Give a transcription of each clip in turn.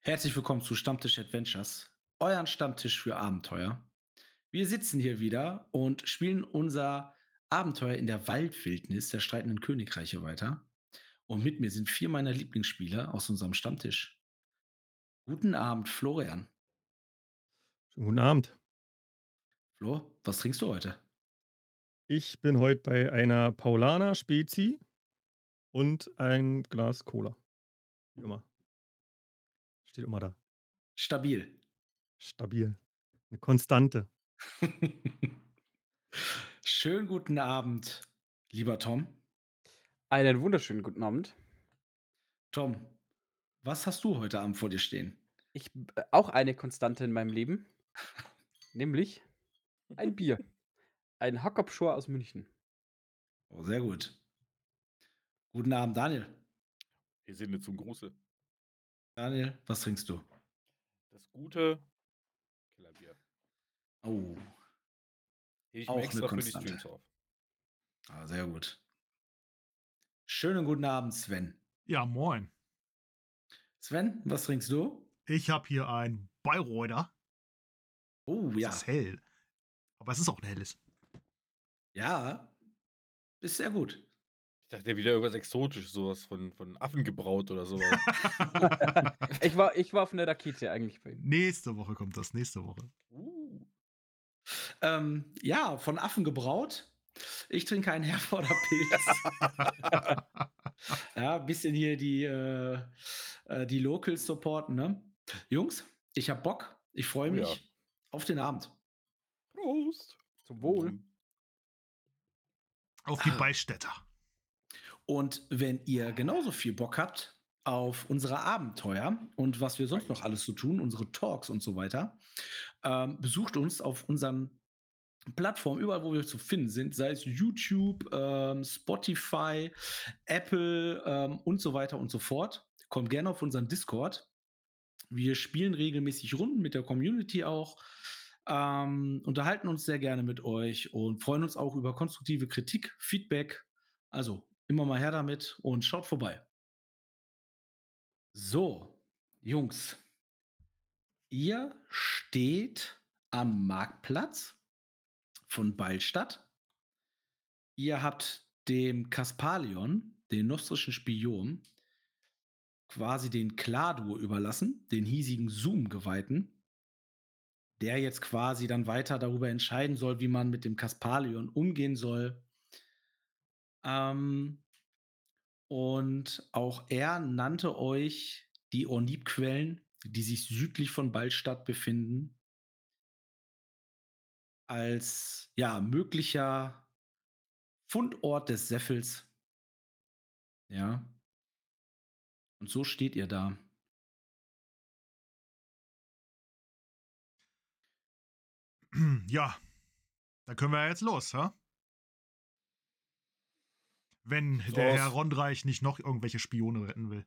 Herzlich willkommen zu Stammtisch Adventures, euren Stammtisch für Abenteuer. Wir sitzen hier wieder und spielen unser Abenteuer in der Waldwildnis der streitenden Königreiche weiter. Und mit mir sind vier meiner Lieblingsspieler aus unserem Stammtisch. Guten Abend, Florian. Schönen guten Abend. Flo, was trinkst du heute? Ich bin heute bei einer Paulaner Spezi und ein Glas Cola. Wie immer. Steht immer da. Stabil. Stabil. Eine Konstante. Schönen guten Abend, lieber Tom. Einen wunderschönen guten Abend. Tom, was hast du heute Abend vor dir stehen? Ich äh, auch eine Konstante in meinem Leben, nämlich ein Bier. Ein Hackabschor aus München. Oh, sehr gut. Guten Abend, Daniel. Wir sind jetzt zum Gruße. Daniel, was trinkst du? Das gute Kellerbier. Oh, Hebe ich Auch mir eine extra für die Konstante. Streams auf. ah, sehr gut. Schönen guten Abend, Sven. Ja, moin. Sven, was trinkst du? Ich habe hier ein Bayreuther. Oh, Das ja. ist hell. Aber es ist auch ein helles. Ja, ist sehr gut. Ich dachte wieder irgendwas Exotisches, sowas von, von Affen gebraut oder sowas. Ich war, ich war auf einer Rakete eigentlich bei ihm. nächste Woche kommt das, nächste Woche. uh. Ähm, ja, von Affen gebraut. Ich trinke einen Herforder Pilz. ja, ein bisschen hier die, äh, äh, die Locals supporten, ne? Jungs, ich hab Bock. Ich freue Oh mich ja. auf den Abend. Prost. Zum Wohl. Auf die Ah. Beistädter. Und wenn ihr genauso viel Bock habt auf unsere Abenteuer und was wir sonst noch alles so tun, unsere Talks und so weiter, ähm, besucht uns auf unseren Plattformen, überall, wo wir zu finden sind, sei es YouTube, ähm, Spotify, Apple ähm, und so weiter und so fort. Kommt gerne auf unseren Discord. Wir spielen regelmäßig Runden mit der Community auch, ähm, unterhalten uns sehr gerne mit euch und freuen uns auch über konstruktive Kritik, Feedback. Also immer mal her damit und schaut vorbei. So, Jungs, ihr steht am Marktplatz von Ballstadt. Ihr habt dem Kaspalion, den nostrischen Spion, quasi den Kladur überlassen, den hiesigen Zoom-Geweihten, der jetzt quasi dann weiter darüber entscheiden soll, wie man mit dem Kaspalion umgehen soll. Ähm, und auch er nannte euch die Ornibquellen, die sich südlich von Ballstadt befinden, als ja möglicher Fundort des Seffels. Ja. Und so steht ihr da. Ja, dann können wir ja jetzt los, ha? Wenn So der aus. Herr Rondreich nicht noch irgendwelche Spione retten will.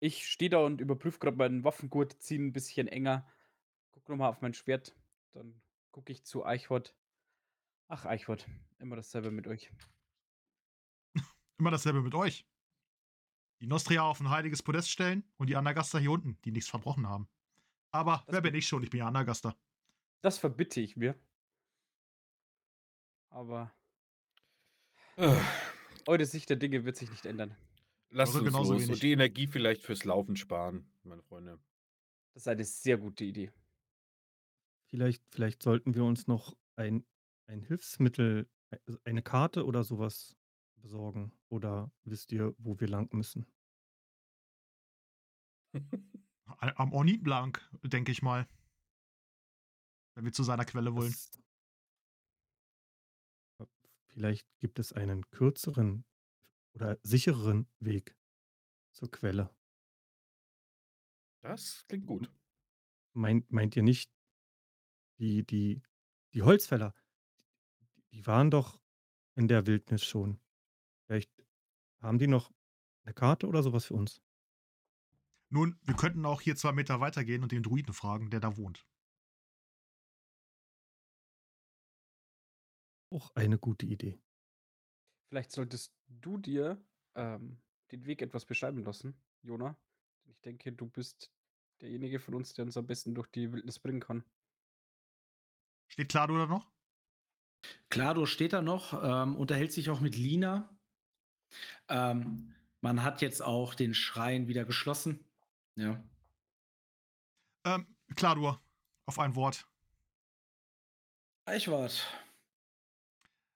Ich stehe da und überprüfe gerade meinen Waffengurt, ziehe ein bisschen enger, gucke nochmal auf mein Schwert, dann gucke ich zu Eichwort. Ach, Eichwort, immer dasselbe mit euch. Immer dasselbe mit euch. Die Nostria auf ein heiliges Podest stellen und die Anagaster hier unten, die nichts verbrochen haben. Aber Das wer bin ich schon? Ich bin ja Anagaster. Das verbitte ich mir. Aber eure Sicht der Dinge wird sich nicht ändern. Lasst Eure uns genauso los wenig. und die Energie vielleicht fürs Laufen sparen, meine Freunde. Das ist eine sehr gute Idee. Vielleicht, vielleicht sollten wir uns noch ein, ein Hilfsmittel, also eine Karte oder sowas besorgen. Oder wisst ihr, wo wir lang müssen? Am Ornit Blanc, denke ich mal. Wenn wir zu seiner Quelle wollen. Das, vielleicht gibt es einen kürzeren oder sichereren Weg zur Quelle. Das klingt gut. Meint, meint ihr nicht, die, die, die Holzfäller, die waren doch in der Wildnis schon. Vielleicht haben die noch eine Karte oder sowas für uns. Nun, wir könnten auch hier zwei Meter weitergehen und den Druiden fragen, der da wohnt. Auch eine gute Idee. Vielleicht solltest du dir ähm, den Weg etwas beschreiben lassen, Jona. Ich denke, du bist derjenige von uns, der uns am besten durch die Wildnis bringen kann. Steht Klado da noch? Klado steht da noch, ähm, unterhält sich auch mit Lina. Ähm, man hat jetzt auch den Schrein wieder geschlossen. Ja. Ähm, Kladur, auf ein Wort. Eichwart.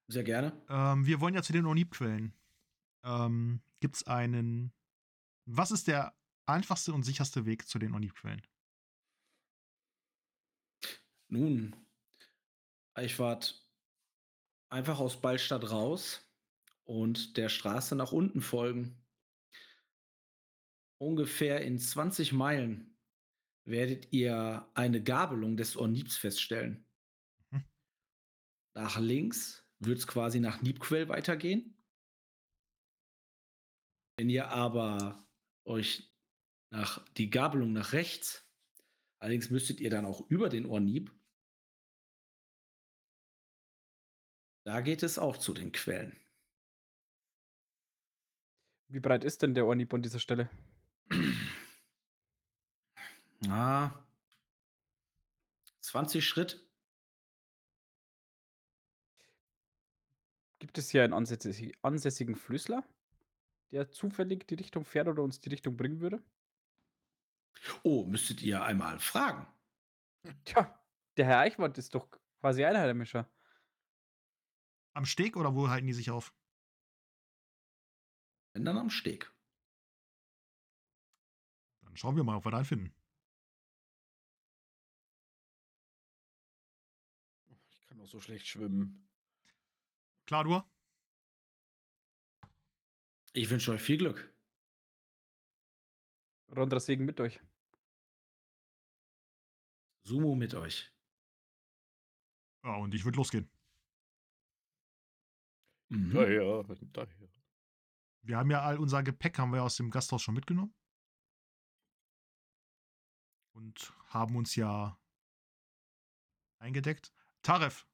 Sehr gerne. Ähm, wir wollen ja zu den Onib-Quellen. Ähm, Gibt es einen. Was ist der einfachste und sicherste Weg zu den Onib-Quellen? Nun, Eichwart einfach aus Ballstadt raus und der Straße nach unten folgen. Ungefähr in 20 Meilen werdet ihr eine Gabelung des Ornibs feststellen. Mhm. Nach links wird es quasi nach Niebquell weitergehen. Wenn ihr aber euch nach die Gabelung nach rechts, allerdings müsstet ihr dann auch über den Ornib, da geht es auch zu den Quellen. Wie breit ist denn der Ornib an dieser Stelle? Ah, 20 Schritt. Gibt es hier einen ansässig- ansässigen Flüssler, der zufällig die Richtung fährt oder uns die Richtung bringen würde? Oh, müsstet ihr einmal fragen. Tja, der Herr Eichwart ist doch quasi einer der Mischer. Am Steg oder wo halten die sich auf? Wenn dann am Steg. Dann schauen wir mal, ob wir da einen finden. Ich kann auch so schlecht schwimmen. Kladur? Ich wünsche euch viel Glück. Rondra Segen mit euch. Sumo mit euch. Ja, und ich würde losgehen. Mhm. Daher, daher. Wir haben ja all unser Gepäck haben wir aus dem Gasthaus schon mitgenommen. Und haben uns ja eingedeckt. Taref,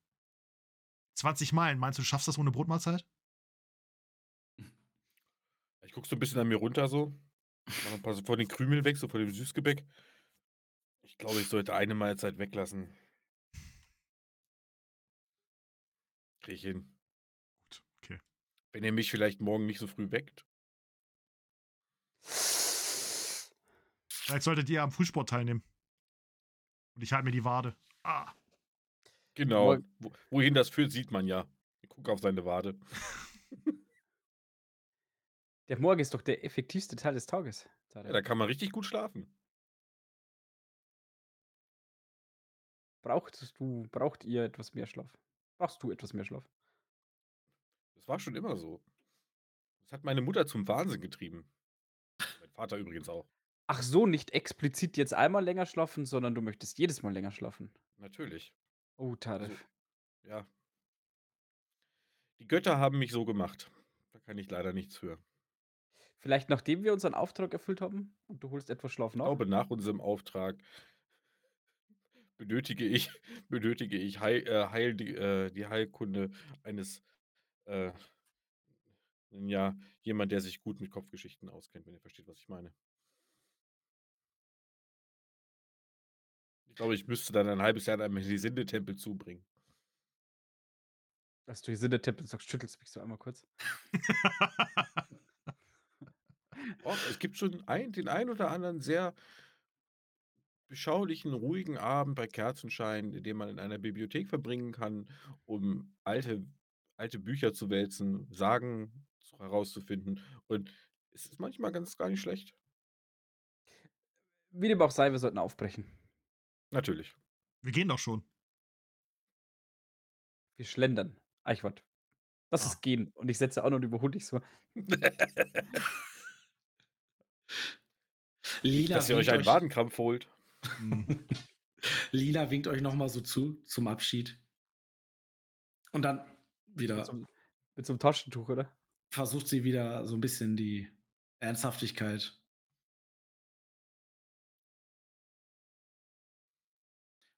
20 Meilen, meinst du, du schaffst das ohne Brotmahlzeit? Ich guck so ein bisschen an mir runter so. Mach ein paar so von den Krümeln weg, so von dem Süßgebäck. Ich glaube, ich sollte eine Mahlzeit weglassen. Krieg ich hin. Gut, okay. Wenn ihr mich vielleicht morgen nicht so früh weckt. Vielleicht solltet ihr am Frühsport teilnehmen. Und ich halte mir die Wade. Ah, Genau. Wohin das führt, sieht man ja. Ich gucke auf seine Wade. Der Morgen ist doch der effektivste Teil des Tages. Ja, da kann man richtig gut schlafen. Brauchtest du, braucht ihr etwas mehr Schlaf? Brauchst du etwas mehr Schlaf? Das war schon immer so. Das hat meine Mutter zum Wahnsinn getrieben. Mein Vater übrigens auch. Ach so, nicht explizit jetzt einmal länger schlafen, sondern du möchtest jedes Mal länger schlafen. Natürlich. Oh, Tarif. Ja. Die Götter haben mich so gemacht. Da kann ich leider nichts für. Vielleicht nachdem wir unseren Auftrag erfüllt haben und du holst etwas Schlaf Ich nach? glaube, nach unserem Auftrag benötige ich, benötige ich Heil, äh, Heil, die, äh, die Heilkunde eines, äh, ja, jemand, der sich gut mit Kopfgeschichten auskennt, wenn ihr versteht, was ich meine. Ich glaube, ich müsste dann ein halbes Jahr einem Helisinde-Tempel zubringen. Dass du hier Sinne-Tempel sagst, schüttelst mich so einmal kurz. Och, es gibt schon ein, den ein oder anderen sehr beschaulichen, ruhigen Abend bei Kerzenschein, den man in einer Bibliothek verbringen kann, um alte, alte Bücher zu wälzen, Sagen zu- herauszufinden. Und es ist manchmal ganz gar nicht schlecht. Wie dem auch sei, wir sollten aufbrechen. Natürlich. wir gehen doch schon. Wir schlendern. Eichwart. Das Ah. ist gehen. Und ich setze auch noch und überhole dich so. Lila Dass ihr euch einen Wadenkrampf holt. Hm. Lila winkt euch noch mal so zu zum Abschied. Und dann wieder Mit so, einem- mit so einem Taschentuch, oder? versucht sie wieder so ein bisschen die Ernsthaftigkeit.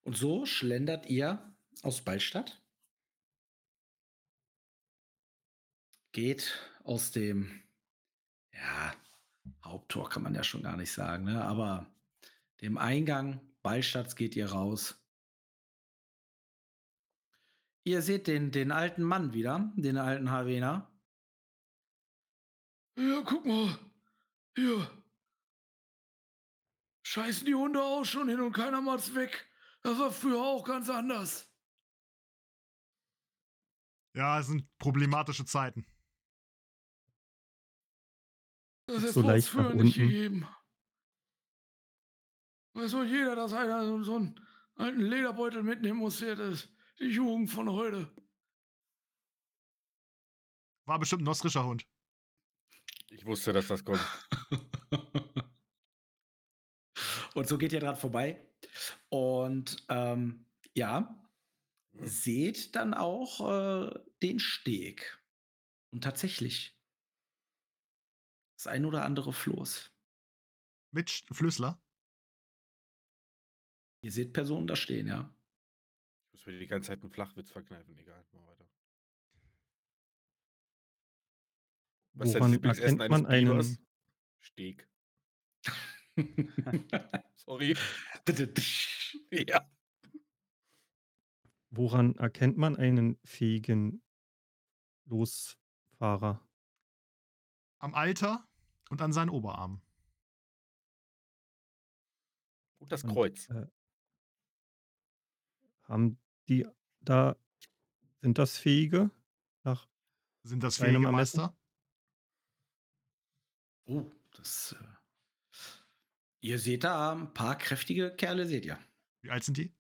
Und so schlendert ihr aus Ballstadt, geht aus dem ja, Haupttor kann man ja schon gar nicht sagen, ne? aber dem Eingang Ballstatz geht ihr raus. Ihr seht den, den alten Mann wieder, den alten Havena. Ja, guck mal. Hier. Scheißen die Hunde auch schon hin und keiner macht's weg. Das war früher auch ganz anders. Ja, es sind problematische Zeiten. Das So ist so leicht nach früher nicht unten. gegeben. Weiß doch jeder, dass einer so, so einen alten Lederbeutel mitnehmen muss, hier, das ist die Jugend von heute. War bestimmt ein nostrischer Hund. Ich wusste, dass das kommt. Und so geht ihr dran vorbei. Und ähm, ja, seht dann auch äh, den Steg. Und tatsächlich das ein oder andere Floß. Mit Flüssler. Ihr seht Personen da stehen, ja. Ich muss mir die ganze Zeit einen Flachwitz verkneifen. Egal, mal weiter. Was ist dein Woran Lieblingsessen erkennt man eines einen, Steak. Sorry. ja. woran erkennt man einen fähigen Losfahrer? Am Alter und an seinen Oberarmen. Und das Und, Kreuz. äh, haben die da, sind das Fähige? Nach Sind das fähige Ermessen? Meister? oh, das. Äh, ihr seht da ein paar kräftige Kerle, seht ihr. Wie alt sind die?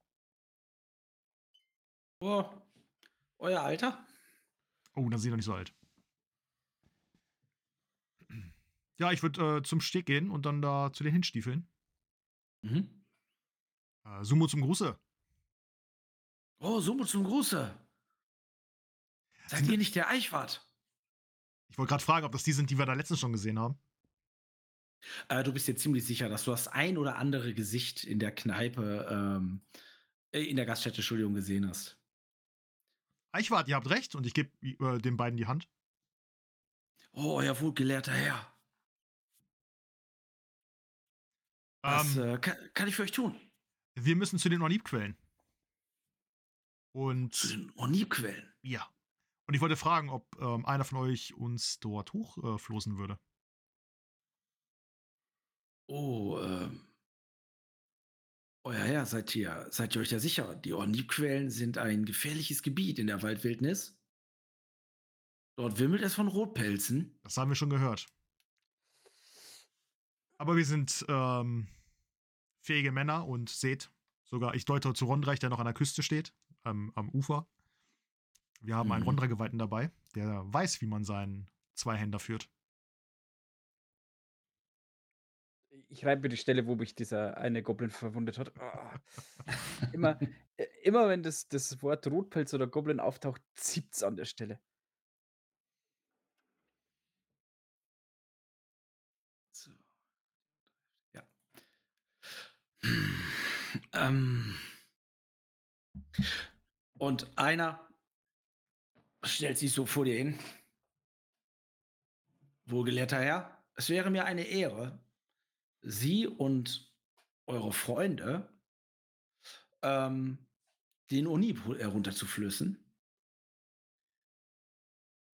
Oh, euer Alter? Oh, dann sind die noch nicht so alt. Ja, ich würde äh, zum Steg gehen und dann da zu den Hinstiefeln. Mhm. Äh, Sumo zum Gruße. Oh, Sumo zum Gruße. Seid ihr nicht der Eichwart? Ich wollte gerade fragen, ob das die sind, die wir da letztens schon gesehen haben. Äh, du bist dir ziemlich sicher, dass du das ein oder andere Gesicht in der Kneipe, ähm, äh, in der Gaststätte, Entschuldigung, gesehen hast. Eichwart, ihr habt recht und ich gebe äh, den beiden die Hand. Oh, euer wohlgelehrter Herr. Was Ähm, äh, kann, kann ich für euch tun? wir müssen zu den Ornibquellen. Zu Und den Onibquellen. ja. Und ich wollte fragen, ob ähm, einer von euch uns dort hochfloßen äh, würde. Oh, ähm. Euer Herr, seid ihr, seid ihr euch da sicher? Die Ornibquellen sind ein gefährliches Gebiet in der Waldwildnis. Dort wimmelt es von Rotpelzen. Das haben wir schon gehört. Aber wir sind ähm, fähige Männer und seht, sogar ich deute zu Rondreich, der noch an der Küste steht, ähm, am Ufer. Wir haben einen Mhm. Rondra-Geweihten dabei, der weiß, wie man seinen Zweihänder führt. Ich reibe die Stelle, wo mich dieser eine Goblin verwundet hat. Ah. Immer, äh, immer wenn das, das Wort Rotpelz oder Goblin auftaucht, zieht's an der Stelle. So. Ja. ähm. Und einer stellt sich so vor dir hin. Wohlgelehrter Herr, es wäre mir eine Ehre, Sie und eure Freunde ähm, den Onib herunterzuflößen.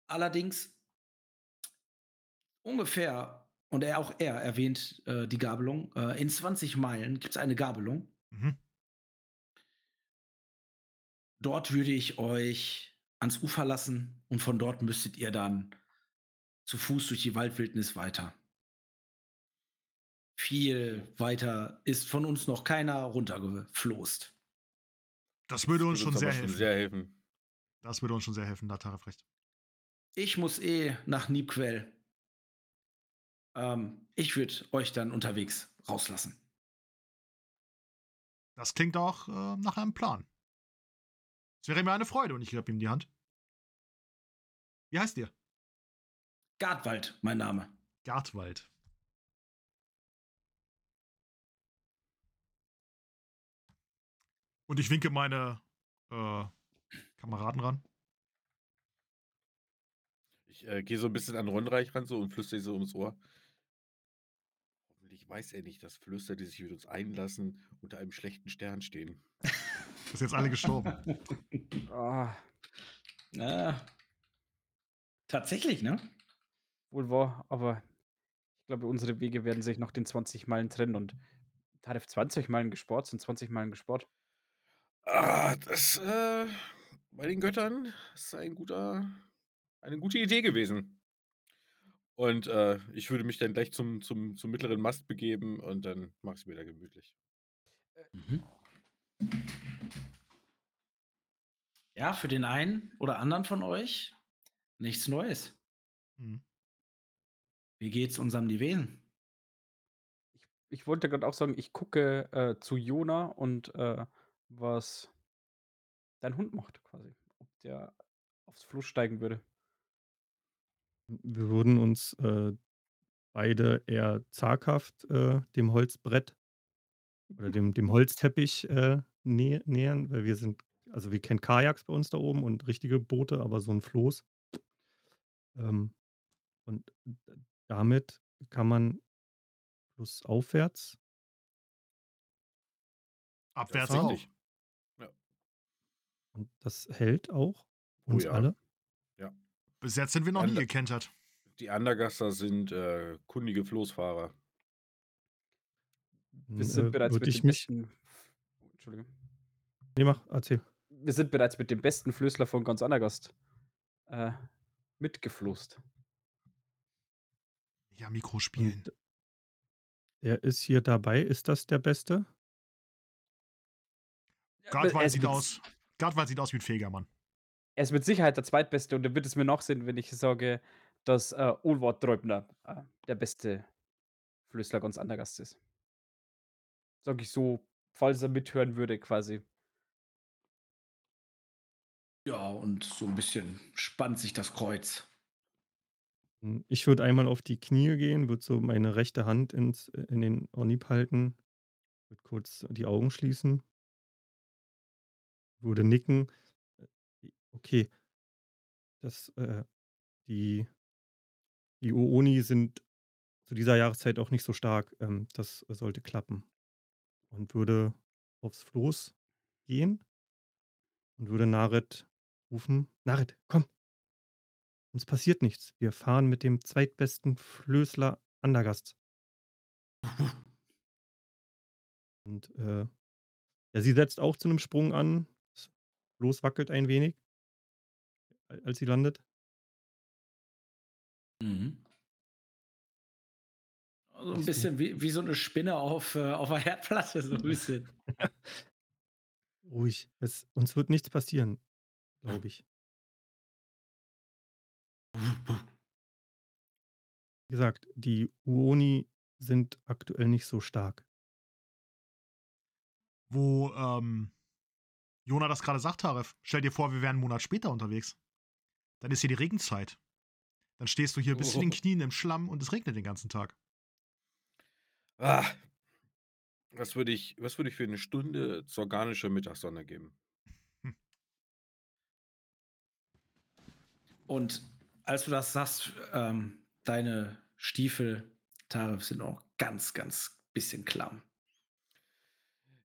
Allerdings ungefähr, und er auch er erwähnt äh, die Gabelung, äh, in 20 Meilen gibt es eine Gabelung. Mhm. Dort würde ich euch ans Ufer lassen und von dort müsstet ihr dann zu Fuß durch die Waldwildnis weiter. Viel weiter ist von uns noch keiner runtergefloßt. Das würde uns Würde schon sehr aber helfen. sehr helfen. Das würde uns schon sehr helfen, da Taref recht. Ich muss eh nach Niebquell. Ähm, ich würde euch dann unterwegs rauslassen. Das klingt auch äh, nach einem Plan. Es wäre mir eine Freude und ich gebe ihm die Hand. Wie heißt ihr? Gartwald, mein Name. Gartwald. Und ich winke meine äh, Kameraden ran. Ich äh, gehe so ein bisschen an Rondreich ran so und flüstere so ums Ohr. weiß er nicht, dass Flüster, die sich mit uns einlassen, unter einem schlechten Stern stehen. Das sind jetzt alle gestorben. Ah, Ah. Tatsächlich, ne? wohl wahr, aber ich glaube, unsere Wege werden sich noch den 20 Meilen trennen und Tarif 20 Meilen gespart sind 20 Meilen gespart. Ah, das, äh, bei den Göttern ist ein guter, eine gute Idee gewesen. Und äh, ich würde mich dann gleich zum, zum, zum mittleren Mast begeben und dann mach ich es mir da gemütlich. Mhm. Ja, für den einen oder anderen von euch nichts Neues. Hm. Wie geht's unserem Nivelen? Ich wollte gerade auch sagen, ich gucke äh, zu Jona und äh, was dein Hund macht quasi. Ob der aufs Floß steigen würde. Wir würden uns äh, beide eher zaghaft äh, dem Holzbrett oder dem, dem Holzteppich äh, nä nähern, weil wir sind, also wir kennen Kajaks bei uns da oben und richtige Boote, aber so ein Floß. Ähm, und damit kann man flussaufwärts Abwärts auch. Und das hält auch Oh uns ja. alle. Bis jetzt sind wir noch nie Ander- gekentert. Die Andergasser sind äh, kundige Floßfahrer. Wir Hm, sind äh, bereits mit dem mich. besten. Entschuldigung. Nee, mach, erzähl. Wir sind bereits mit dem besten Flößler von ganz Andergast äh, mitgefloßt. Ja, Mikro spielen. Und er ist hier dabei. Ist das der Beste? Er Gardwald ist sieht aus. Gardwald sieht aus wie ein fähiger Mann. Er ist mit Sicherheit der zweitbeste und er wird es mir nachsehen, wenn ich sage, dass äh, Olwart Träubner äh, der beste Flößler ganz Andergast ist. Sag ich so, falls er mithören würde, quasi. Ja, und so ein bisschen spannt sich das Kreuz. Hm, Ich würde einmal auf die Knie gehen, würde so meine rechte Hand ins, äh, in den Ornib halten, würde kurz die Augen schließen, würde nicken. Äh, Okay, das, äh, die, die Uoni sind zu dieser Jahreszeit auch nicht so stark. Ähm, das sollte klappen. Und würde aufs Floß gehen und würde Naret rufen: Naret, komm! Uns passiert nichts. Wir fahren mit dem zweitbesten Flößler Andergast. Und äh, ja, sie setzt auch zu einem Sprung an. Das Floß wackelt ein wenig, al- als sie landet. Mhm. Also ein bisschen wie, wie so eine Spinne auf, äh, auf einer Herdplatte, so ein bisschen. Ruhig. Es, uns wird nichts passieren, glaube ich. Wie gesagt, die Uoni sind aktuell nicht so stark. Wo ähm, Jona das gerade sagt, Taref, stell dir vor, wir wären einen Monat später unterwegs. Dann ist hier die Regenzeit. Dann stehst du hier bis zu den Oh. Knien im Schlamm und es regnet den ganzen Tag. Ah, was würde ich, was würde ich für eine Stunde zur organische Mittagssonne geben? Und als du das sagst, ähm, deine Stiefel, Tarif, sind auch ganz, ganz bisschen klamm.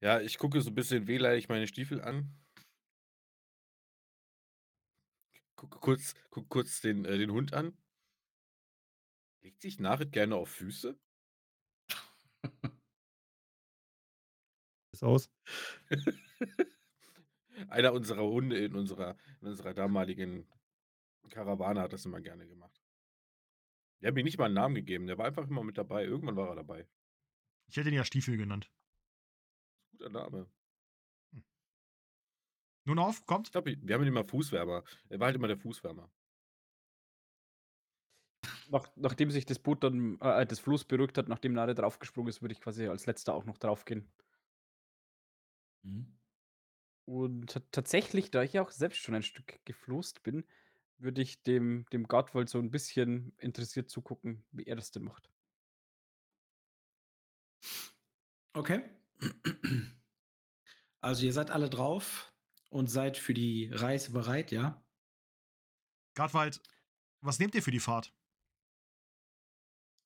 Ja, ich gucke so ein bisschen wehleidig meine Stiefel an. Gucke kurz, guck kurz den, äh, den Hund an. Legt sich Narit gerne auf Füße? Ist aus. Einer unserer Hunde in unserer, in unserer damaligen Karawane hat das immer gerne gemacht. Der hat mir nicht mal einen Namen gegeben, der war einfach immer mit dabei. Irgendwann war er dabei. Ich hätte ihn ja Stiefel genannt. Guter Name. Nun auf, kommt. Ich glaube, wir haben ihn immer Fußwärmer. Er war halt immer der Fußwärmer. Nach, nachdem sich das Boot dann, äh, das Floß beruhigt hat, nachdem Nare draufgesprungen ist, würde ich quasi als letzter auch noch draufgehen. Mhm. Und ta- tatsächlich, da ich ja auch selbst schon ein Stück gefloßt bin, würde ich dem, dem Gartwald so ein bisschen interessiert zugucken, wie er das denn macht. Okay. Also ihr seid alle drauf und seid für die Reise bereit, ja? Gardwald, was nehmt ihr für die Fahrt?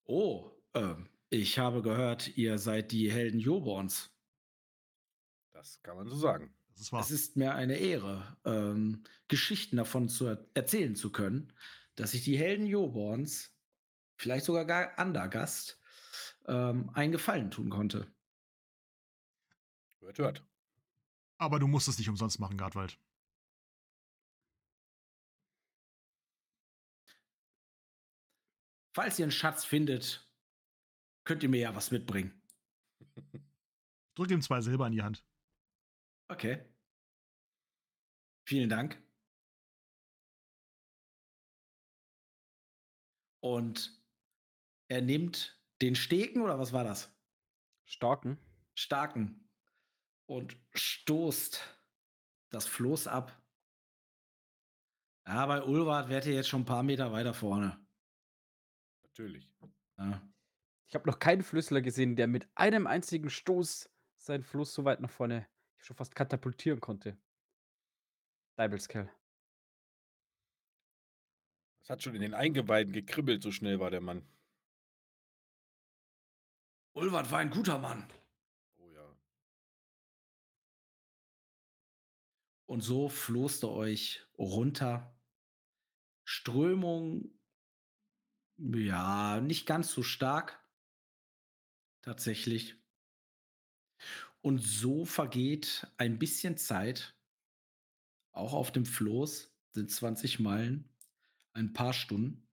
Oh, ähm, Ich habe gehört, ihr seid die Helden Joborns. Das kann man so sagen. Das ist wahr. Es ist mir eine Ehre, ähm, Geschichten davon zu er erzählen zu können, dass ich die Helden Joborns, vielleicht sogar gar Andergast, ähm, einen Gefallen tun konnte. Hört, hört. Aber du musst es nicht umsonst machen, Gartwald. Falls ihr einen Schatz findet, könnt ihr mir ja was mitbringen. Drück ihm zwei Silber in die Hand. Okay. Vielen Dank. Und er nimmt den Steken oder was war das? Starken. Starken und stoßt das Floß ab. Ja, bei Ulwart wärt ihr jetzt schon ein paar Meter weiter vorne. Natürlich. Ja. Ich habe noch keinen Flüssler gesehen, der mit einem einzigen Stoß seinen Fluss so weit nach vorne schon fast katapultieren konnte. Deibelskerl. Es hat schon in den Eingeweiden gekribbelt, so schnell war der Mann. Ulwart war ein guter Mann. Und so floßt er euch runter. Strömung, ja, nicht ganz so stark. Tatsächlich. Und so vergeht ein bisschen Zeit. Auch auf dem Floß sind 20 Meilen, ein paar Stunden.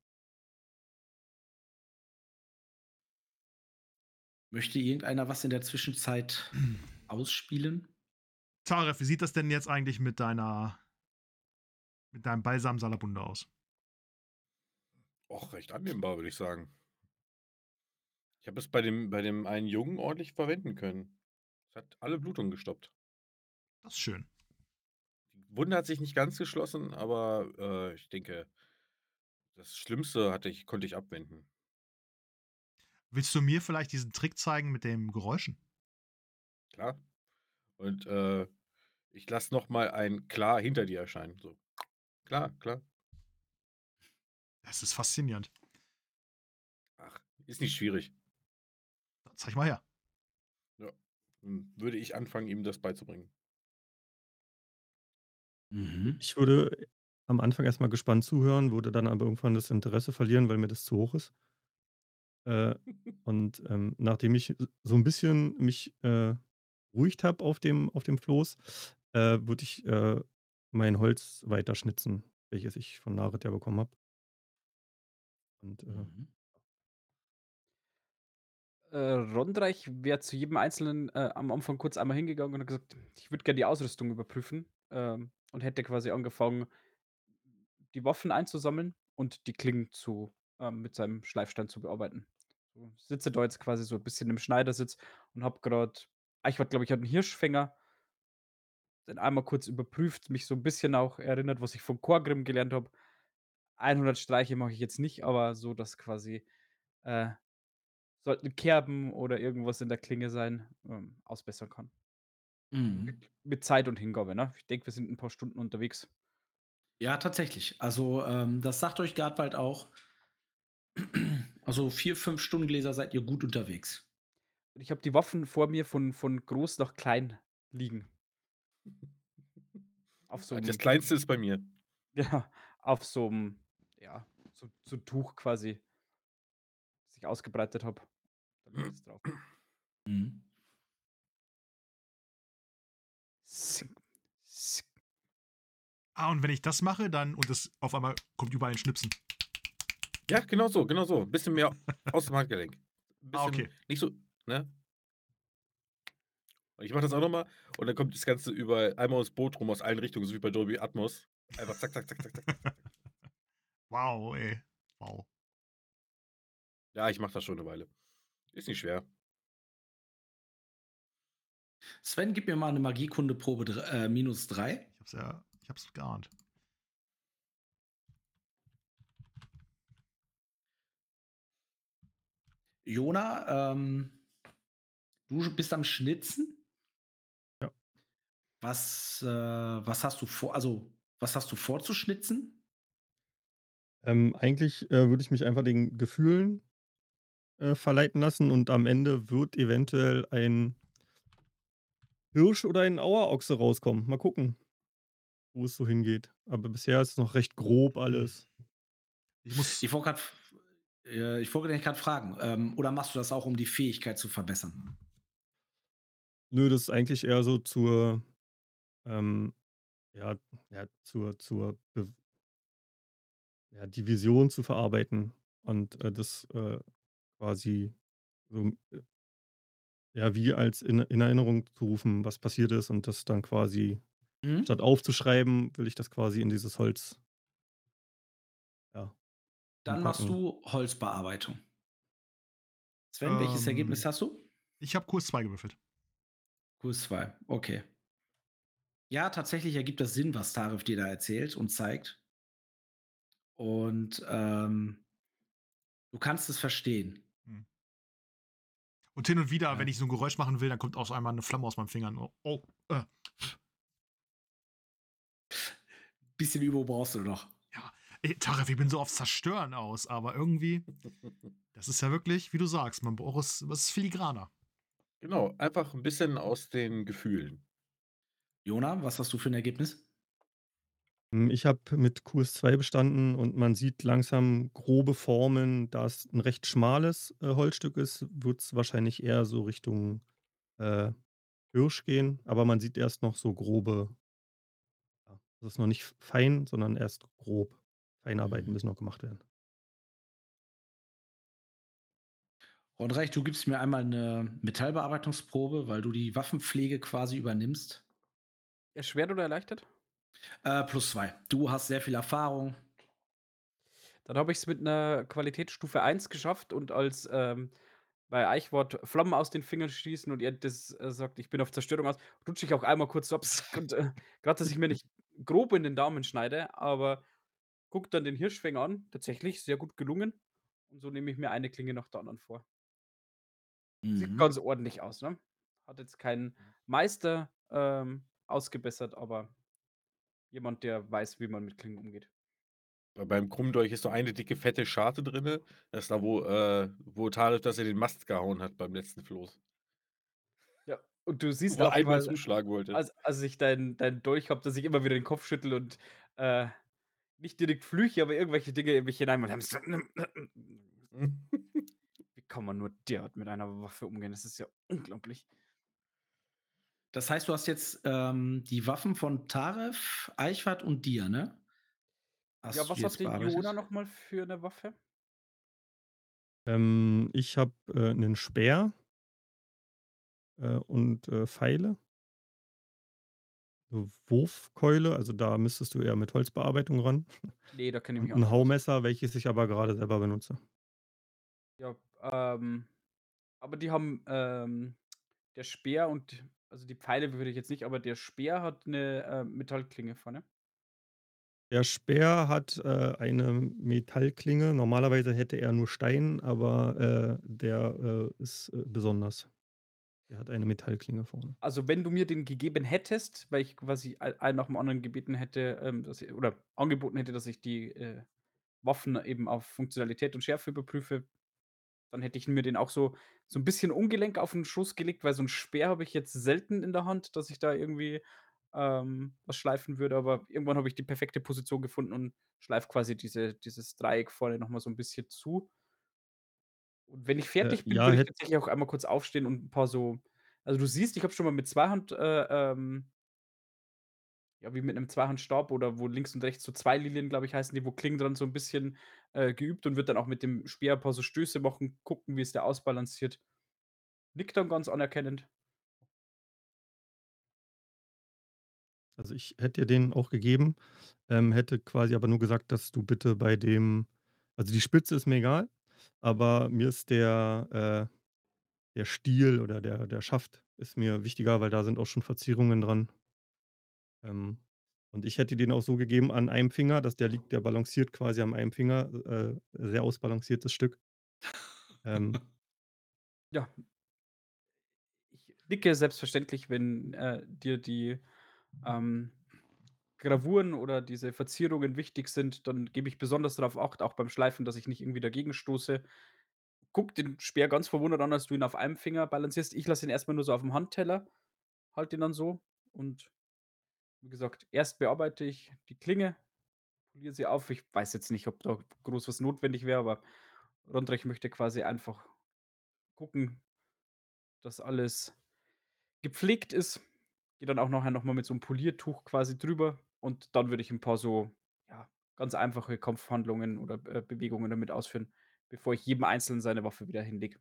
Möchte irgendeiner was in der Zwischenzeit ausspielen? Taref, wie sieht das denn jetzt eigentlich mit deiner mit deinem Balsam Salabunde aus? Och, recht annehmbar, würde ich sagen. Ich habe es bei dem, bei dem einen Jungen ordentlich verwenden können. Es hat alle Blutungen gestoppt. Das ist schön. Die Wunde hat sich nicht ganz geschlossen, aber äh, ich denke, das Schlimmste hatte ich, konnte ich abwenden. Willst du mir vielleicht diesen Trick zeigen mit dem Geräuschen? Klar. Und äh, ich lasse nochmal ein Klar hinter dir erscheinen. So. Klar, klar. Das ist faszinierend. Ach, ist nicht schwierig. Dann zeig mal her. Dann würde ich anfangen, ihm das beizubringen. Mhm. Ich würde am Anfang erstmal gespannt zuhören, würde dann aber irgendwann das Interesse verlieren, weil mir das zu hoch ist. Äh, und ähm, nachdem ich so ein bisschen mich äh, ruhigt habe auf dem, auf dem Floß, äh, würde ich äh, mein Holz weiterschnitzen, welches ich von Narit ja bekommen habe. Und äh, Mhm. Äh, Rondreich wäre zu jedem Einzelnen äh, am Anfang kurz einmal hingegangen und hat gesagt, ich würde gerne die Ausrüstung überprüfen ähm, und hätte quasi angefangen, die Waffen einzusammeln und die Klingen zu, ähm, mit seinem Schleifstein zu bearbeiten. So, sitze da jetzt quasi so ein bisschen im Schneidersitz und habe gerade, ich war glaube ich, hat einen Hirschfänger, den einmal kurz überprüft, mich so ein bisschen auch erinnert, was ich von Chorgrim gelernt habe. 100 Streiche mache ich jetzt nicht, aber so, dass quasi äh, sollten Kerben oder irgendwas in der Klinge sein, ähm, ausbessern kann. Mhm. Mit Zeit und Hingabe, ne? Ich denke, wir sind ein paar Stunden unterwegs. Ja, tatsächlich. Also, ähm, das sagt euch Gardwald auch. Also, vier, fünf Stundengläser seid ihr gut unterwegs. Ich habe die Waffen vor mir von, von groß nach klein liegen. Auf so einem, Das Kleinste ist bei mir. ja, auf so einem, ja, so, so ein Tuch quasi, das ich ausgebreitet habe. Da liegt es drauf. Mhm. Ah, und wenn ich das mache, dann, und es auf einmal kommt überall ein Schnipsen. Ja, genau so, genau so. Ein bisschen mehr aus dem Handgelenk. Ah, bisschen okay. Nicht so, ne? Und ich mache das auch nochmal und dann kommt das Ganze über einmal ums Boot rum aus allen Richtungen, so wie bei Dolby Atmos. Einfach zack, zack, zack, zack, zack. Wow, ey. Wow. Ja, ich mache das schon eine Weile. Ist nicht schwer. Sven, gib mir mal eine Magiekunde-Probe äh, minus drei. Ich hab's ja, ich hab's geahnt. Jona, ähm, du bist am Schnitzen. Was, äh, was hast du vor, also was hast du vor zu schnitzen? ähm, eigentlich äh, würde ich mich einfach den Gefühlen äh, verleiten lassen und am Ende wird eventuell ein Hirsch oder ein Auerochse rauskommen. Mal gucken, wo es so hingeht. Aber bisher ist es noch recht grob alles. Ich muss. Ich wollte gerade äh, ich wollte gerade fragen, ähm, oder machst du das auch, um die Fähigkeit zu verbessern? Nö, das ist eigentlich eher so zur, ähm, ja, ja, zur, zur Be ja, die Vision zu verarbeiten und äh, das äh, quasi so, äh, ja, wie als in, in Erinnerung zu rufen, was passiert ist und das dann quasi, Mhm. statt aufzuschreiben, will ich das quasi in dieses Holz, ja, Dann machst du Holzbearbeitung. Sven, welches Ähm, Ergebnis hast du? Ich habe Kurs 2 gewürfelt. Kurs 2, okay. Ja, tatsächlich ergibt das Sinn, was Tarif dir da erzählt und zeigt. Und ähm, du kannst es verstehen. Und hin und wieder, Ja. wenn ich so ein Geräusch machen will, dann kommt aus einmal eine Flamme aus meinen Fingern. Oh, oh äh. Bisschen Übung brauchst du noch. Ey, Taref, ich bin so aufs Zerstören aus, aber irgendwie, das ist ja wirklich, wie du sagst, man braucht es, was ist filigraner. Genau, einfach ein bisschen aus den Gefühlen. Jona, was hast du für ein Ergebnis? Hm, ich habe mit Kurs 2 bestanden und man sieht langsam grobe Formen. Da es 'n recht schmales, äh, Holzstück ist, wird es wahrscheinlich eher so Richtung, äh, Hirsch gehen, aber man sieht erst noch so grobe ja, das ist noch nicht fein, sondern erst grob. Feinarbeiten Mhm. müssen noch gemacht werden. Rondreich, du gibst mir einmal eine Metallbearbeitungsprobe, weil du die Waffenpflege quasi übernimmst. Erschwert oder erleichtert? Äh, plus zwei. Du hast sehr viel Erfahrung. Dann habe ich es mit einer Qualitätsstufe 1 geschafft und als, ähm, bei Eichwort Flammen aus den Fingern schießen und er das, äh, sagt: „Ich bin auf Zerstörung aus“, rutsche ich auch einmal kurz abs und, äh, grad, dass ich mir nicht grob in den Daumen schneide, aber gucke dann den Hirschfänger an. Tatsächlich sehr gut gelungen. Und so nehme ich mir eine Klinge nach der anderen vor. Sieht Mhm. ganz ordentlich aus, ne? Hat jetzt keinen Meister, ähm, ausgebessert, aber jemand, der weiß, wie man mit Klingen umgeht. Bei beim Krummdolch ist so eine dicke, fette Scharte drinne. Das ist da, wo, äh wo Tarif das in den Mast gehauen hat beim letzten Floß. Ja, und du siehst Wo er auch einmal mal, zuschlagen wollte. als als ich deinen deinen Dolch habe, dass ich immer wieder den Kopf schüttle und, äh, nicht direkt flüche, aber irgendwelche Dinge in mich hinein Wie kann man nur derart mit einer Waffe umgehen? Das ist ja unglaublich. Das heißt, du hast jetzt ähm, die Waffen von Taref, Eichwart und dir, ne? Hast Ja, was hatte bearbeitet? Jona noch mal für 'ne Waffe? Ähm, ich habe, äh, 'nen Speer äh, und, äh, Pfeile. 'Ne Wurfkeule, also da müsstest du eher mit Holzbearbeitung ran. Ne, da kenne ich mich auch 'n nicht aus. Haumesser, welches ich aber gerade selber benutze. Ja, ähm, aber die haben, ähm der Speer und also die Pfeile würde ich jetzt nicht, aber der Speer hat 'ne, äh, Metallklinge vorne. Der Speer hat, äh, eine Metallklinge. Normalerweise hätte er nur Stein, aber, äh, der, äh, ist, äh, besonders. Der hat eine Metallklinge vorne. Also, wenn du mir den gegeben hättest, weil ich quasi einen nach dem anderen gebeten hätte, ähm, dass i oder angeboten hätte, dass ich die, äh, Waffen eben auf Funktionalität und Schärfe überprüfe, dann hätte ich mir den auch so so 'n bisschen ungelenk auf 'n Schoß gelegt, weil so 'n Speer habe ich jetzt selten in der Hand, dass ich da irgendwie, ähm, was schleifen würde, aber irgendwann habe ich die perfekte Position gefunden und schleife quasi diese dieses Dreieck vorne noch mal so 'n bisschen zu. Und wenn ich Äh, fertig bin, ja, würde ich tatsächlich auch einmal kurz aufstehen und 'n paar so also, du siehst, ich habe schon mal mit Zweihand, äh, ähm ja, wie mit 'nem Zweihandstab oder wo links und rechts so 2 Lilien, glaube ich, heißen die, wo Klingen dran so 'n bisschen, äh, geübt und würde dann auch mit dem Speer paar so Stöße machen, gucken, wie ist der ausbalanciert. Nickt dann ganz anerkennend. Also, ich hätte dir den auch gegeben, ähm, hätte quasi aber nur gesagt, dass du bitte bei dem also, die Spitze ist mir egal, aber mir ist der, äh der Stiel oder der der Schaft ist mir wichtiger, weil da sind auch schon Verzierungen dran. Ähm, und ich hätte den auch so gegeben an einem Finger, dass der liegt der balanciert quasi an einem Finger, äh, sehr ausbalanciertes Stück. Ähm, Ja. Ich nicke selbstverständlich, wenn, äh, dir die, ähm, Gravuren oder diese Verzierungen wichtig sind, dann gebe ich besonders darauf Acht, auch beim Schleifen, dass ich nicht irgendwie dagegen stoße. gucke den Speer ganz verwundert an, als du ihn auf einem Finger balancierst. Ich lasse ihn erstmal nur so auf dem Handteller, halte ihn dann so und wie gesagt, erst bearbeite ich die Klinge, poliere sie auf. Ich weiß jetzt nicht, ob da groß was notwendig wäre, aber Rondreich möchte quasi einfach gucken, dass alles gepflegt ist. Gehe dann auch nachher noch mal mit so 'nem Poliertuch quasi drüber und dann würde ich 'n paar so, ja, ganz einfache Kampfhandlungen oder, äh, Bewegungen damit ausführen, bevor ich jedem Einzelnen seine Waffe wieder hinlege.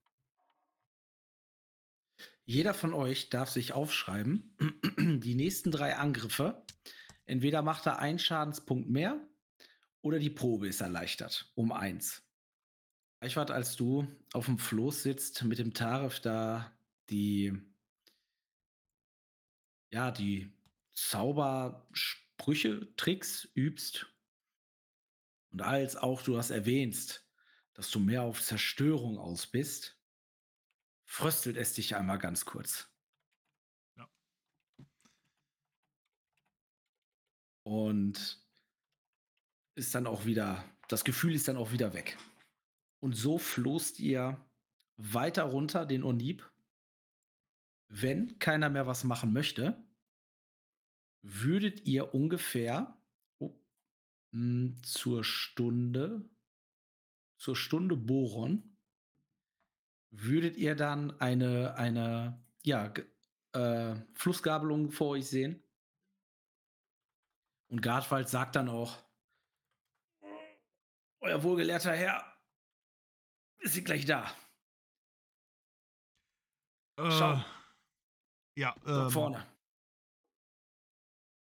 Jeder von euch darf sich aufschreiben, die nächsten 3 Angriffe. Entweder macht er einen Schadenspunkt mehr oder die Probe ist erleichtert um 1. Eichwart, als du auf'm Floß sitzt, mit dem Tarif da die ja, die Zaubersprüche, Tricks übst und als auch du das erwähnst, dass du mehr auf Zerstörung aus bist, fröstelt es dich einmal ganz kurz. Ja. Und ist dann auch wieder das Gefühl ist dann auch wieder weg. Und so floßt ihr weiter runter den Onib. Wenn keiner mehr was machen möchte, würdet ihr ungefähr oh, hm, zur Stunde zur Stunde Boron würdet ihr dann eine eine, ja, äh, Flussgabelung vor euch sehen. Und Gartwald sagt dann auch „Euer wohlgelehrter Herr wir sind gleich da.“ Schau. Äh, ja, Dort ähm, vorne.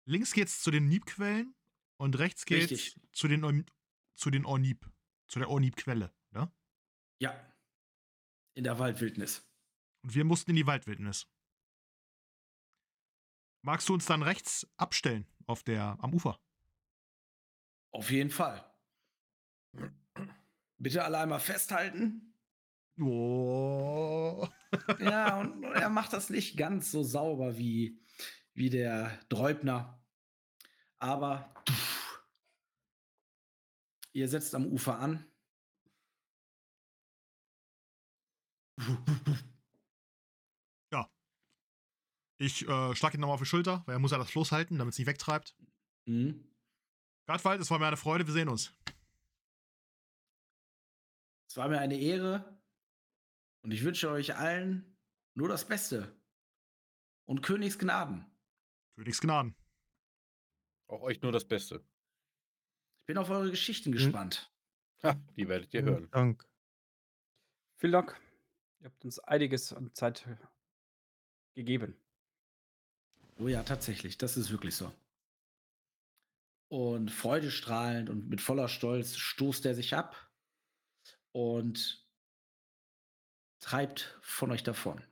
links geht's zu den Niebquellen und rechts geht's Richtig. zu den zu den Ornib zu der Ornib-Quelle, ne? Ja. In der Waldwildnis. Und wir mussten in die Waldwildnis. Magst du uns dann rechts abstellen auf der am Ufer? Auf jeden Fall. Bitte alle einmal festhalten. Oh. Ja, und er macht das nicht ganz so sauber wie wie der Dräubner. Aber ihr setzt am Ufer an. Ja. Ich, äh, schlage ihn noch mal auf die Schulter, weil er muss ja das Floß halten, damit's nicht wegtreibt. Mhm. Gartwald, es war mir eine Freude, wir sehen uns. Es war mir eine Ehre und ich wünsche euch allen nur das Beste und Königsgnaden. Königsgnaden. Auch euch nur das Beste. Ich bin auf eure Geschichten Mhm. gespannt. Ha, die werdet ihr Vielen hören. Dank. Vielen Dank. Ihr habt uns einiges an Zeit gegeben. Oh ja, tatsächlich, das ist wirklich so. Und freudestrahlend und mit voller Stolz stoßt er sich ab und treibt von euch davon.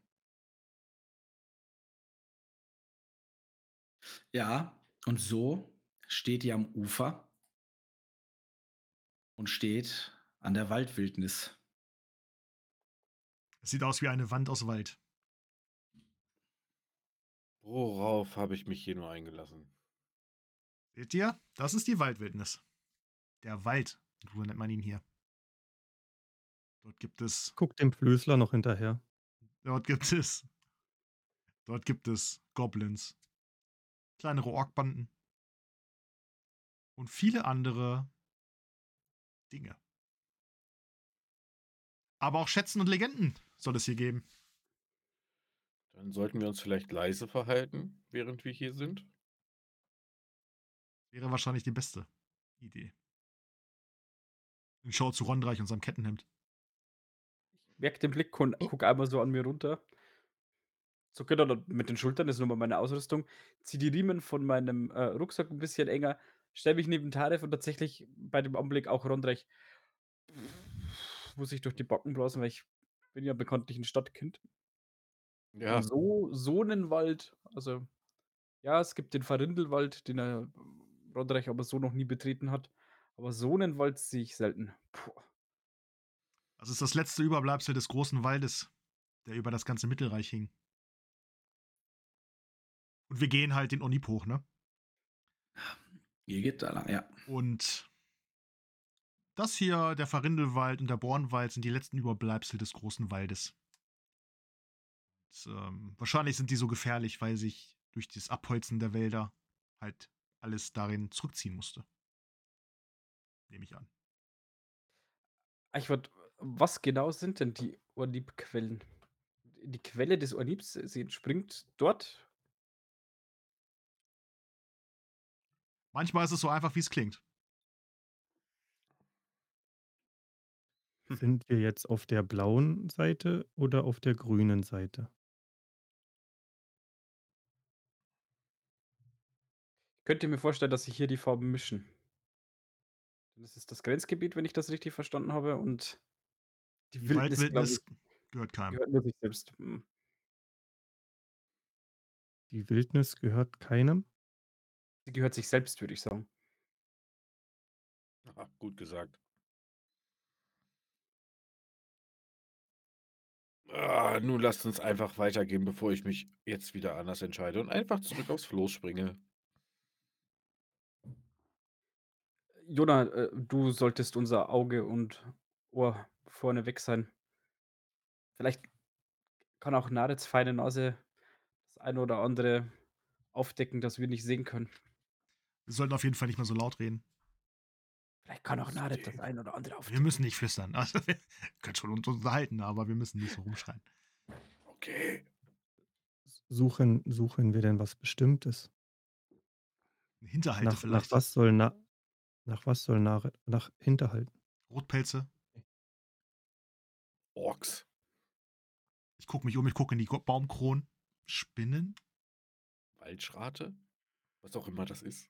Ja, und so steht ihr am Ufer und steht an der Waldwildnis. Es sieht aus wie eine Wand aus Wald. Worauf habe ich mich hier nur eingelassen? Seht ihr? Das ist die Waldwildnis. Der Wald, so nennt man ihn hier. Dort gibt es Guck dem Flößler noch hinterher. dort gibt es dort gibt es Goblins, kleinere Orkbanden und viele andere Dinge. Aber auch Schätzen und Legenden soll es hier geben. Dann sollten wir uns vielleicht leise verhalten, während wir hier sind. Wäre wahrscheinlich die beste Idee. Ich schaue zu Rondreich und seinem Kettenhemd. Merk den Blick, kun- guck einmal so an mir runter. Zucke dann mit den Schultern, das ist nun mal meine Ausrüstung. Zieh die Riemen von meinem äh, Rucksack ein bisschen enger, stell mich neben Taref und tatsächlich bei dem Anblick auch Rondreich muss ich durch die Backen blasen, weil ich bin ja bekanntlich ein Stadtkind. Ja, Und so, so einen Wald, also ja, es gibt den Farindelwald, den er Rondreich aber so noch nie betreten hat. Aber so einen Wald sehe ich selten. Puh. Das ist das letzte Überbleibsel des großen Waldes, der über das ganze Mittelreich hing. Und wir gehen halt den Onip hoch, ne? Ihr geht da lang, ja. Und Das hier, der Farindelwald und der Bornwald, sind die letzten Überbleibsel des großen Waldes. Und, ähm, wahrscheinlich sind die so gefährlich, weil sich durch das Abholzen der Wälder halt alles darin zurückziehen musste. Nehme ich an. Eichwart, was genau sind denn die Ornib-Quellen? Die Quelle des Ornibs, sie entspringt dort? Manchmal ist es so einfach, wie es klingt. Sind wir jetzt auf der blauen Seite oder auf der grünen Seite? Ich könnte mir vorstellen, dass sich hier die Farben mischen. Das ist das Grenzgebiet, wenn ich das richtig verstanden habe, und die Die Wildnis, glaube Waldwildnis ich, gehört keinem. gehört nur sich selbst. Hm. Die Wildnis gehört keinem? Sie gehört sich selbst, würde ich sagen. Ah, gut gesagt. Ah, nun lasst uns einfach weitergehen, bevor ich mich jetzt wieder anders entscheide und einfach zurück aufs Floß springe. Jona, äh, du solltest unser Auge und Ohr vorne weg sein. Vielleicht kann auch Narets feine Nase das eine oder andere aufdecken, das wir nicht sehen können. Wir sollten auf jeden Fall nicht mehr so laut reden. Vielleicht kann auch Das Naret das eine oder andere Wir aufdecken. müssen nicht flüstern. Also, wir können schon uns unterhalten, aber wir müssen nicht so rumschreien. Okay. Suchen, suchen wir denn was Bestimmtes? Hinterhalte Nach, nach vielleicht. was soll na, nach was soll nach, nach Hinterhalten? Rotpelze. Orks. Ich gucke mich um, ich gucke in die Baumkronen. Spinnen? Waldschrate? Was auch immer das ist.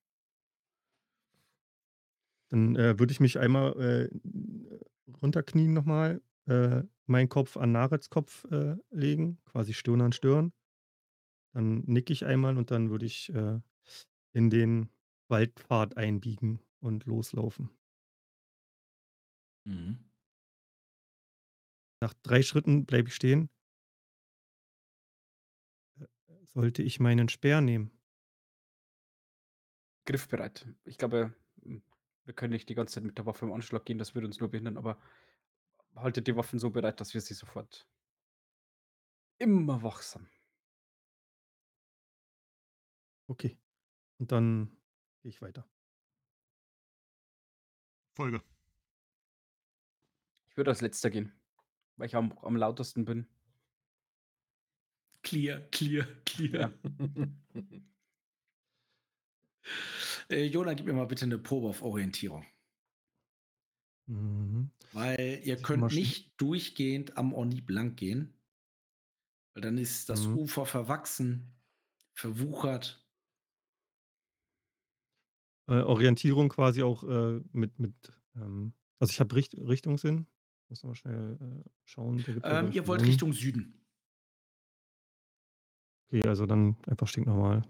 Dann äh, würde ich mich einmal äh, runterknien nochmal, äh, meinen Kopf an Narets Kopf äh, legen, quasi Stirn an Stirn. Dann nicke ich einmal und dann würde ich äh, in den Waldpfad einbiegen und loslaufen. Mhm. Nach drei Schritten bleibe ich stehen. Sollte ich meinen Speer nehmen? Griffbereit. Ich glaube, wir können nicht die ganze Zeit mit der Waffe im Anschlag gehen, das würde uns nur behindern, aber haltet die Waffen so bereit, dass wir sie sofort immer wachsam. Okay. Und dann gehe ich weiter. Folge. Ich würde als letzter gehen, weil ich am, am lautesten bin. Clear, clear, clear. Ja. Äh, Jona, gib mir mal bitte eine Probe auf Orientierung. Mhm. Weil ihr könnt nicht durchgehend am Ornib lang gehen. Weil dann ist das Mhm. Ufer verwachsen, verwuchert. Äh, Orientierung quasi auch äh, mit, mit ähm, also ich habe Richt Richtungssinn. Muss noch mal schnell äh, schauen. Ähm, ihr wollt. Richtung Süden. Okay, also dann einfach stinknormal.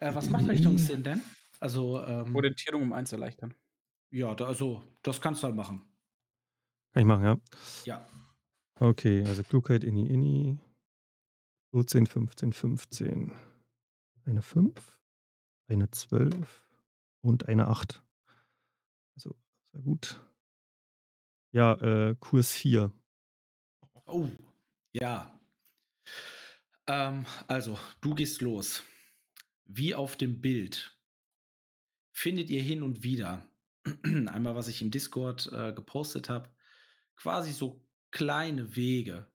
Äh, was macht Richtungssinn denn? Also, ähm, Orientierung um eins erleichtern. ja, da, also, das kannst du halt machen. Kann ich machen, ja. Ja. Okay, also Klugheit, Inni, Inni. 14, 15, 15. Eine 5, eine 12 und eine 8. Also, sehr gut. Ja, äh, Kurs 4. Oh, ja. Ähm, also, du gehst los. Wie auf dem Bild findet ihr hin und wieder, einmal was ich im Discord äh, gepostet habe, quasi so kleine Wege,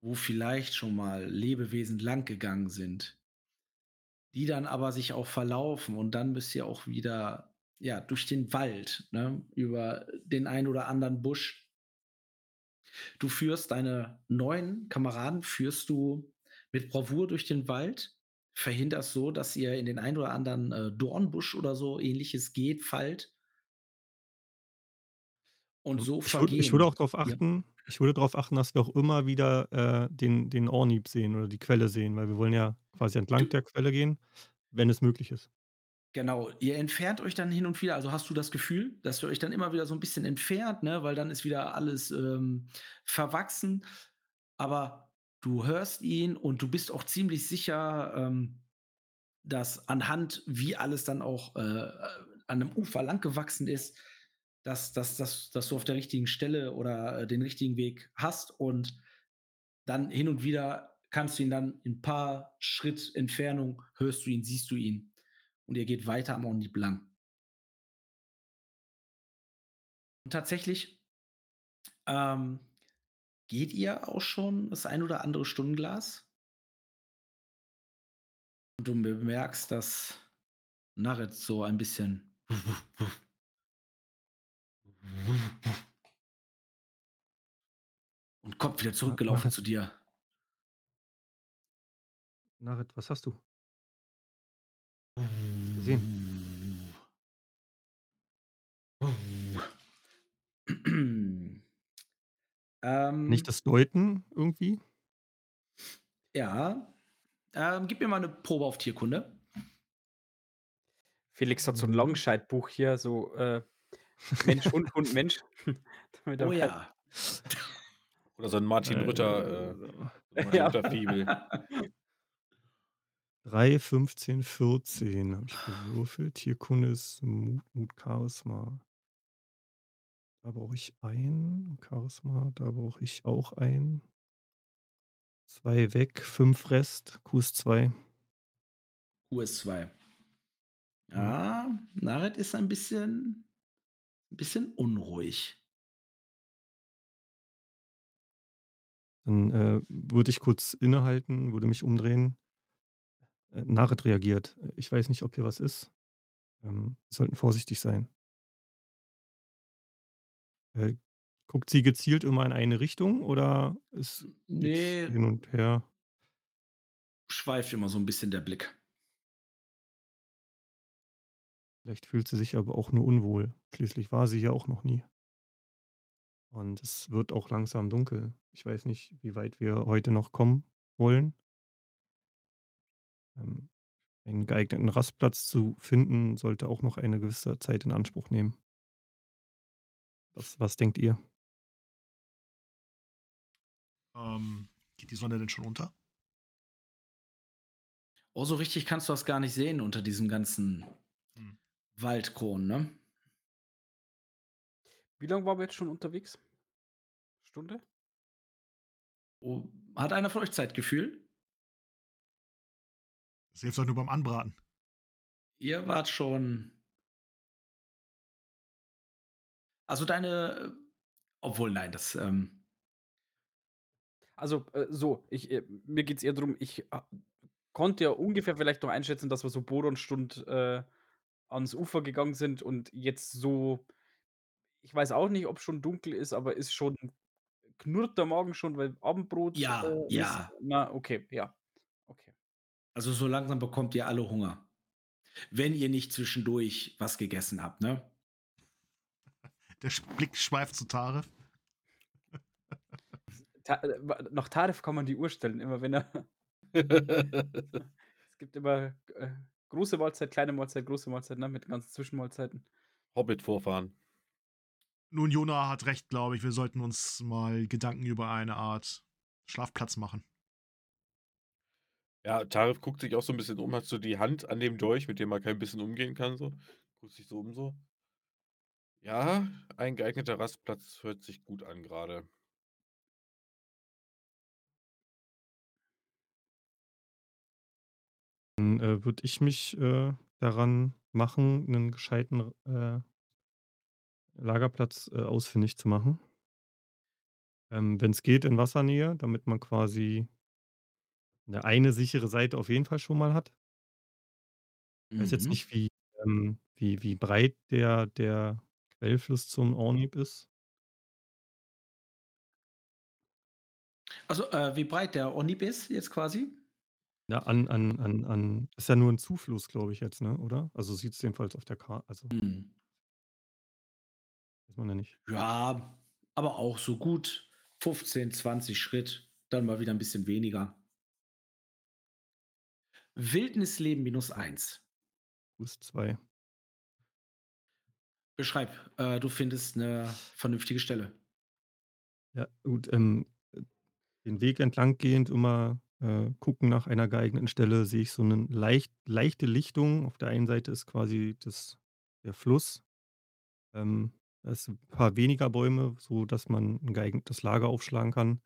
wo vielleicht schon mal Lebewesen langgegangen sind, die dann aber sich auch verlaufen und dann bist ihr auch wieder ja, durch den Wald, ne, über den ein oder anderen Busch. Du führst deine neuen Kameraden, führst du mit Bravour durch den Wald, verhinderst so, dass ihr in den ein oder anderen äh, Dornbusch oder so ähnliches geht, fallt. Und so Ich würde, ich würde auch darauf Ja. achten, ich würde darauf achten, dass wir auch immer wieder äh, den, den Ornib sehen oder die Quelle sehen, weil wir wollen ja quasi entlang der Quelle gehen, wenn es möglich ist. Genau, ihr entfernt euch dann hin und wieder, also hast du das Gefühl, dass ihr euch dann immer wieder so ein bisschen entfernt, ne, weil dann ist wieder alles ähm, verwachsen. Aber du hörst ihn und du bist auch ziemlich sicher, ähm, dass anhand, wie alles dann auch äh, an einem Ufer lang gewachsen ist, dass, dass, dass, dass du auf der richtigen Stelle oder äh, den richtigen Weg hast und dann hin und wieder kannst du ihn dann in ein paar Schritt Entfernung, hörst du ihn, siehst du ihn und ihr geht weiter am Only Blanc. Und tatsächlich ähm, geht ihr auch schon das ein oder andere Stundenglas und du bemerkst, dass Narret so ein bisschen und kommt wieder zurückgelaufen Narret. zu dir. Narit, was hast du? Gesehen. Ich ähm, das deuten irgendwie? ja. Ähm, gib mir mal eine Probe auf Tierkunde. Felix hat so ein Mhm. Longscheid-Buch hier, so äh, Mensch, Hund, Hund, Mensch. Damit er Oh weiß- ja. Oder so ein Martin Rütter, äh, so ein Martin Ja. Rütter-Fibel. 3, 15, 14 habe ich gewürfelt. Tierkunde ist Mut, Mut, Charisma. Da brauche ich ein. Charisma, da brauche ich auch ein. Zwei weg, fünf Rest. Q ist 2. US2. Ja, Naret ist ein bisschen, ein bisschen unruhig. Dann äh, würde ich kurz innehalten, würde mich umdrehen. Äh, Naret reagiert. Ich weiß nicht, ob hier was ist. Ähm, wir sollten vorsichtig sein. Äh, guckt sie gezielt immer in eine Richtung oder ist Nee, hin und her? schweift immer so ein bisschen der Blick. Vielleicht fühlt sie sich aber auch nur unwohl. Schließlich war sie ja auch noch nie. Und es wird auch langsam dunkel. Ich weiß nicht, wie weit wir heute noch kommen wollen. Ähm, einen geeigneten Rastplatz zu finden, sollte auch noch eine gewisse Zeit in Anspruch nehmen. Was, was denkt ihr? Ähm, geht die Sonne denn schon unter? Oh, so richtig kannst du das gar nicht sehen unter diesem ganzen Hm. Waldkronen, ne? Wie lange waren wir jetzt schon unterwegs? Stunde? Oh, hat einer von euch Zeitgefühl? Das hilft doch nur beim Anbraten. Ihr wart schon. Also deine. Obwohl, nein, das. Ähm, Also, äh, so, ich, äh, mir geht es eher darum, ich äh, konnte ja ungefähr vielleicht noch einschätzen, dass wir so Boronstund äh, ans Ufer gegangen sind und jetzt so, ich weiß auch nicht, ob es schon dunkel ist, aber ist schon, knurrt der Morgen schon, weil Abendbrot Ja, äh, ja. Na, okay, ja. Okay. also so langsam bekommt ihr alle Hunger. Wenn ihr nicht zwischendurch was gegessen habt, ne? Der Blick schweift zu Taref. Ta äh, nach Tarif kann man die Uhr stellen, immer wenn er. es gibt immer äh, große Mahlzeit, kleine Mahlzeit, große Mahlzeit, ne, mit ganzen Zwischenmahlzeiten. Hobbit-Vorfahren. Nun, Jona hat recht, glaube ich. Wir sollten uns mal Gedanken über eine Art Schlafplatz machen. Ja, Tarif guckt sich auch so ein bisschen um, hat so die Hand an dem Dolch, mit dem er kein bisschen umgehen kann, so. Guckt sich so um so. Ja, ein geeigneter Rastplatz hört sich gut an gerade. Dann äh, würde ich mich äh, daran machen, einen gescheiten äh, Lagerplatz äh, ausfindig zu machen. Ähm, Wenn es geht, in Wassernähe, damit man quasi eine, eine sichere Seite auf jeden Fall schon mal hat. Ich weiß jetzt Mhm. nicht, wie, ähm, wie, wie breit der, der Quellfluss zum Ornib ist. Also, äh, wie breit der Onib ist jetzt quasi? Ja, an, an, an, an, ist ja nur ein Zufluss, glaube ich jetzt, ne? Oder? Also sieht es jedenfalls auf der Karte. Also Hm. weiß man ja nicht. Ja, aber auch so gut 15, 20 Schritt, dann mal wieder ein bisschen weniger. Wildnisleben minus eins. Fuß 2. Beschreib, äh, du findest eine vernünftige Stelle. Ja, gut, ähm, den Weg entlang gehend immer äh, gucken nach einer geeigneten Stelle, sehe ich so eine leicht leichte Lichtung. Auf der einen Seite ist quasi das der Fluss. Ähm, da ist 'n paar weniger Bäume, so dass man 'n geeignetes Lager aufschlagen kann.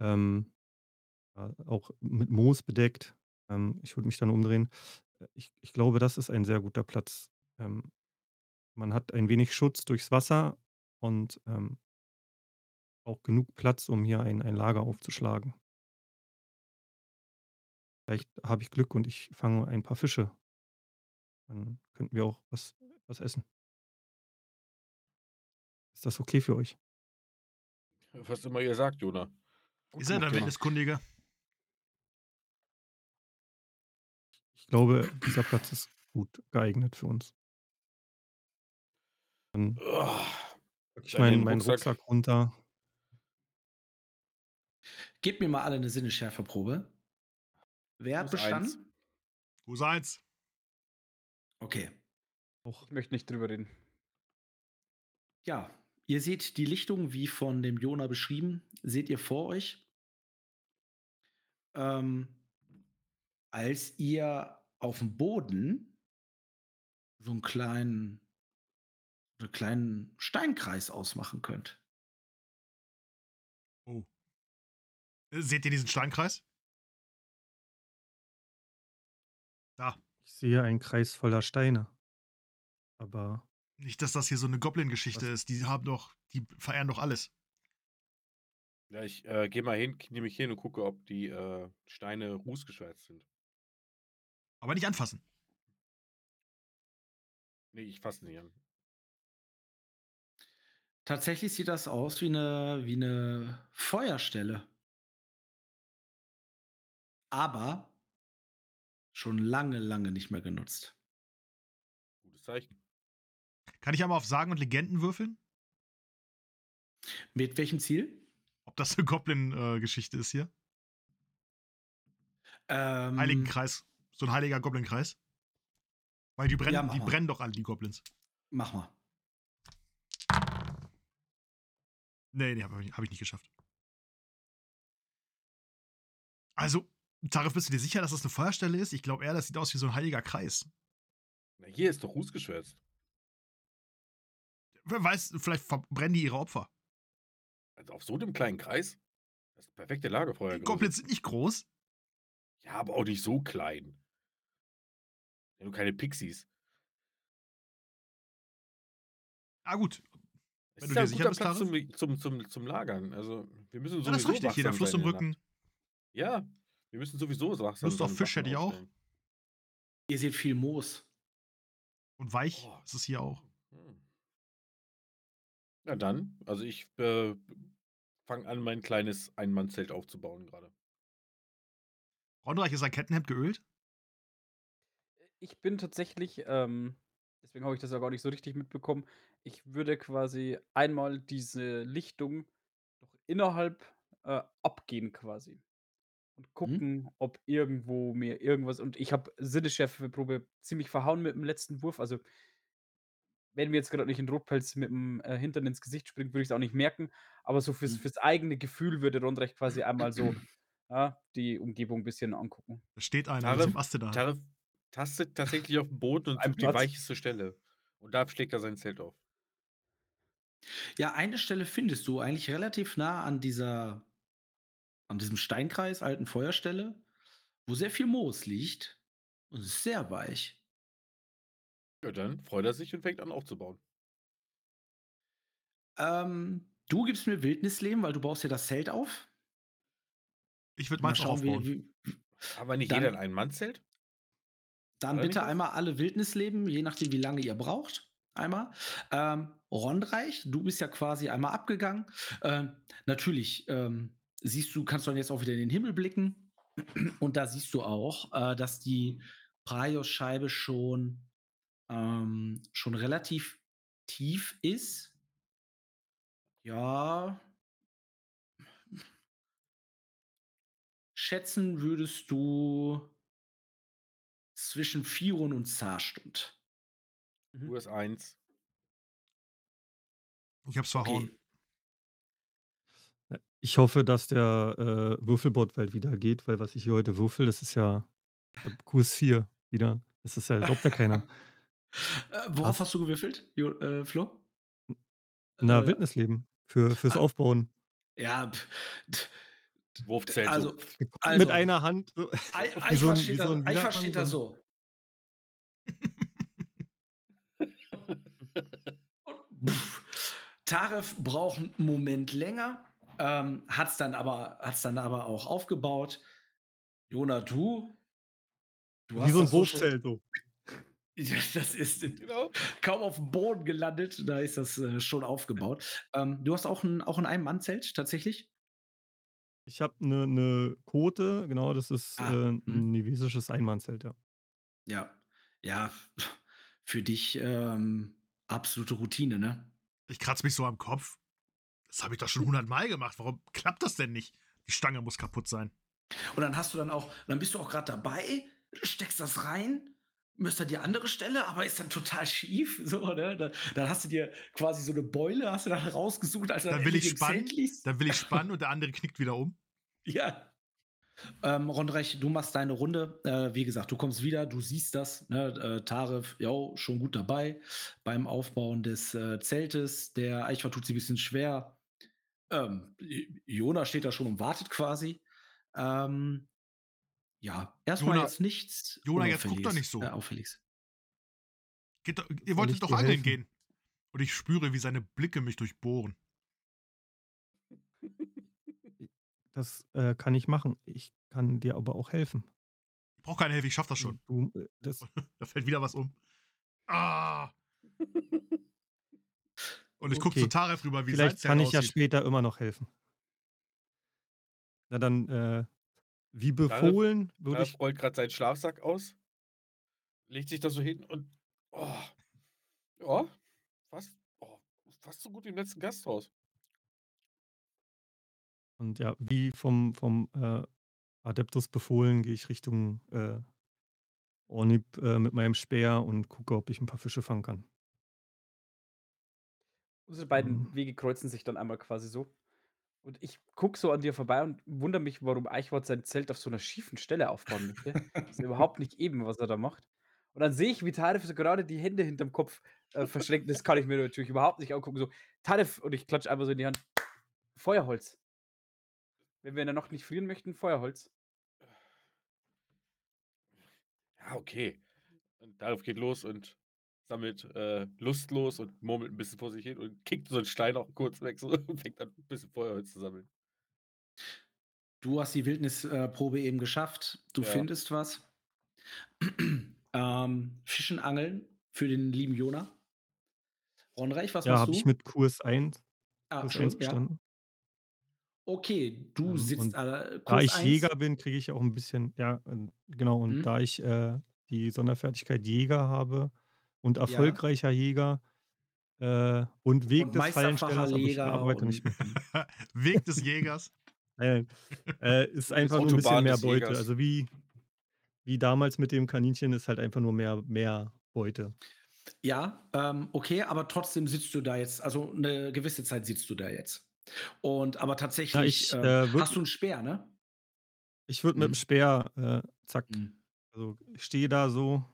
Ähm, auch mit Moos bedeckt. Ähm, ich würde mich dann umdrehen. Äh, ich ich glaube, das ist ein sehr guter Platz. Ähm, man hat ein wenig Schutz durchs Wasser und, ähm, auch genug Platz, um hier ein ein Lager aufzuschlagen. Vielleicht habe ich Glück und ich fange ein paar Fische. Dann könnten wir auch was was essen. Ist das okay für euch? Was immer ihr sagt, Jona. Ist er der. Wildniskundige? Ich glaube, dieser Platz ist gut geeignet für uns. Dann packe ich meinen meinen Rucksack. Rucksack runter. Gebt mir mal alle eine Sinnesschärfeprobe. Wer hat bestanden? Wo seid's? Okay. Ich möchte nicht drüber reden. Ja, ihr seht die Lichtung, wie von dem Jona beschrieben, seht ihr vor euch. Ähm, als ihr auf dem Boden so einen kleinen, einen kleinen Steinkreis ausmachen könnt. Oh. Äh, Seht ihr diesen Steinkreis? Da. ich sehe einen Kreis voller Steine. Aber Nicht, dass das hier so eine Goblin-Geschichte ist. Die haben doch, die verehren doch alles. Ja, ich äh, gehe mal hin, knie mich hin und gucke, ob die äh, Steine rußgeschwärzt sind. Aber nicht anfassen. Nee, ich fasse nicht an. Tatsächlich sieht das aus wie eine, wie eine Feuerstelle. Aber schon lange, lange nicht mehr genutzt. Gutes Zeichen. Kann ich einmal auf Sagen und Legenden würfeln? Mit welchem Ziel? Ob das eine Goblin-Geschichte ist hier? Ähm, Heiligenkreis. So ein heiliger Goblin-Kreis? Weil die brennen, Ja, mach die mal. brennen doch alle, die Goblins. Mach mal. Nee, nee, habe ich, hab ich nicht geschafft. Also, Tarif, bist du dir sicher, dass das eine Feuerstelle ist? Ich glaube eher, das sieht aus wie so ein heiliger Kreis. Na, hier ist doch rußgeschwärzt. Wer weiß, vielleicht verbrennen die ihre Opfer. Also auf so einem kleinen Kreis? Das ist perfekte Lagerfeuer. Die Goblins sind nicht groß. Ja, aber auch nicht so klein. Ja, nur keine Pixies. Ah, gut. Wenn ist du ja dir sicher bist, Platz zum, zum, zum, zum Lagern. Also, wir müssen Ja, sowieso das ist richtig. Hier der wachsam Fluss sein im. Rücken. Ja, wir müssen sowieso wachsam Lust auf sein Fisch hätte ich auch. Ihr seht viel Moos. Und weich Oh. ist es hier auch. Hm. Na dann, also ich äh, fange an, mein kleines Einmannzelt aufzubauen gerade. Rondreich ist ein Kettenhemd geölt. Ich bin tatsächlich, ähm, deswegen habe ich das ja gar nicht so richtig mitbekommen. Ich würde quasi einmal diese Lichtung noch innerhalb äh, abgehen quasi. Und gucken, ob irgendwo mir irgendwas. Und ich habe Sinnesschärfeprobe ziemlich verhauen mit dem letzten Wurf. Also, wenn mir jetzt gerade nicht ein Rotpelz mit dem äh, Hintern ins Gesicht springt, würde ich es auch nicht merken. Aber so fürs, Mhm. fürs eigene Gefühl würde Rondrecht quasi einmal so ja, die Umgebung ein bisschen angucken. Da steht einer Tarif- mit Aste da. Tarif tastet tatsächlich auf den Boden und sucht die Platz. weicheste Stelle. Und da schlägt er sein Zelt auf. Ja, eine Stelle findest du eigentlich relativ nah an dieser, an diesem Steinkreis, alten Feuerstelle, wo sehr viel Moos liegt. Und es ist sehr weich. Ja, dann freut er sich und fängt an aufzubauen. Ähm, du gibst mir Wildnisleben, weil du baust ja das Zelt auf. Ich würde Mal meins schauen, aufbauen. wie, wie, Aber nicht Dann- jeder in ein Mannzelt? Dann Oder bitte nicht? einmal alle Wildnisleben, je nachdem, wie lange ihr braucht. Einmal. Ähm, Rondreich, du bist ja quasi einmal abgegangen. Ähm, natürlich ähm, siehst du, kannst du dann jetzt auch wieder in den Himmel blicken. Und da siehst du auch, äh, dass die Praios-Scheibe schon, ähm, schon relativ tief ist. Ja. Schätzen würdest du zwischen Firon und Zarstund. Mhm. Hast eins. Ich hab's verhauen. Okay. Ich hoffe, dass der, äh, Würfelbot bald wieder geht, weil was ich hier heute würfel, das ist ja, äh, QS4 wieder. Das ist ja glaubt ja keiner. Äh, worauf Krass. hast du gewürfelt, Jo äh, Flo? Na, Äh, Wildnisleben für fürs ah, Aufbauen. ja, Wurfzelt so. also Mit also einer Hand so so Eichwart wie steht so da 'n Eichwart Widerfang steht so da so. Und Taref braucht 'n Moment länger, ähm, hat's dann aber hat's dann aber auch aufgebaut. Jona, du du Wie hast so 'n das so schnell Wurfzelt so. Ja, das ist Genau. kaum aufm Boden gelandet, da ist das, äh, schon aufgebaut. Ähm, du hast auch 'n auch 'n Ein-Mann-Zelt tatsächlich? Ich habe 'ne 'ne Kote, genau, das ist, äh, Ah, 'n mhm. nivisisches Ein-Mann-Zelt, ja. Ja. Ja, für dich, ähm, absolute Routine, ne? Ich kratze mich so am Kopf. Das habe ich doch schon hundertmal gemacht. Warum klappt das denn nicht? Die Stange muss kaputt sein. Und dann hast du dann auch dann bist du auch grad dabei, steckst das rein, müsste die andere Stelle, aber ist dann total schief, so, ne? Da dann hast du dir quasi so 'ne Beule hast du dann rausgesucht, als dann Dann will ich spannen, dann will ich spannen und der andere knickt wieder um. Ja. Ähm, Rondreich, du machst deine Runde. Äh, wie gesagt, du kommst wieder, du siehst das, ne? Äh, Taref, jo, schon gut dabei beim Aufbauen des, äh, Zeltes. Der Eichwart tut sich 'n bisschen schwer. Ähm, Jona steht da schon und wartet quasi. Ähm, ja, erst mal Jona jetzt nichts Jona, jetzt guck doch nicht so. äh, Auffälliges. Geht doch ihr wolltet doch angeln helfen? gehen. Und ich spüre, wie seine Blicke mich durchbohren. Das, äh, kann ich machen. Ich kann dir aber auch helfen. Ich brauche keine Hilfe, ich schaffe das schon. Du, äh, das Da fällt wieder was um. Ah! Und ich gucke zu Okay. Taref rüber, wie Vielleicht kann ich ja aussieht. später immer noch helfen. Na dann, äh, wie befohlen würde Taref ich rollt grad seinen Schlafsack aus, legt sich da so hin und oh, ja, fast oh, fast so gut wie im letzten Gasthaus. Und ja, wie vom vom, äh, Adeptus befohlen, gehe ich Richtung, äh, Ornib, äh, mit meinem Speer und gucke, ob ich 'n paar Fische fangen kann. Unsere beiden Ähm. Wege kreuzen sich dann einmal quasi so. Und ich gucke so an dir vorbei und wundere mich, warum Eichwart sein Zelt auf so 'ner schiefen Stelle aufbauen möchte. Ist ja überhaupt nicht eben, was er da macht. Und dann sehe ich, wie Taref so gerade die Hände hinterm Kopf, äh, verschränkt. Das kann ich mir natürlich überhaupt nicht angucken. So: „Taref!“ Und ich klatsche einfach so in die Hand: „Feuerholz.“ Wenn wir in der Nacht nicht frieren möchten, Feuerholz. Ja, okay. Und Taref geht los und sammelt, äh, lustlos und murmelt 'n bisschen vor sich hin und kickt so 'n Stein auch kurz weg so und fängt an, 'n bisschen Feuerholz zu sammeln. Du hast die Wildnis äh, Probe eben geschafft. Du Ja. findest was. Ähm, Fischen, Angeln für den lieben Jona. Rondreich, was Ja, machst habe ich du? mit Kurs 1 Ah, Kurs 1 schön, ja. bestanden. Okay, du Ähm, sitzt, und äh, da ich 1 Jäger bin, kriege ich auch 'n bisschen ja, ähm, genau, und Mhm. da ich, äh, die Sonderfertigkeit Jäger habe und Ja. erfolgreicher Jäger, äh, und Weg Und des Fallenstellers, nicht mehr. Weg des Jägers. Äh, ist einfach nur 'n bisschen mehr Beute. Jägers. Also wie wie damals mit dem Kaninchen ist halt einfach nur mehr mehr Beute. Ja, ähm, okay, aber trotzdem sitzt du da jetzt also 'ne gewisse Zeit sitzt du da jetzt. Und aber Ja, tatsächlich, ich, ähm äh, hast würde du 'n Speer, ne? ich würde mit'm Mhm. Speer, äh, zack Mhm. also ich stehe da so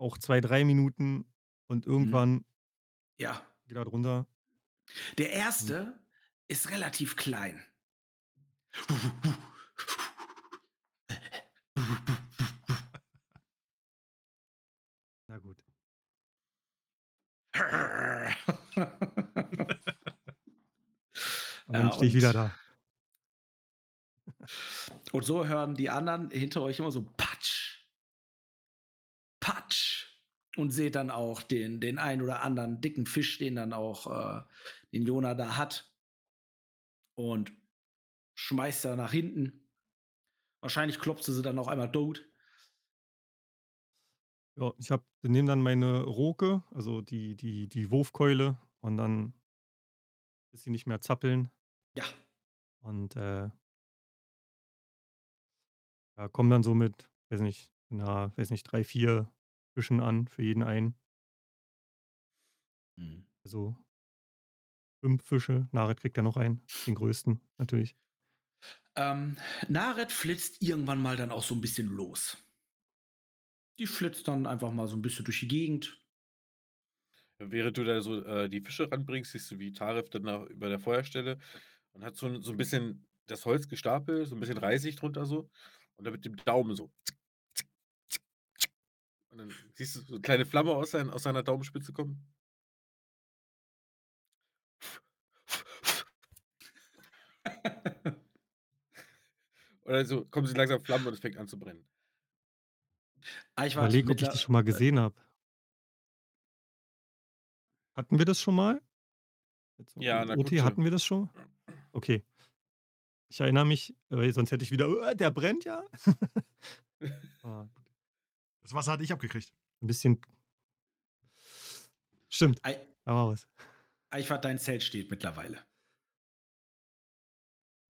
auch 2, 3 Minuten und Mhm. irgendwann Ja. geht er drunter. Der Und 1. ist relativ klein. Na gut. Und Ja, dann stehe ich wieder da. und so hören die anderen hinter euch immer so Patsch. Patsch. Und seht dann auch den den einen oder anderen dicken Fisch, den dann auch, äh den Jona da hat. Und schmeißt er nach hinten. Wahrscheinlich klopfst du sie dann auch einmal tot. Ja, ich nehme dann meine Roke, also die die die Wurfkeule und dann bis sie nicht mehr zappeln. Ja. Und, äh ja, komme dann so mit, weiß nicht, na, weiß nicht, 3, 4 Fischen an für jeden einen. Mhm. Also 5 Fische. Nared kriegt ja noch einen, den größten natürlich. Ähm, Nared flitzt irgendwann mal dann auch so ein bisschen los. Die flitzt dann einfach mal so ein bisschen durch die Gegend. Während du da so äh, die Fische ranbringst, siehst du, wie Taref dann nach, über der Feuerstelle und hat so, ein- so ein bisschen das Holz gestapelt, so ein bisschen Reisig drunter so und dann mit dem Daumen so. Und dann siehst du so eine kleine Flamme aus, sein, aus seiner Daumenspitze kommen. Und dann so kommen sie langsam Flammen und es fängt an zu brennen. Ah, Ich überlege, ob ich das schon mal gesehen habe. Hatten wir das schon mal? Jetzt Ja, der OT hatten wir das schon? Okay. Ich erinnere mich, weil sonst hätte ich wieder, "Äh, der brennt ja. Ah, Das Wasser hatte ich abgekriegt. ein bisschen. Stimmt, da war was. Eichwart, dein Zelt steht mittlerweile.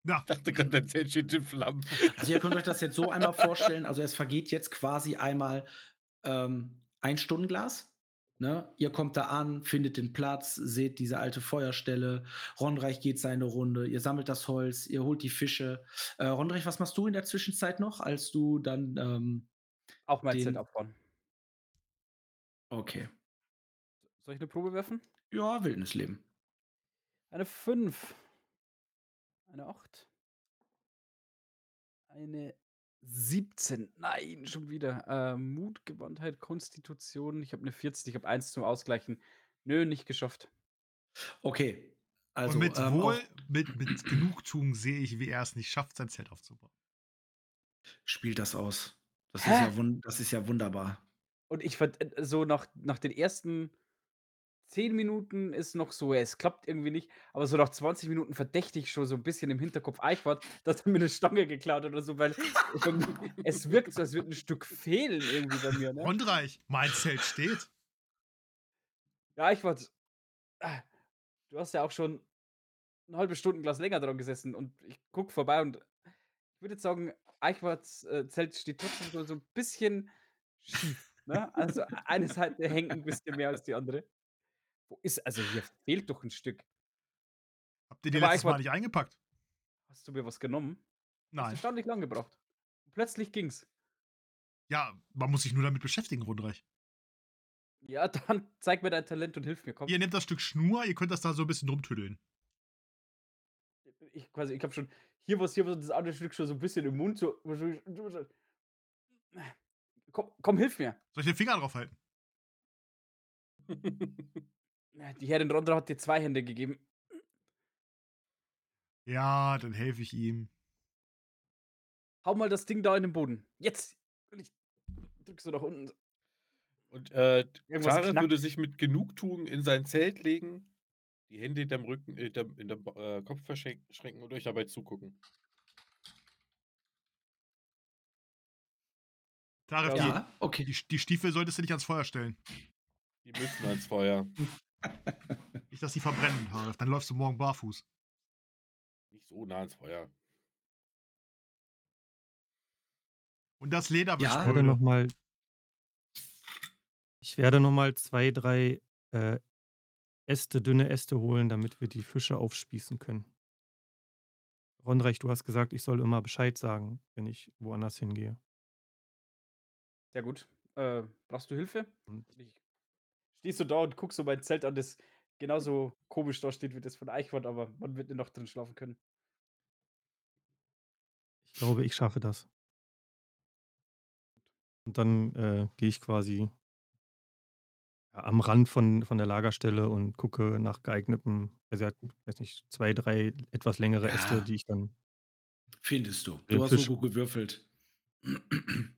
Ja, Ich dachte gerade, dein Zelt steht in Flammen. Also ihr könnt euch das jetzt so einmal vorstellen. Also es vergeht jetzt quasi einmal ähm, ein Stundenglas. Ne? Ihr kommt da an, findet den Platz, seht diese alte Feuerstelle. Rondreich geht seine Runde. Ihr sammelt das Holz, ihr holt die Fische. Äh, Rondreich, was machst du in der Zwischenzeit noch, als du dann ähm, Auch mein Den- Zelt aufbauen. okay. Soll ich eine Probe werfen? Ja, Wildnisleben. Eine 5. Eine 8. Eine 17. Nein, schon wieder. Äh, Mut, Gewandtheit, Konstitution. Ich habe eine 40. Ich habe eins zum Ausgleichen. Nö, nicht geschafft. Okay. Also und mit ähm, wohl, mit, mit Genugtuung sehe ich, wie er es nicht schafft, sein Zelt aufzubauen. spielt das aus. Das ist, ja das ist ja wunderbar. Und ich fand äh, so nach, nach den ersten 10 Minuten ist noch so, ja, es klappt irgendwie nicht, aber so nach 20 Minuten verdächtig schon so ein bisschen im Hinterkopf Eichwart, dass er mir eine Stange geklaut hat oder so, weil es wirkt so, als würde ein Stück fehlen irgendwie bei mir. Ne? Rondreich, mein Zelt steht. Ja, Eichwart, ah, du hast ja auch schon ein halbes Stundenglas länger dran gesessen und ich guck vorbei und ich würde jetzt sagen, Eichwarts äh, Zelt steht trotzdem so, so ein bisschen schief. Ne? Also eine Seite hängt ein bisschen mehr als die andere. Wo ist, also hier fehlt doch ein Stück. Habt ihr die Aber letztes Mal Eichwart- nicht eingepackt? Hast du mir was genommen? Hast Nein. erstaunlich lang gebraucht. Und plötzlich ging's. Ja, man muss sich nur damit beschäftigen, Rundreich. Ja, dann zeig mir dein Talent und hilf mir, komm. Ihr nehmt das Stück Schnur, ihr könnt das da so ein bisschen rumtüddeln. Ich quasi, ich habe schon hier was, hier was, das andere Stück schon so ein bisschen im Mund. So. Komm, komm, hilf mir. Soll ich den Finger drauf halten? Die Herrin Rondra hat dir zwei Hände gegeben. Ja, dann helfe ich ihm. Hau mal das Ding da in den Boden. Jetzt! Und ich drück so nach unten. Und äh, knackt. würde sich mit Genugtuung in sein Zelt legen, die Hände hinterm Rücken, äh, hinterm, hinterm äh, Kopf verschränken und euch dabei zugucken. Tarek, Ja, okay. die, die, die Stiefel solltest du nicht ans Feuer stellen. Die müssen ans Feuer. Nicht, dass die verbrennen, Tarek. Dann läufst du morgen barfuß. Nicht so nah ans Feuer. Und das Leder wird Ja. Ich werde noch mal ich werde noch mal 2, 3, äh, Äste dünne Äste holen, damit wir die Fische aufspießen können. Rondreich, du hast gesagt, ich soll immer Bescheid sagen, wenn ich woanders hingehe. Sehr gut. Äh, brauchst du Hilfe? Ich stehst du da und guckst so mein Zelt an, das genauso komisch da steht wie das von Eichwart, aber man wird noch drin schlafen können. ich glaube, ich schaffe das. Und dann, äh, gehe ich quasi ja, am Rand von von der Lagerstelle und gucke nach geeignetem also, ja, weiß nicht, 2, 3 etwas längere Ja. Äste, die ich dann Findest du. Du hast so gut gewürfelt.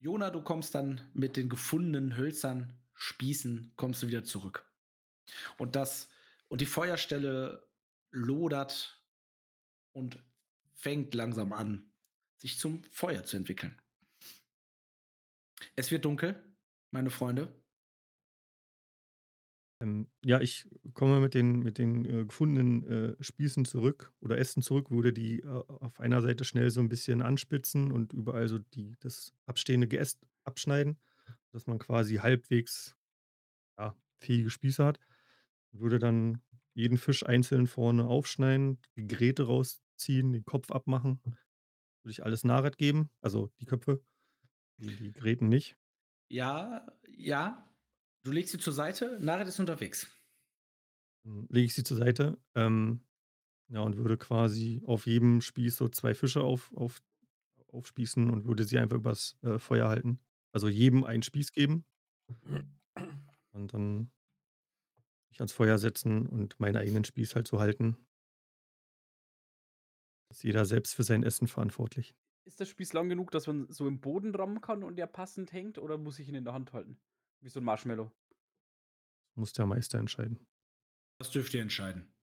Jona, du kommst dann mit den gefundenen Hölzern, Spießen, kommst du wieder zurück. Und das, und die Feuerstelle lodert und fängt langsam an, sich zum Feuer zu entwickeln. Es wird dunkel, meine Freunde. Ähm, ja, ich komme mit den mit den, äh, gefundenen, äh, Spießen zurück oder Ästen zurück, würde die, äh, auf einer Seite schnell so ein bisschen anspitzen und überall so die das abstehende Geäst abschneiden, dass man quasi halbwegs, ja, fähige Spieße hat. Würde dann jeden Fisch einzeln vorne aufschneiden, die Gräte rausziehen, den Kopf abmachen. Würde ich alles Naret geben, also die Köpfe, die die Gräten nicht. Ja, ja. Du legst sie zur Seite, Naret ist unterwegs. Dann lege ich sie zur Seite, ähm, ja, und würde quasi auf jedem Spieß so 2 Fische auf auf aufspießen und würde sie einfach übers, äh, Feuer halten. Also jedem einen Spieß geben. Und dann mich ans Feuer setzen und meinen eigenen Spieß halt so halten. Ist jeder selbst für sein Essen verantwortlich. Ist der Spieß lang genug, dass man so im Boden rammen kann und der passend hängt oder muss ich ihn in der Hand halten? Wie so 'n Marshmallow? Muss der Meister entscheiden. Das dürft ihr entscheiden,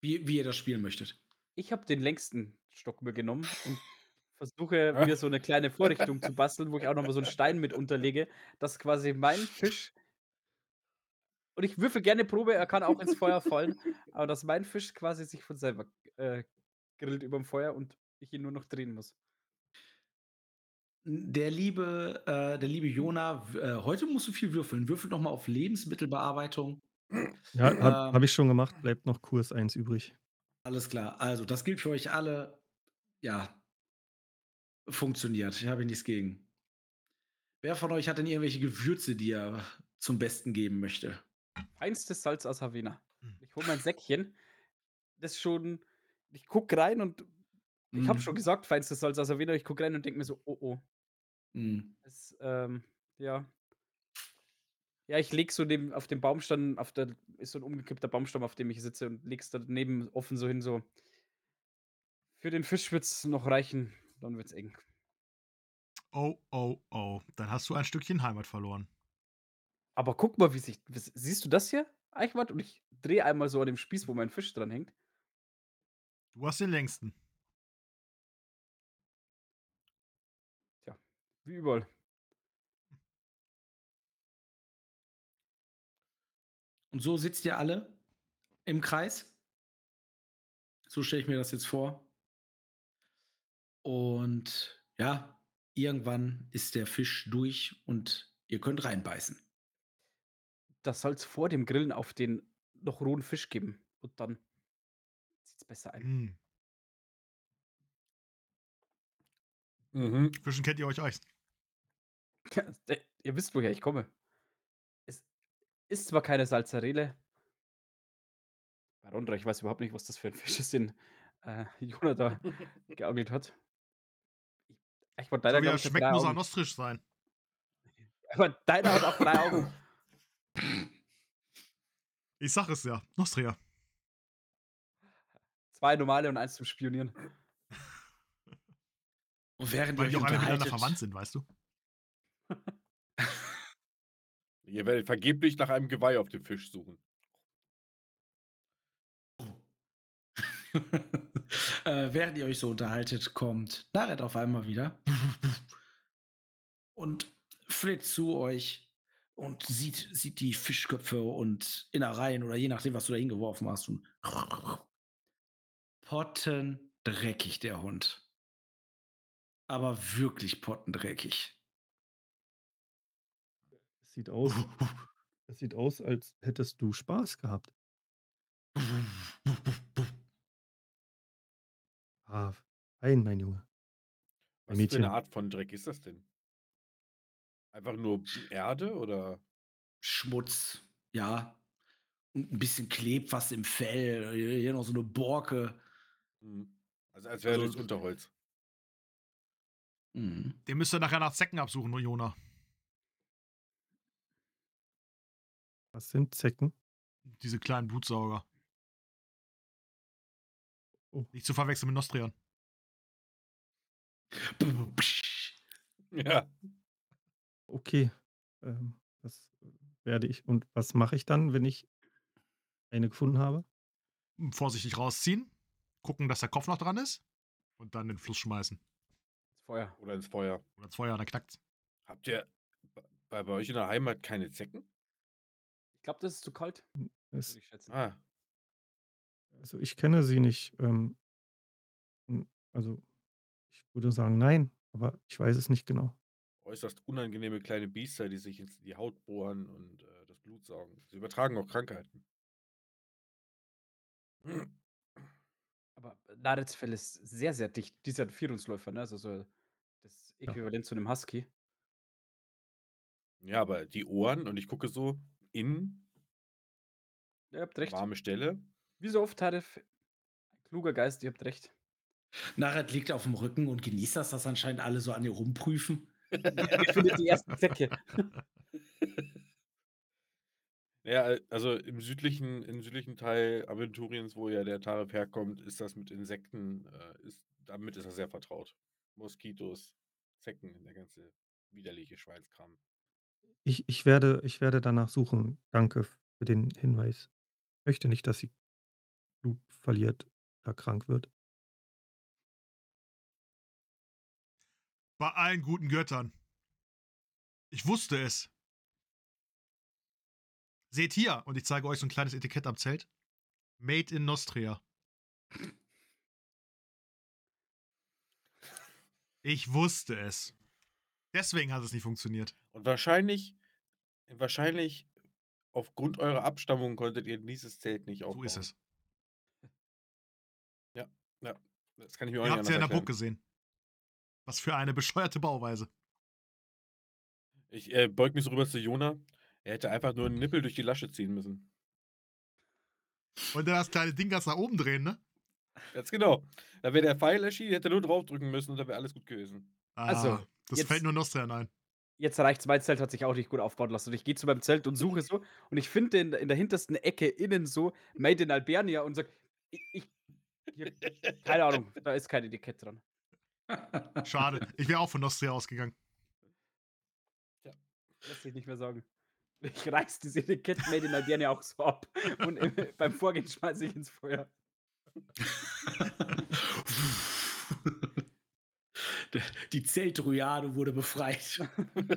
wie wie ihr das spielen möchtet. Ich habe den längsten Stock mir genommen und versuche mir so 'ne kleine Vorrichtung zu basteln, wo ich auch noch mal so 'n Stein mit unterlege, dass quasi mein Fisch und ich würfel gerne Probe, er kann auch ins Feuer fallen, aber dass mein Fisch quasi sich von selber, äh, grillt überm Feuer und ich ihn nur noch drehen muss. Der liebe äh, der liebe Jona, äh, heute musst du viel würfeln. Würfel noch mal auf Lebensmittelbearbeitung. Ja, habe Ähm habe ich schon gemacht, bleibt noch Kurs 1 übrig. Alles klar. Also, das gilt für euch alle. Ja. Funktioniert, habe ich nichts gegen. Wer von euch hat denn irgendwelche Gewürze, die er zum Besten geben möchte? Feinstes Salz aus Havana. Hm. Ich hole mein Säckchen, das schon ich gucke rein und ich habe schon Mhm. gesagt, feinstes Salz aus Havana. Ich gucke rein und denke mir so: „Oh, oh.“ Mhm. Es, ähm, ja. Ja, ich lege so neben auf dem Baumstamm auf der ist so 'n umgekippter Baumstamm, auf dem ich sitze und lege es daneben offen so hin, so für den Fisch wird's noch reichen, dann wird's eng. Oh, oh, oh. Dann hast du ein Stückchen Heimat verloren. Aber guck mal, wie sich siehst du das hier, Eichwart? Und ich drehe einmal so an dem Spieß, wo mein Fisch dran hängt. Du hast den längsten. Wie überall. Und so sitzt ihr alle im Kreis. So stelle ich mir das jetzt vor. Und ja, irgendwann ist der Fisch durch und ihr könnt reinbeißen. Das soll's vor dem Grillen auf den noch rohen Fisch geben und dann zieht's besser ein. Hm. Mhm. Fischen kennt ihr euch aus. Ja, ihr wisst, woher ich komme. Es ist zwar keine Salzarele Darunter, ich weiß überhaupt nicht, was das für 'n Fisch ist, den, äh, Jona da geangelt hat. Ich wollte So deiner, wie er ich, schmeckt, 3 muss er nostrisch sein. Aber deiner hat auch 3 Augen. Ich sag es ja, Nostria. 2 normale und 1 zum Spionieren. Und während Weil die auch alle miteinander verwandt sind, weißt du? Ihr werdet vergeblich nach einem Geweih auf dem Fisch suchen. äh, während ihr euch so unterhaltet, kommt Naret auf einmal wieder und flitzt zu euch und sieht, sieht die Fischköpfe und Innereien oder je nachdem, was du da hingeworfen hast. Und pottendreckig, der Hund. Aber wirklich pottendreckig. Es sieht aus es sieht aus, als hättest du Spaß gehabt. Ah, fein, mein Junge. Was Mein für Mädchen. eine Art von Dreck ist das denn? Einfach nur Erde oder? Schmutz, ja. Und ein bisschen klebt was im Fell. Hier noch so eine Borke. Mhm. Also als wäre Also- das Unterholz. Mhm. Den müsst ihr nachher nach Zecken absuchen, nur Jona. Was sind Zecken? Diese kleinen Blutsauger. Oh. Nicht zu verwechseln mit Nostrian. Ja. Okay, ähm, das werde ich und was mache ich dann, wenn ich eine gefunden habe? Hm, Vorsichtig rausziehen. Gucken, dass der Kopf noch dran ist. Und dann in den Fluss schmeißen. Das Feuer. Oder ins Feuer. Oder ins Feuer, dann knackt's. Habt ihr bei, bei euch in der Heimat keine Zecken? Ich glaube, das ist zu kalt, Es, würde ich schätzen. Ah, also ich kenne sie nicht. Ähm, hm, also ich würde sagen nein, aber ich weiß es nicht genau. äußerst unangenehme kleine Biester, die sich in die Haut bohren und äh, das Blut saugen. Sie übertragen auch Krankheiten. Aber Narets Fell ist sehr, sehr dicht. Die ist ja 'n Vierungsläufer, ne? Also so das Ja. Äquivalent zu 'nem Husky. Ja, aber die Ohren und ich gucke so innen Ihr habt recht. warme Stelle. Wie so oft, Tarif, kluger Geist, ihr habt recht. Naret liegt auf dem Rücken und genießt das, dass anscheinend alle so an ihr rumprüfen. Ihr findet die ersten Zecke. Ja, al also im südlichen im südlichen Teil Aventuriens, wo ja der Tarif herkommt, ist das mit Insekten, äh, ist damit ist er sehr vertraut. Moskitos, Zecken, der ganze widerliche Schweinskram. Ich ich werde ich werde danach suchen. Danke für den Hinweis. Möchte nicht, dass sie Blut verliert oder krank wird. Bei allen guten Göttern. Ich wusste es. Seht hier, und ich zeige euch so ein kleines Etikett am Zelt. Made in Nostria. Ich wusste es. Deswegen hat es nicht funktioniert. Und wahrscheinlich wahrscheinlich aufgrund eurer Abstammung konntet ihr dieses Zelt nicht So aufbauen. ist es. Ja, das kann ich mir auch Ihr nicht habt es ja in der Burg gesehen. Was für eine bescheuerte Bauweise. Ich, äh, beug mich so rüber zu Jona. Er hätte einfach nur 'n Nippel durch die Lasche ziehen müssen. Und dann das kleine Ding ganz nach oben drehen, ne? Ganz genau. Da wäre der Pfeil erschienen, hätte nur draufdrücken müssen und dann wäre alles gut gewesen. Also, Ah, das jetzt- fällt nur Nostrian ein. Jetzt reicht's, mein Zelt hat sich auch nicht gut aufbauen lassen. Und ich gehe zu meinem Zelt und suche so und ich finde in in der hintersten Ecke innen so Made in Albania und sage: „Ich ich hier keine Ahnung, da ist kein Etikett dran.“ Schade. Ich wäre auch von Nostria ausgegangen. Lässt sich nicht mehr sagen. Ich reiß das Etikett Made in Albania auch so ab und im beim Vorgehen schmeiße ich ins Feuer. Die Zeltdryade wurde befreit.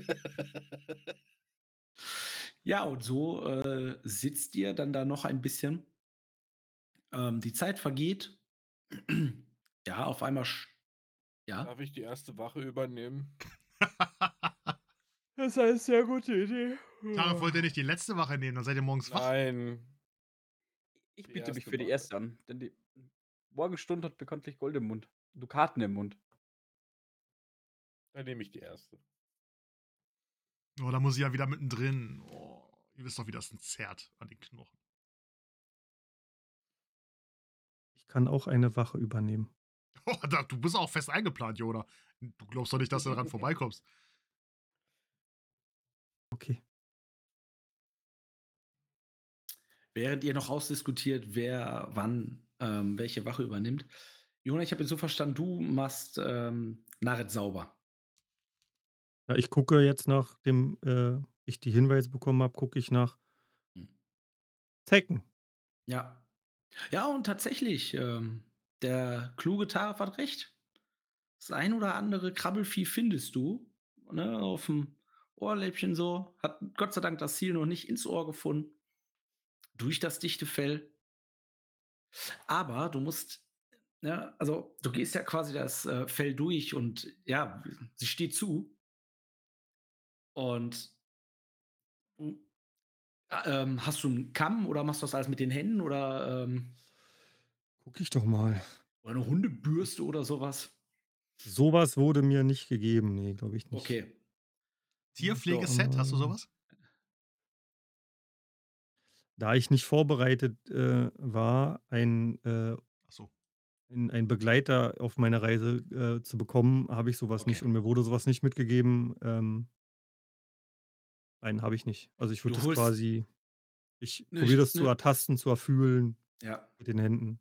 Ja, und so, äh, sitzt ihr dann da noch ein bisschen. Ähm, die Zeit vergeht. Ja, auf einmal ja? Darf ich die erste Wache übernehmen? Das ist eine sehr gute Idee. Tarek wollte nicht die letzte Wache nehmen, dann seid ihr morgens wach. Nein. Ich biete mich für die erste an, denn die Morgenstund hat bekanntlich Gold im Mund. Dukaten im Mund. Dann nehme ich die erste. Oh, da muss ich ja wieder mittendrin. Oh, ihr wisst doch, wie das ein zerrt an den Knochen. Ich kann auch eine Wache übernehmen. Oh, da, du bist auch fest eingeplant, Joda. Du glaubst doch nicht, dass du daran vorbeikommst. Okay. Während ihr noch ausdiskutiert, wer wann, ähm, welche Wache übernimmt. Jona, ich habe jetzt so verstanden, du machst, ähm, Naret sauber. Ja, ich gucke jetzt, nachdem, äh, ich die Hinweise bekommen habe, gucke ich nach Hm. Zecken. Ja. Ja, und tatsächlich, ähm, der kluge Taraf hat recht. Das ein oder andere Krabbelvieh findest du, ne, auf'm Ohrläppchen so. Hat Gott sei Dank das Ziel noch nicht ins Ohr gefunden. Durch das dichte Fell. Aber du musst ne, also, du gehst ja quasi das, äh, Fell durch und ja, sie steht zu. Und hm, ähm, hast du 'n Kamm oder machst du das alles mit den Händen oder, ähm Gucke ich doch mal. oder 'ne Hundebürste oder so was? So was wurde mir nicht gegeben. Ne, glaube ich nicht. Okay. Tierpflegeset, hast du sowas? Da ich nicht vorbereitet, äh, war, ein, äh Ach so. ein ein Begleiter auf meiner Reise, äh, zu bekommen, habe ich sowas nicht Okay. und mir wurde sowas nicht mitgegeben. Ähm nein, habe ich nicht. Also, ich würde Du das quasi ich 'ne probiere das zu 'ne ertasten, zu erfühlen Ja. mit den Händen.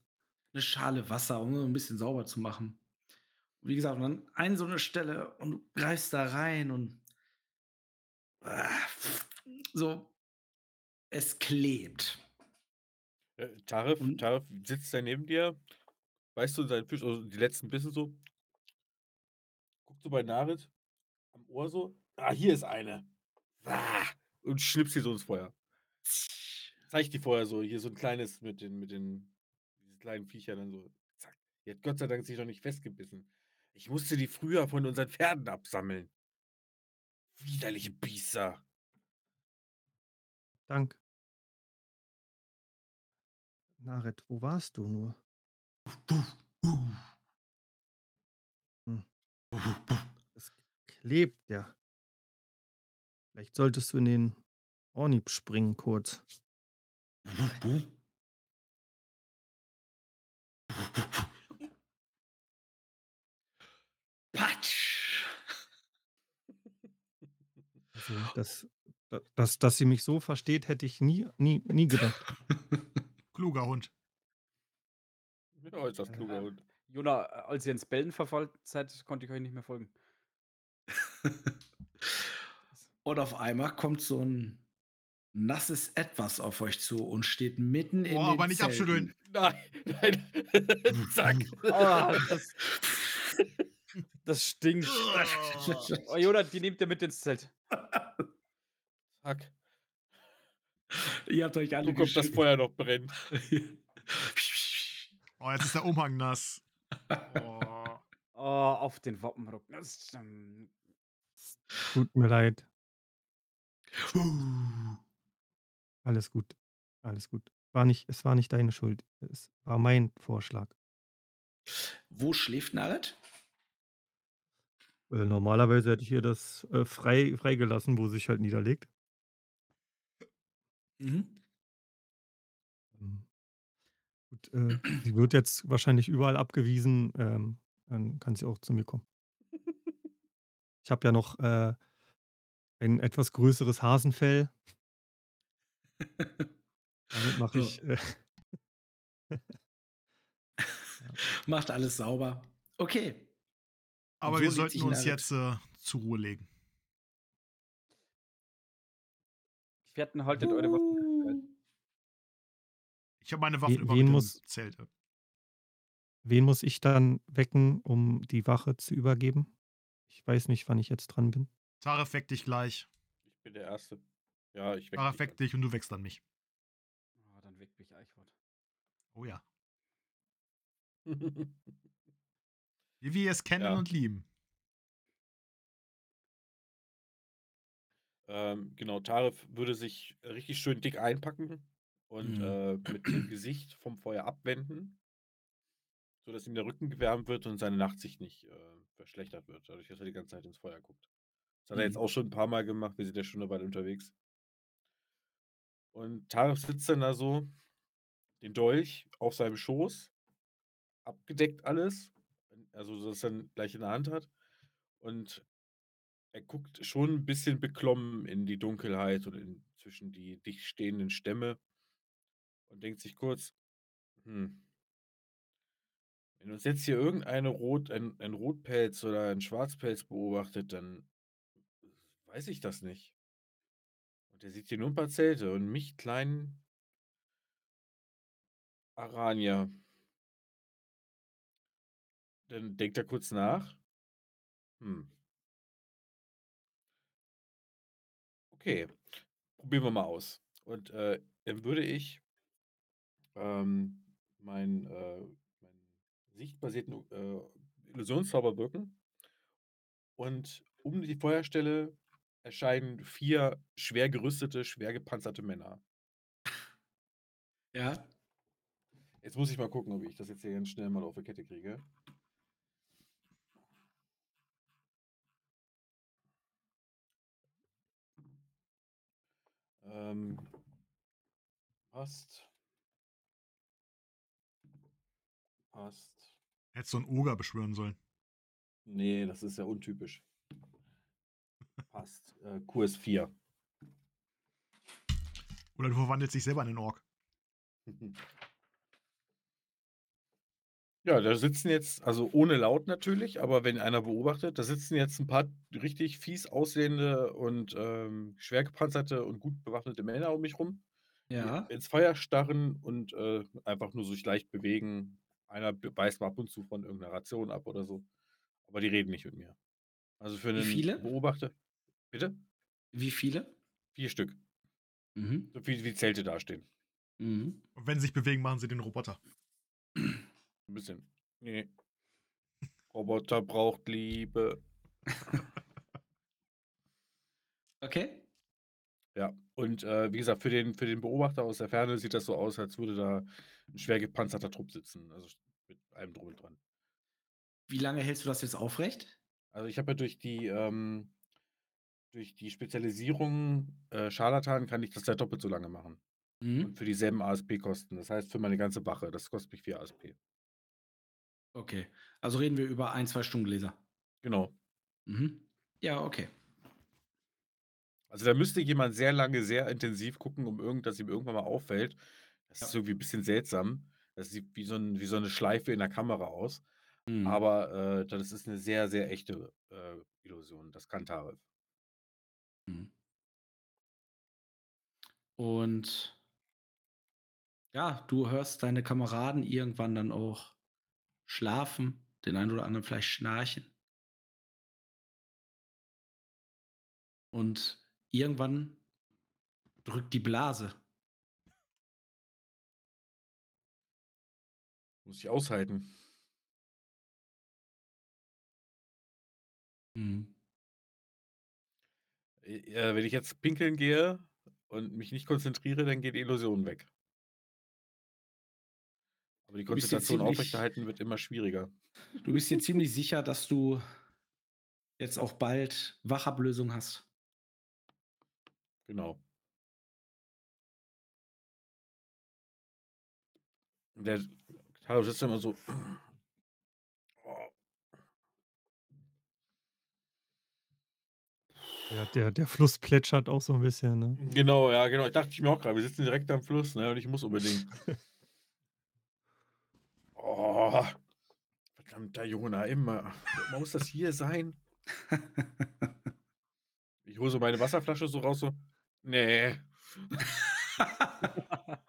'Ne Schale Wasser, um so 'n bisschen sauber zu machen. Wie gesagt, und dann eine so 'ne Stelle und du greifst da rein und so es klebt. Äh, Tarif Und Tarif sitzt da neben dir, beißt so in seinen Fisch also die letzten Bisse so. Guckt so bei Narit am Ohr so: „Ah, hier ist eine.“ Ah, und schnippst die so ins Feuer. Zeigt die vorher so, hier so 'n kleines mit den mit den diesen kleinen Viecher dann so, zack. Die hat Gott sei Dank sich noch nicht festgebissen. Ich musste die früher von unseren Pferden absammeln. Widerliche Biester. Dank. Naret, wo warst du nur? Hm. Es klebt ja. Vielleicht solltest du in den Ornib springen kurz. Patsch! Also, dass, da- dass, dass sie mich so versteht, hätte ich nie, nie, nie gedacht. Kluger Hund. Ja, äußerst kluger Äh, Hund. Jona, als ihr ins Bellen verfallen seid, konnte ich euch nicht mehr folgen. Und auf einmal kommt so ein nasses Etwas auf euch zu und steht mitten in Boah, aber nicht abschütteln. Nein, nein. Zack. Ah, das, das stinkt. Oh. Oh, Jona, die nehmt ihr mit ins Zelt. Zack. Ihr habt euch alle Du guckst, das. Feuer noch brennt. Oh, jetzt ist der Umhang nass. Oh. Oh, auf den ähm, Tut mir leid. Alles gut. Alles gut. War nicht, es war nicht deine Schuld. Es war mein Vorschlag. Wo schläft Naret? Äh, normalerweise hätte ich ihr das äh, frei, freigelassen, wo sie sich halt niederlegt. Mhm. Ähm, Gut, äh, sie wird jetzt wahrscheinlich überall abgewiesen. Ähm, dann kann sie auch zu mir kommen. Ich habe ja noch äh, ein etwas größeres Hasenfell. Damit mache Ja. ich. Äh, Macht alles sauber. Okay. Aber wo wir sollten uns jetzt äh, zur Ruhe legen. Gefährten, haltet eure Waffen. Ich habe meine Waffen wen mit muss- wen muss ich dann wecken, um die Wache zu übergeben? Ich weiß nicht, wann ich jetzt dran bin. Taref weckt dich gleich. Ich bin der Erste. Ja, ich weck Taref dich weckt dich und du weckst dann mich. Oh, dann weckt mich Eichwort. Oh ja. an. Wie wir es kennen Ja. und lieben. ähm, genau, Taref würde sich richtig schön dick einpacken und Mhm. äh, mit dem Gesicht vom Feuer abwenden, sodass ihm der Rücken gewärmt wird und seine Nachtsicht nicht äh, verschlechtert wird, dadurch, dass er die ganze Zeit ins Feuer guckt. Das hat er jetzt Mhm. auch schon ein paar Mal gemacht, wir sind ja schon eine Weile unterwegs. Und Taref sitzt dann da so, den Dolch auf seinem Schoß, abgedeckt alles, also so, dass er ihn gleich in der Hand hat. Und er guckt schon ein bisschen beklommen in die Dunkelheit und in, zwischen die dicht stehenden Stämme und denkt sich kurz, hm, wenn uns jetzt hier irgendeine Rot, ein, ein Rotpelz oder ein Schwarzpelz beobachtet, dann weiß ich das nicht. Und er sieht hier nur ein paar Zelte und mich, kleinen Aranier. Dann denkt er kurz nach. Hm. Okay, probieren wir mal aus. Und äh, dann würde ich ähm, meinen äh, mein sichtbasierten äh, Illusionszauber wirken. Und um die Feuerstelle erscheinen vier schwer gerüstete, schwer gepanzerte Männer. Ja. Jetzt muss ich mal gucken, ob ich das jetzt hier ganz schnell mal auf die Kette kriege. Ähm, passt. Passt. Hättest du einen Oger beschwören sollen. Nee, das ist ja untypisch. Passt. Äh, QS4. Oder du verwandelst dich selber in einen Ork. Ja, da sitzen jetzt, also ohne Laut natürlich, aber wenn einer beobachtet, da sitzen jetzt ein paar richtig fies aussehende und ähm, schwer gepanzerte und gut bewaffnete Männer um mich rum, die Ja. ins Feuer starren und äh, einfach nur sich leicht bewegen. Einer be- beißt mal ab und zu von irgendeiner Ration ab oder so. Aber die reden nicht mit mir. Also für einen viele? Beobachter. Bitte? Wie viele? Vier Stück. Mhm. So viel wie Zelte dastehen. Mhm. Und wenn sie sich bewegen, machen sie den Roboter. Ein bisschen. Nee. Roboter braucht Liebe. Okay. Ja. Und äh, wie gesagt, für den, für den Beobachter aus der Ferne sieht das so aus, als würde da ein schwer gepanzerter Trupp sitzen. Also mit allem drum und dran. Wie lange hältst du das jetzt aufrecht? Also ich habe ja durch die, ähm, durch die Spezialisierung äh, Scharlatan kann ich das ja doppelt so lange machen. Mhm. Und für dieselben ASP-Kosten. Das heißt, für meine ganze Wache. Das kostet mich 4 ASP. Okay. Also reden wir über ein, zwei Stunden Gläser. Genau. Mhm. Ja, okay. Also da müsste jemand sehr lange, sehr intensiv gucken, um irgend, dass ihm irgendwann mal auffällt. Das Ja. ist irgendwie ein bisschen seltsam. Das sieht wie so, ein, wie so eine Schleife in der Kamera aus. Mhm. Aber äh, das ist eine sehr, sehr echte äh, Illusion. Das kann Tarif. Mhm. Und ja, du hörst deine Kameraden irgendwann dann auch schlafen, den einen oder anderen vielleicht schnarchen. Und irgendwann drückt die Blase. Muss ich aushalten. Mhm. Äh, wenn ich jetzt pinkeln gehe und mich nicht konzentriere, dann geht die Illusion weg. Aber die Konzentration ziemlich- aufrechterhalten wird immer schwieriger. Du bist dir ziemlich sicher, dass du jetzt auch bald Wachablösung hast. Genau. Der Taro sitzt immer so. Ja, der, der Fluss plätschert auch so ein bisschen, ne? Genau, ja, genau. Ich dachte ich mir auch gerade, wir sitzen direkt am Fluss, ne? Und ich muss unbedingt. Oh, verdammter Jona, immer. Muss das hier sein? Ich hole so meine Wasserflasche so raus, so. Nee.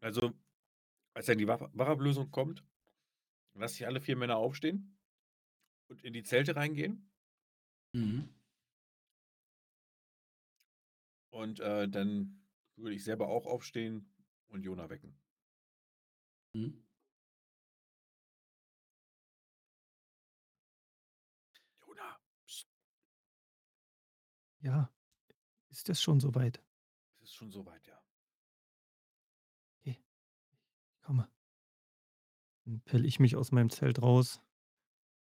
Also, als dann die Wach- Wachablösung kommt, lasse ich alle vier Männer aufstehen und in die Zelte reingehen. Mhm. Und äh, dann würde ich selber auch aufstehen und Jona wecken. Mhm. Jona, Ja, ist das schon soweit? es ist schon soweit, ja. Komme. Dann pelle ich mich aus meinem Zelt raus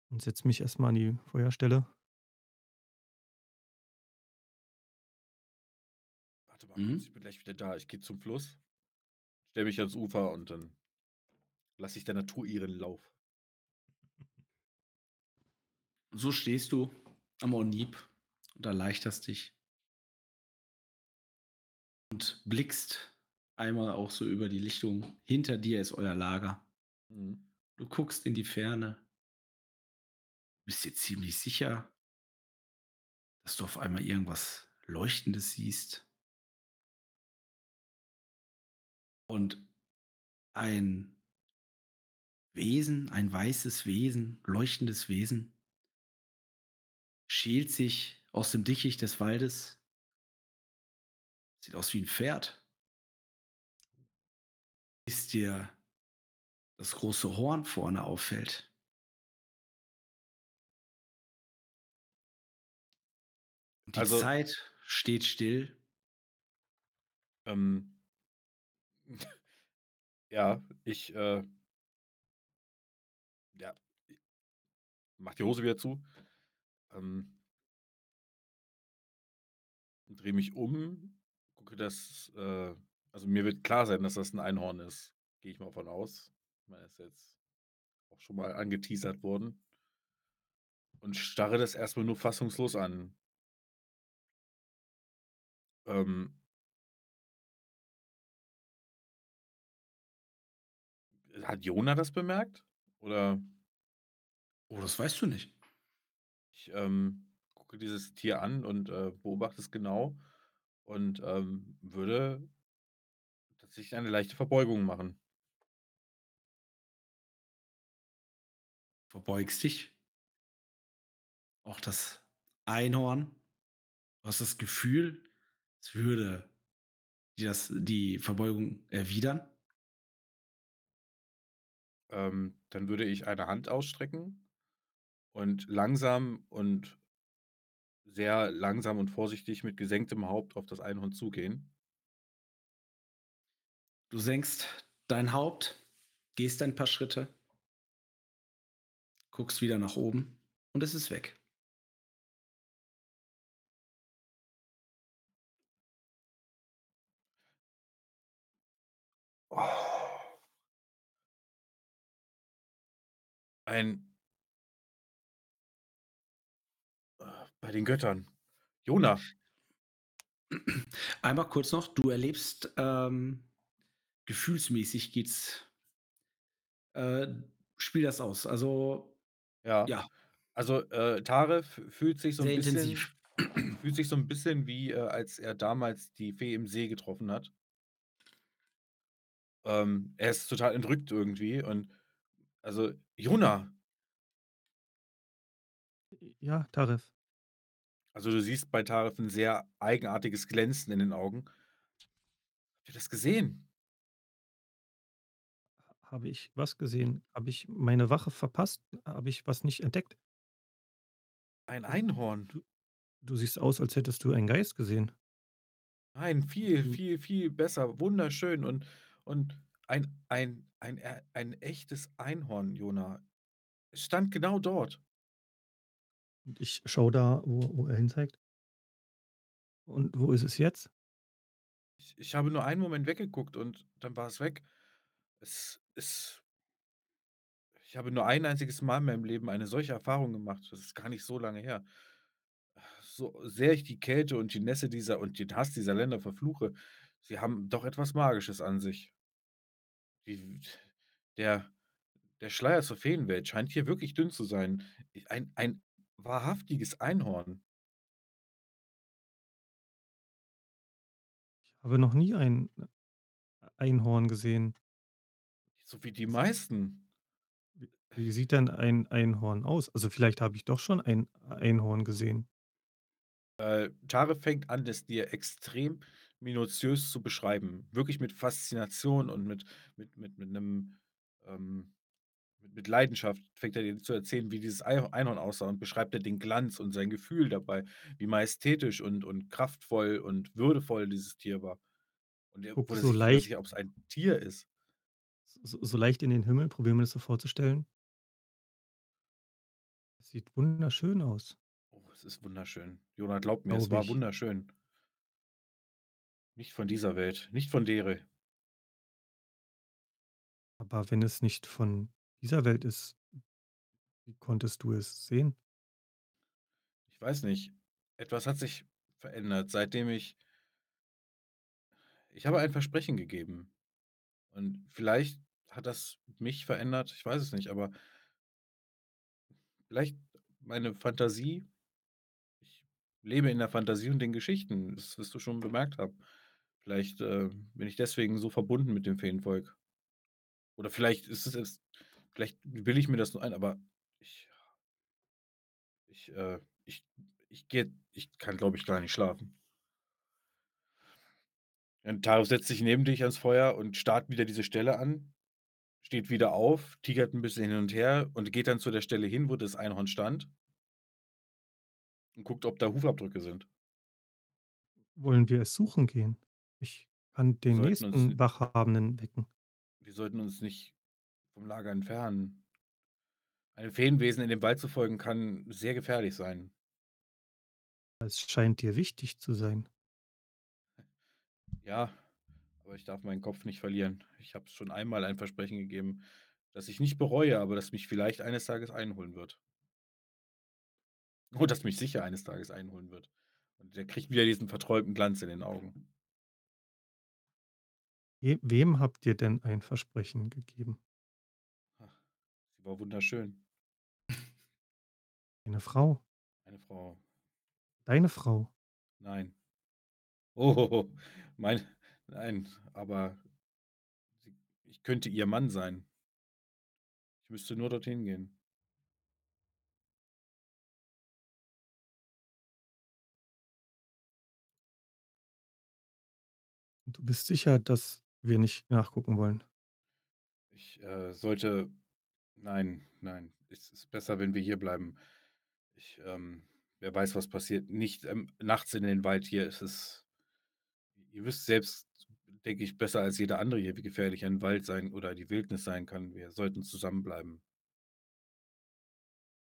und setze mich erstmal an die Feuerstelle. Mal Mhm. ich bin gleich wieder da. Ich gehe zum Fluss, stelle mich ans Ufer und dann lasse ich der Natur ihren Lauf. So stehst du am Onib und erleichterst dich und blickst einmal auch so über die Lichtung. Hinter dir ist euer Lager. Mhm. Du guckst in die Ferne. Bist dir ziemlich sicher, dass du auf einmal irgendwas Leuchtendes siehst. Und ein Wesen, ein weißes Wesen, leuchtendes Wesen, schält sich aus dem Dickicht des Waldes. Sieht aus wie ein Pferd. Bis dir das große Horn vorne auffällt. Und die Also- Zeit steht still. Ähm, ja, ich, äh, ja, mach die Hose wieder zu. Ähm, drehe mich um, gucke, dass, äh, also mir wird klar sein, dass das ein Einhorn ist. Gehe ich mal von aus. Ich meine, ist jetzt auch schon mal angeteasert worden. Und starre das erstmal nur fassungslos an. Ähm, hat Jona das bemerkt? Oder Oh, das weißt du nicht. ich ähm, gucke dieses Tier an und äh, beobachte es genau und ähm, würde tatsächlich eine leichte Verbeugung machen. Verbeugst dich. Auch das Einhorn. Du hast das Gefühl, es würde dir das, die Verbeugung erwidern. Ähm, dann würde ich eine Hand ausstrecken und langsam und sehr langsam und vorsichtig mit gesenktem Haupt auf das Einhorn zugehen. Du senkst dein Haupt, gehst ein paar Schritte, guckst wieder nach oben und es ist weg. Oh. Ein bei den Göttern. Jona. Einmal kurz noch, du erlebst ähm, gefühlsmäßig geht's. Äh, spiel das aus. Also Ja. ja, Also, äh, Taref fühlt sich so 'n sehr bisschen intensiv. fühlt sich so 'n bisschen wie, äh, als er damals die Fee im See getroffen hat. Ähm, er ist total entrückt irgendwie und also Jona! Ja, Taref. Also, du siehst bei Taref 'n sehr eigenartiges Glänzen in den Augen. Habt ihr das gesehen? Ha habe ich was gesehen? Habe ich meine Wache verpasst? Habe ich was nicht entdeckt? Ein Einhorn. Du du siehst aus, als hättest du einen Geist gesehen. Nein, viel, viel, viel besser, wunderschön und und ein ein ein e ein echtes Einhorn, Jona. Es stand genau dort. Und ich schaue da, wo wo er hinzeigt. Und wo ist es jetzt? Ich ich habe nur einen Moment weggeguckt und dann war es weg. Es es ich habe nur ein einziges Mal in meinem Leben eine solche Erfahrung gemacht. Das ist gar nicht so lange her. So sehr ich die Kälte und die Nässe dieser und den Hass dieser Länder verfluche, sie haben doch etwas Magisches an sich. Die der der Schleier zur Feenwelt scheint hier wirklich dünn zu sein. Ein ein wahrhaftiges Einhorn. Ich habe noch nie ein Einhorn gesehen. So wie die meisten. Wie sieht denn ein Einhorn aus? Also, vielleicht habe ich doch schon ein Einhorn gesehen. Äh, Taref fängt an, es dir extrem minutiös zu beschreiben. Wirklich mit Faszination und mit mit mit mit 'nem, ähm mit Leidenschaft fängt er dir zu erzählen, wie dieses Ei Einhorn aussah und beschreibt er den Glanz und sein Gefühl dabei, wie majestätisch und und kraftvoll und würdevoll dieses Tier war. Und er wurde so leicht sicher, ob's ein Tier ist. so so leicht in den Himmel, probiere mir das so vorzustellen. Sieht wunderschön aus. Oh, es ist wunderschön. Jona, glaub mir, es Glaube war ich. wunderschön. Nicht von dieser Welt, nicht von Dere. Aber wenn es nicht von dieser Welt ist, wie konntest du es sehen? Ich weiß nicht. Etwas hat sich verändert, seitdem ich ich habe ein Versprechen gegeben. Und vielleicht hat das mich verändert, ich weiß es nicht, aber vielleicht meine Fantasie. Ich lebe in der Fantasie und den Geschichten, das wirst du schon bemerkt haben. Vielleicht, äh, bin ich deswegen so verbunden mit dem Feenvolk. Oder vielleicht ist es es vielleicht bilde ich mir das nur ein, aber ich ich, äh ich ich gehe ich kann, glaube ich, gar nicht schlafen. Und Taref setzt sich neben dich ans Feuer und starrt wieder diese Stelle an, steht wieder auf, tigert 'n bisschen hin und her und geht dann zu der Stelle hin, wo das Einhorn stand und guckt, ob da Hufabdrücke sind. Wollen wir es suchen gehen? Ich kann den sollten uns nächsten Wachhabenden wecken. wir sollten uns nicht vom Lager entfernen. Einem Feenwesen in den Wald zu folgen, kann sehr gefährlich sein. Es scheint dir wichtig zu sein. Ja, aber ich darf meinen Kopf nicht verlieren. Ich habe schon einmal ein Versprechen gegeben, das ich nicht bereue, aber das mich vielleicht eines Tages einholen wird. Oh, das mich sicher eines Tages einholen wird. Und der kriegt wieder diesen verträumten Glanz in den Augen. We wem habt ihr denn ein Versprechen gegeben? Ach, sie war wunderschön. Eine Frau? Eine Frau. Deine Frau? Nein. Oh, mein nein, aber ich könnte ihr Mann sein. Ich müsste nur dorthin gehen. Du bist sicher, dass wir nicht nachgucken wollen? Ich, äh, sollte nein, nein, es ist besser, wenn wir hier bleiben. Ich, ähm wer weiß, was passiert. Nicht, ähm, nachts in den Wald hier ist es ihr wisst selbst, denke ich, besser als jeder andere hier, wie gefährlich ein Wald sein oder die Wildnis sein kann. Wir sollten zusammenbleiben.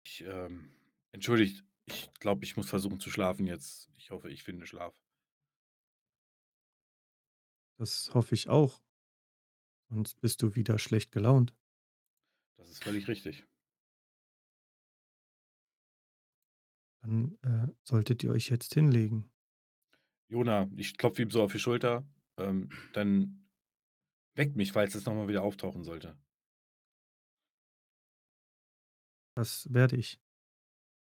Ich, ähm entschuldigt, ich glaube, ich muss versuchen zu schlafen jetzt. Ich hoffe, ich finde Schlaf. Das hoffe ich auch, sonst bist du wieder schlecht gelaunt. Das ist völlig richtig. Dann, äh, solltet ihr euch jetzt hinlegen. Jona, ich klopfe ihm so auf die Schulter, ähm, dann weckt mich, falls es noch mal wieder auftauchen sollte. Das werde ich.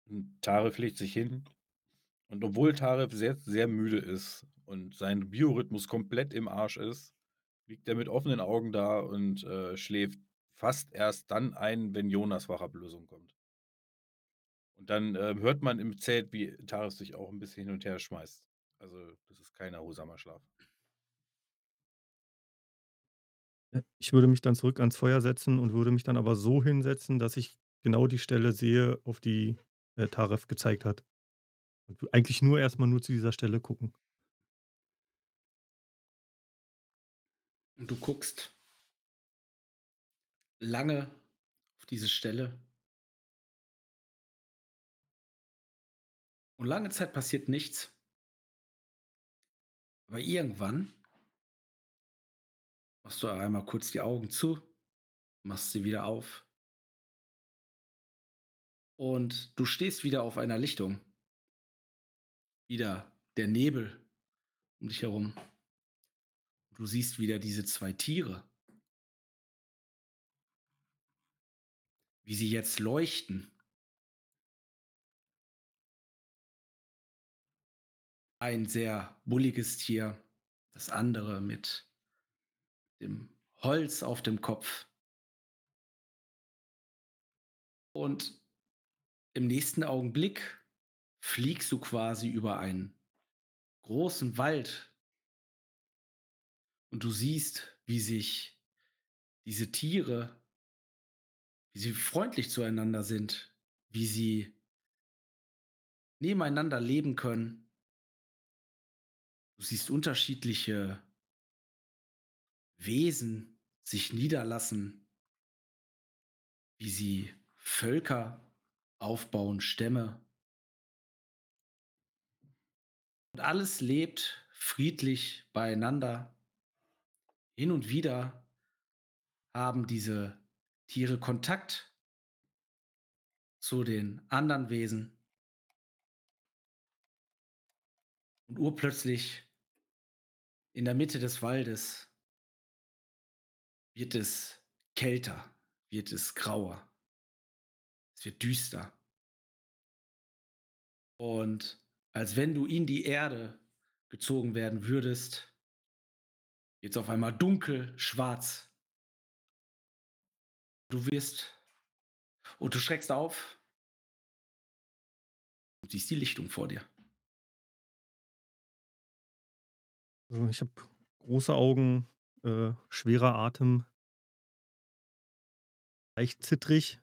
Und Taref legt sich hin. Und obwohl Taref sehr, sehr müde ist und sein Biorhythmus komplett im Arsch ist, liegt er mit offenen Augen da und äh, schläft fast erst dann ein, wenn Jonas Wachablösung kommt. Und dann äh, hört man im Zelt, wie Taref sich auch ein bisschen hin und her schmeißt. Also, das ist kein erholsamer Schlaf. Äh, ich würde mich dann zurück ans Feuer setzen und würde mich dann aber so hinsetzen, dass ich genau die Stelle sehe, auf die, äh, Taref gezeigt hat. Und eigentlich nur erst mal nur zu dieser Stelle gucken. Und du guckst lange auf diese Stelle. Und lange Zeit passiert nichts. Aber irgendwann machst du einmal kurz die Augen zu, machst sie wieder auf. Und du stehst wieder auf einer Lichtung. Wieder der Nebel um dich herum. Du siehst wieder diese zwei Tiere. Wie sie jetzt leuchten. Ein sehr bulliges Tier, das andere mit dem Holz auf dem Kopf. Und im nächsten Augenblick fliegst du quasi über einen großen Wald und du siehst, wie sich diese Tiere, wie sie freundlich zueinander sind, wie sie nebeneinander leben können. Du siehst unterschiedliche Wesen sich niederlassen, wie sie Völker aufbauen, Stämme. Und alles lebt friedlich beieinander. Hin und wieder haben diese Tiere Kontakt zu den anderen Wesen. Und urplötzlich in der Mitte des Waldes wird es kälter, wird es grauer, es wird düster. Und als wenn du in die Erde gezogen werden würdest, es auf einmal dunkel, schwarz. Du wirst und du schreckst auf und siehst die Lichtung vor dir. Also, ich habe große Augen, äh, schwerer Atem. Leicht zittrig.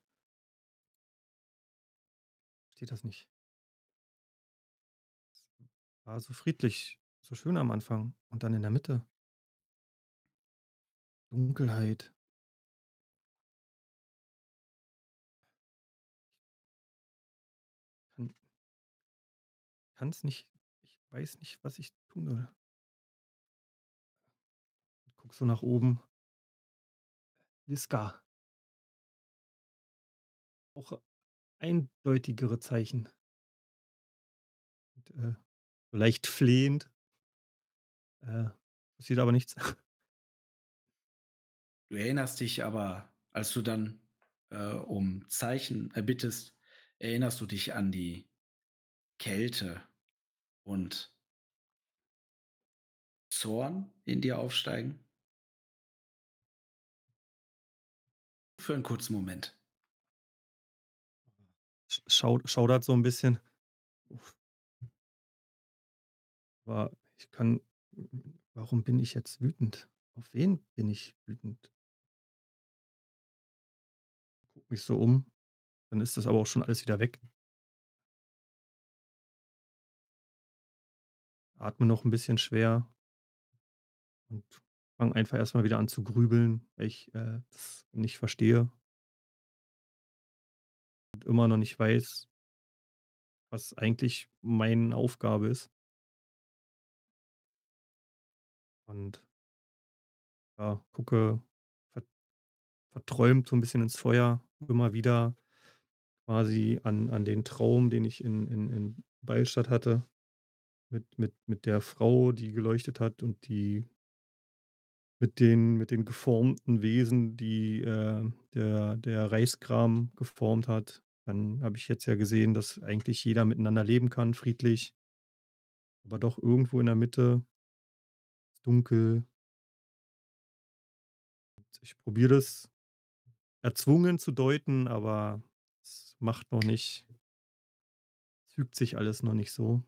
Verstehe das nicht. War so friedlich, so schön am Anfang und dann in der Mitte. Dunkelheit. Kann kann's nicht ich weiß nicht, was ich tun soll. Gucke so nach oben. Liska. Auch eindeutigere Zeichen. Und, äh, leicht flehend. Äh, passiert aber nichts. Du erinnerst dich aber, als du dann, äh, um Zeichen erbittest, erinnerst du dich an die Kälte und Zorn in dir aufsteigen? Für einen kurzen Moment. Sch schau schaudert so 'n bisschen. Aber ich kann warum bin ich jetzt wütend? Auf wen bin ich wütend? Mich so um, dann ist das aber auch schon alles wieder weg. atme noch ein bisschen schwer und fange einfach erst mal wieder an zu grübeln, weil ich, äh, das nicht verstehe und immer noch nicht weiß, was eigentlich meine Aufgabe ist. Und ja, gucke verträumt so ein bisschen ins Feuer, immer wieder quasi an an den Traum, den ich in in in Beilstadt hatte, mit mit mit der Frau, die geleuchtet hat und die mit den mit den geformten Wesen, die, äh, der der Reichskram geformt hat. Dann habe ich jetzt ja gesehen, dass eigentlich jeder miteinander leben kann, friedlich, aber doch irgendwo in der Mitte dunkel. Ich probiere das erzwungen zu deuten, aber es macht noch nicht fügt sich alles noch nicht so.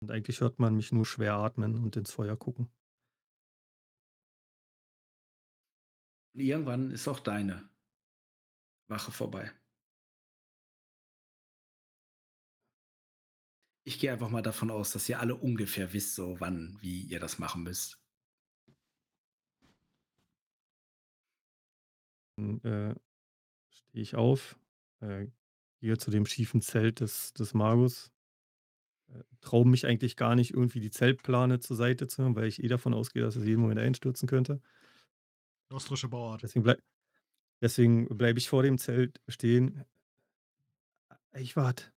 Und eigentlich hört man mich nur schwer atmen und ins Feuer gucken. Irgendwann ist auch deine Wache vorbei. Ich gehe einfach mal davon aus, dass ihr alle ungefähr wisst, so wann, wie ihr das machen müsst. Dann, äh, stehe ich auf, äh, gehe zu dem schiefen Zelt des des Magus, äh, traue mich eigentlich gar nicht, irgendwie die Zeltplane zur Seite zu machen, weil ich eh davon ausgehe, dass es jeden Moment einstürzen könnte. Nostrische Bauart. Deswegen blei deswegen bleibe ich vor dem Zelt stehen. Eichwart.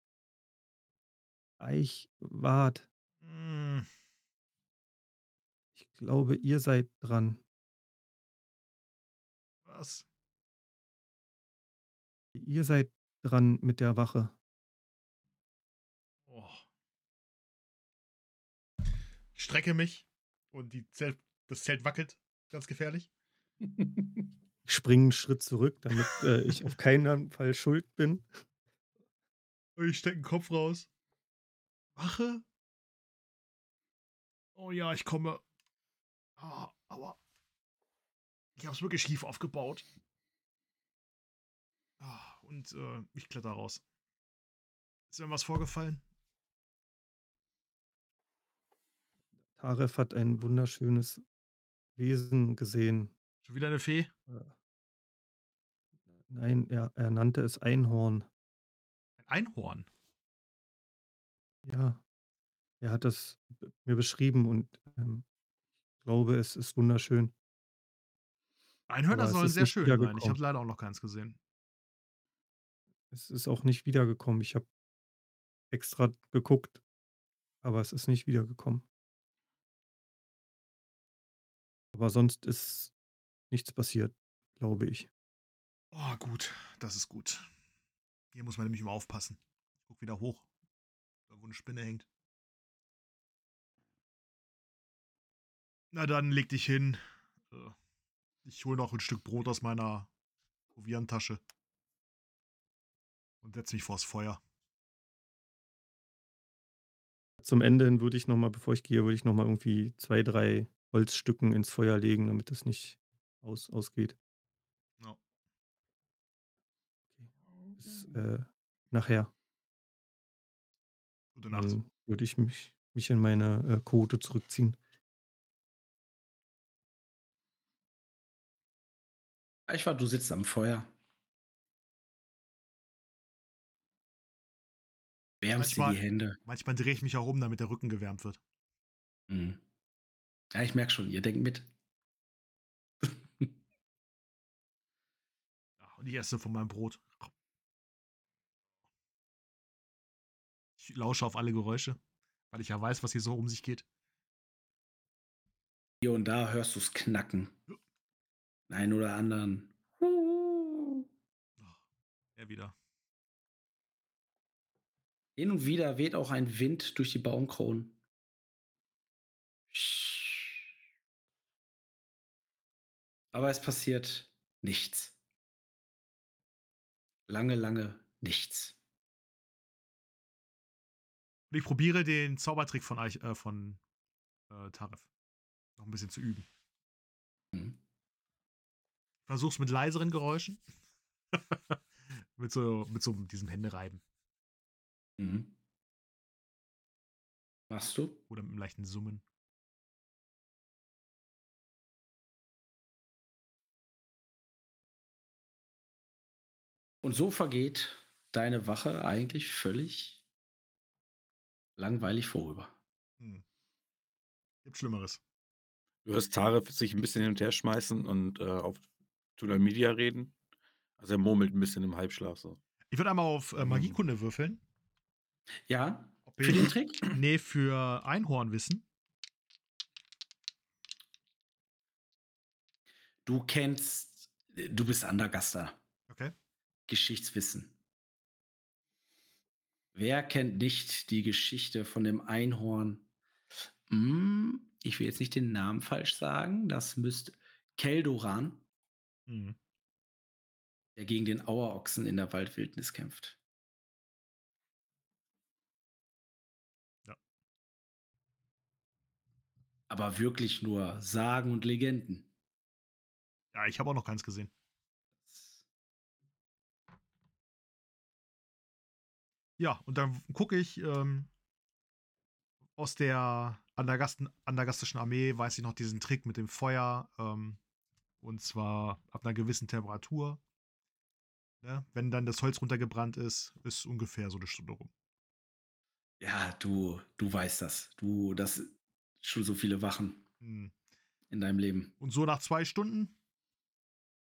Eichwart. Hm, Ich glaube, ihr seid dran. was? Ihr seid dran mit der Wache. Oh. Ich strecke mich und die Zelt, das Zelt wackelt. Ganz gefährlich. Ich springe 'n Schritt zurück, damit, äh, ich auf keinen Fall schuld bin. Und ich stecke den Kopf raus. Wache? Oh ja, ich komme. Ah, aua. Ich habe es wirklich schief aufgebaut. Und äh, ich kletter raus. Ist irgendwas vorgefallen? Taref hat ein wunderschönes Wesen gesehen. Schon wieder eine Fee? Äh. Nein, er er nannte es Einhorn. Ein Einhorn? Ja. Er hat das mir beschrieben und, ähm, ich glaube, es ist wunderschön. Einhörner sollen sehr schön sein. Ich habe leider auch noch keins gesehen. Es ist auch nicht wiedergekommen. Ich habe extra geguckt, aber es ist nicht wiedergekommen. Aber sonst ist nichts passiert, glaube ich. Oh, gut. Das ist gut. Hier muss man nämlich immer aufpassen. Ich guck wieder hoch. Wo eine Spinne hängt. Na dann, leg dich hin. Äh, Ich hole noch ein Stück Brot aus meiner Provianttasche. Und setz mich vors Feuer. Zum Ende hin würde ich noch mal bevor ich gehe, würde ich noch mal irgendwie 2, 3 Holzstücken ins Feuer legen, damit es nicht aus ausgeht. Ja. Bis, äh, nachher. Gute Nacht. Dann würde ich mich mich in meine, äh, Kajüte zurückziehen. Eichwart, du sitzt am Feuer. Wärmst dir Manchmal, die Hände. manchmal drehe ich mich auch um, damit der Rücken gewärmt wird. Mhm. Ja, ich merke schon, ihr denkt mit. Ja, und ich esse von meinem Brot. Ich lausche auf alle Geräusche, weil ich ja weiß, was hier so um sich geht. Hier und da hörst du es knacken. Einen oder anderen. Er wieder. Hin und wieder weht auch ein Wind durch die Baumkronen. Aber es passiert nichts. Lange, lange nichts. Und ich probiere den Zaubertrick von, Eich, äh, von äh, Taref noch ein bisschen zu üben. Mhm. Versuch's mit leiseren Geräuschen. mit so, mit so diesem Händereiben. Mhm. Machst du? Oder mit einem leichten Summen. Und so vergeht deine Wache eigentlich völlig langweilig vorüber. Hm. Gibt Schlimmeres. Du hörst Tarek sich ein bisschen hin und her schmeißen und äh, auf Social Media reden. Also er murmelt ein bisschen im Halbschlaf so. Ich würde einmal auf äh, Magiekunde würfeln. Ja? Für den Trick? Nee, für Einhornwissen. Du kennst, du bist Andergaster. Okay. Geschichtswissen. Wer kennt nicht die Geschichte von dem Einhorn? Hm, ich will jetzt nicht den Namen falsch sagen. Das müsste Keldoran, Hm. der gegen den Auerochsen in der Waldwildnis kämpft. Aber wirklich nur Sagen und Legenden. Ja, ich habe auch noch keins gesehen. Ja, und dann gucke ich ähm, aus der Andergasten, andergastischen Armee, weiß ich noch diesen Trick mit dem Feuer. Ähm, und zwar ab einer gewissen Temperatur. Ne? Wenn dann das Holz runtergebrannt ist, ist ungefähr so eine Stunde rum. Ja, du, du weißt das. Du, das schon so viele Wachen Hm. in deinem Leben. Und so nach zwei Stunden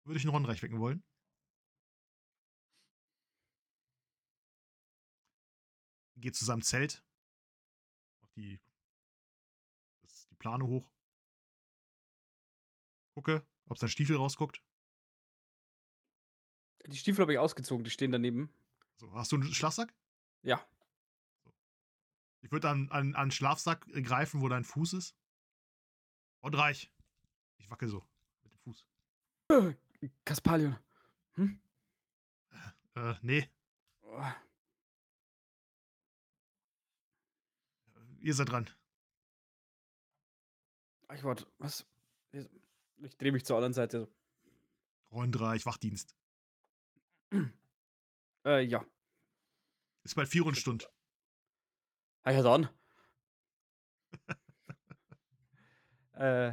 würde ich einen Rondreich wecken wollen. Geht zu seinem Zelt. Mach die, das, die Plane hoch. Gucke, ob sein Stiefel rausguckt. Die Stiefel habe ich ausgezogen, die stehen daneben. So, hast du einen Schlafsack? Ja. Ich würde an, an, an den Schlafsack greifen, wo dein Fuß ist. Rondreich. Ich wackel so mit dem Fuß. Kaspalion. Hm? Äh, nee, Oh, ihr seid dran. ich warte, was? Ich drehe mich zur anderen Seite. Rondreich, Wachdienst. Äh, ja. Ist bald vier und Stund. Ah ja, dann. äh,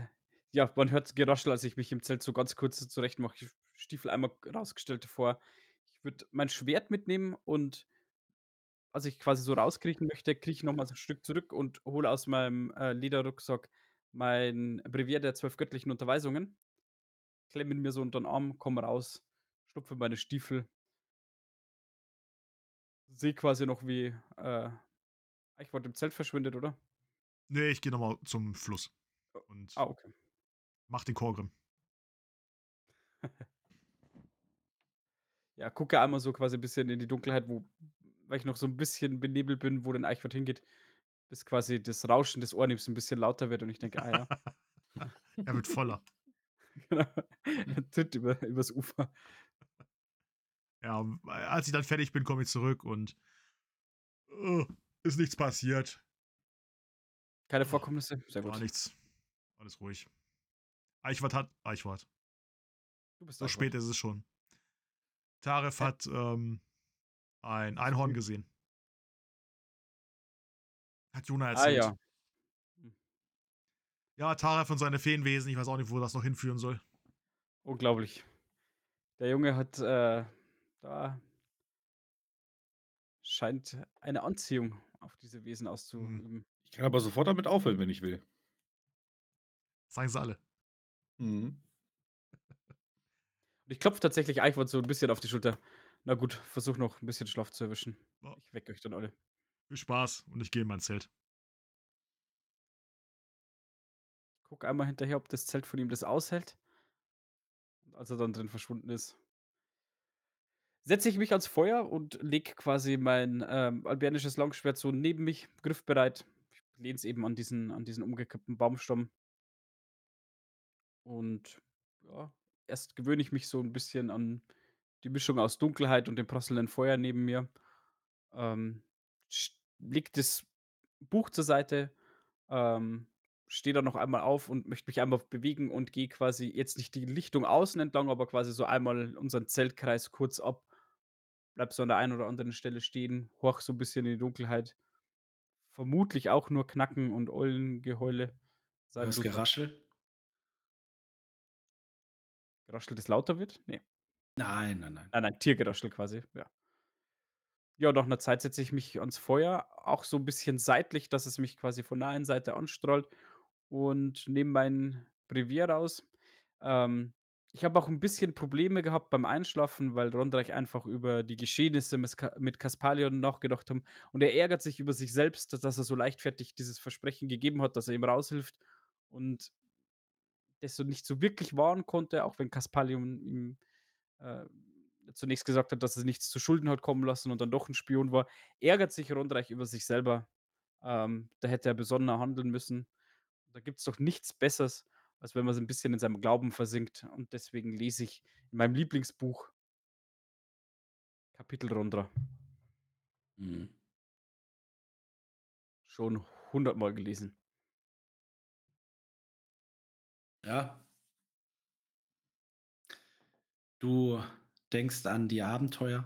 ja, man hört Geraschel, als ich mich im Zelt so ganz kurz zurecht mache. Ich Stiefel einmal rausgestellt davor. Ich würde mein Schwert mitnehmen und als ich quasi so rauskriechen möchte, kriege ich nochmal so ein Stück zurück und hole aus meinem äh, Lederrucksack mein Brevier der zwölf göttlichen Unterweisungen. Klemme ihn mir so unter den Arm, komme raus, stupfe meine Stiefel. Sehe quasi noch, wie äh, ich wollte im Zelt verschwindet, oder? Nee, ich gehe nochmal zum Fluss. Und Ah, okay. mach den Korgrim. Ja, gucke einmal so quasi ein bisschen in die Dunkelheit, wo, weil ich noch so ein bisschen benebelt bin, wo denn Eichwort hingeht, bis quasi das Rauschen des Ohrnebs ein bisschen lauter wird und ich denke, ah ja, er wird voller. genau. Er tritt über, übers Ufer. Ja, als ich dann fertig bin, komme ich zurück und äh, ist nichts passiert. Keine Vorkommnisse? Sehr Gar gut. nichts. Alles ruhig. Eichwart hat. Eichwart. Du bist So spät ist es schon. Taref Äh. hat ähm, ein Einhorn gesehen. Hat Jona Ah erzählt. ja. Ja, Taref und seine Feenwesen. Ich weiß auch nicht, wo das noch hinführen soll. Unglaublich. Der Junge hat äh, da scheint eine Anziehung auf diese Wesen auszuüben. Ich kann aber sofort damit aufhören, wenn ich will. Sagen sie alle. Mhm. Und ich klopfe tatsächlich Eichwort so ein bisschen auf die Schulter. Na gut, versuch noch ein bisschen Schlaf zu erwischen. Ich wecke euch dann alle. Viel Spaß und ich gehe in mein Zelt. Guck einmal hinterher, ob das Zelt von ihm das aushält. Und als er dann drin verschwunden ist, setze ich mich ans Feuer und lege quasi mein ähm, albernisches Langschwert so neben mich, griffbereit. Ich lehne es eben an diesen, an diesen umgekippten Baumstamm. Und ja, erst gewöhne ich mich so ein bisschen an die Mischung aus Dunkelheit und dem prasselnden Feuer neben mir. Ähm, leg das Buch zur Seite, ähm, stehe dann noch einmal auf und möchte mich einmal bewegen und gehe quasi jetzt nicht die Lichtung außen entlang, aber quasi so einmal unseren Zeltkreis kurz ab Bleib so an der einen oder anderen Stelle stehen, horch so 'n bisschen in die Dunkelheit. Vermutlich auch nur Knacken und Eulengeheule. Du Blut Geraschel? Geraschel, das lauter wird? Ne. Nein, nein, nein. Nein, nein, Tiergeraschel quasi, ja. Ja, nach 'ner Zeit setze ich mich ans Feuer, auch so 'n bisschen seitlich, dass es mich quasi von der einen Seite anstrahlt und nehme mein Brevier raus. Ähm, ich habe auch 'n bisschen Probleme gehabt beim Einschlafen, weil Rondreich einfach über die Geschehnisse mit Kaspalion nachgedacht haben und er ärgert sich über sich selbst, dass er so leichtfertig dieses Versprechen gegeben hat, dass er ihm raushilft und das so nicht so wirklich wahren konnte, auch wenn Kaspalion ihm, äh, zunächst gesagt hat, dass er nichts zu Schulden hat kommen lassen und dann doch 'n Spion war, ärgert sich Rondreich über sich selber. Ähm, da hätte er besonnener handeln müssen. Da gibt's doch nichts Besseres, als wenn man so 'n bisschen in seinem Glauben versinkt und deswegen lese ich in meinem Lieblingsbuch Kapitel Rondra. Mhm. Schon hundertmal gelesen. Ja. Du denkst an die Abenteuer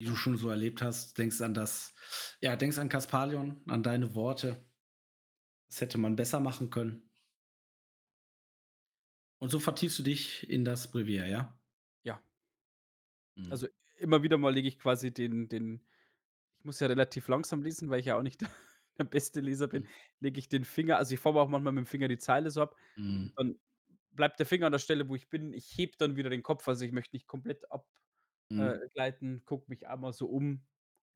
die du schon so erlebt hast, denkst an das ja, denkst an Kaspalion, an deine Worte. Das hätte man besser machen können. Und so vertiefst du dich in das Brevier, ja? Ja. Mhm. Also, immer wieder mal lege ich quasi den den ich muss ja relativ langsam lesen, weil ich ja auch nicht der beste Leser bin, Mhm. lege ich den Finger also, ich forme auch manchmal mit'm Finger die Zeile so ab. Mhm. Dann bleibt der Finger an der Stelle, wo ich bin. Ich hebe dann wieder den Kopf, also, ich möchte nicht komplett ab äh, Mhm. gleiten, gucke mich einmal so um.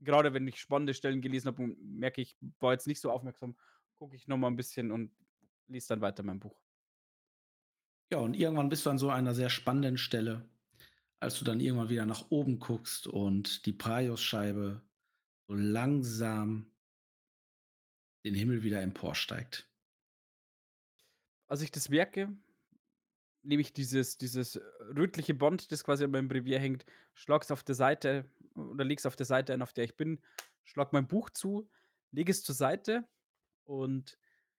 Grade wenn ich spannende Stellen gelesen habe und merke, ich war jetzt nicht so aufmerksam, gucke ich noch mal 'n bisschen und lese dann weiter mein Buch. Ja, und irgendwann bist du an so einer sehr spannenden Stelle, als du dann irgendwann wieder nach oben guckst und die Praios-Scheibe so langsam den Himmel wieder emporsteigt. Als ich das merke, nehme ich dieses dieses rötliche Band, das quasi an meinem Brevier hängt, schlage es auf der Seite oder lege es auf der Seite ein, auf der ich bin, schlage mein Buch zu, lege es zur Seite und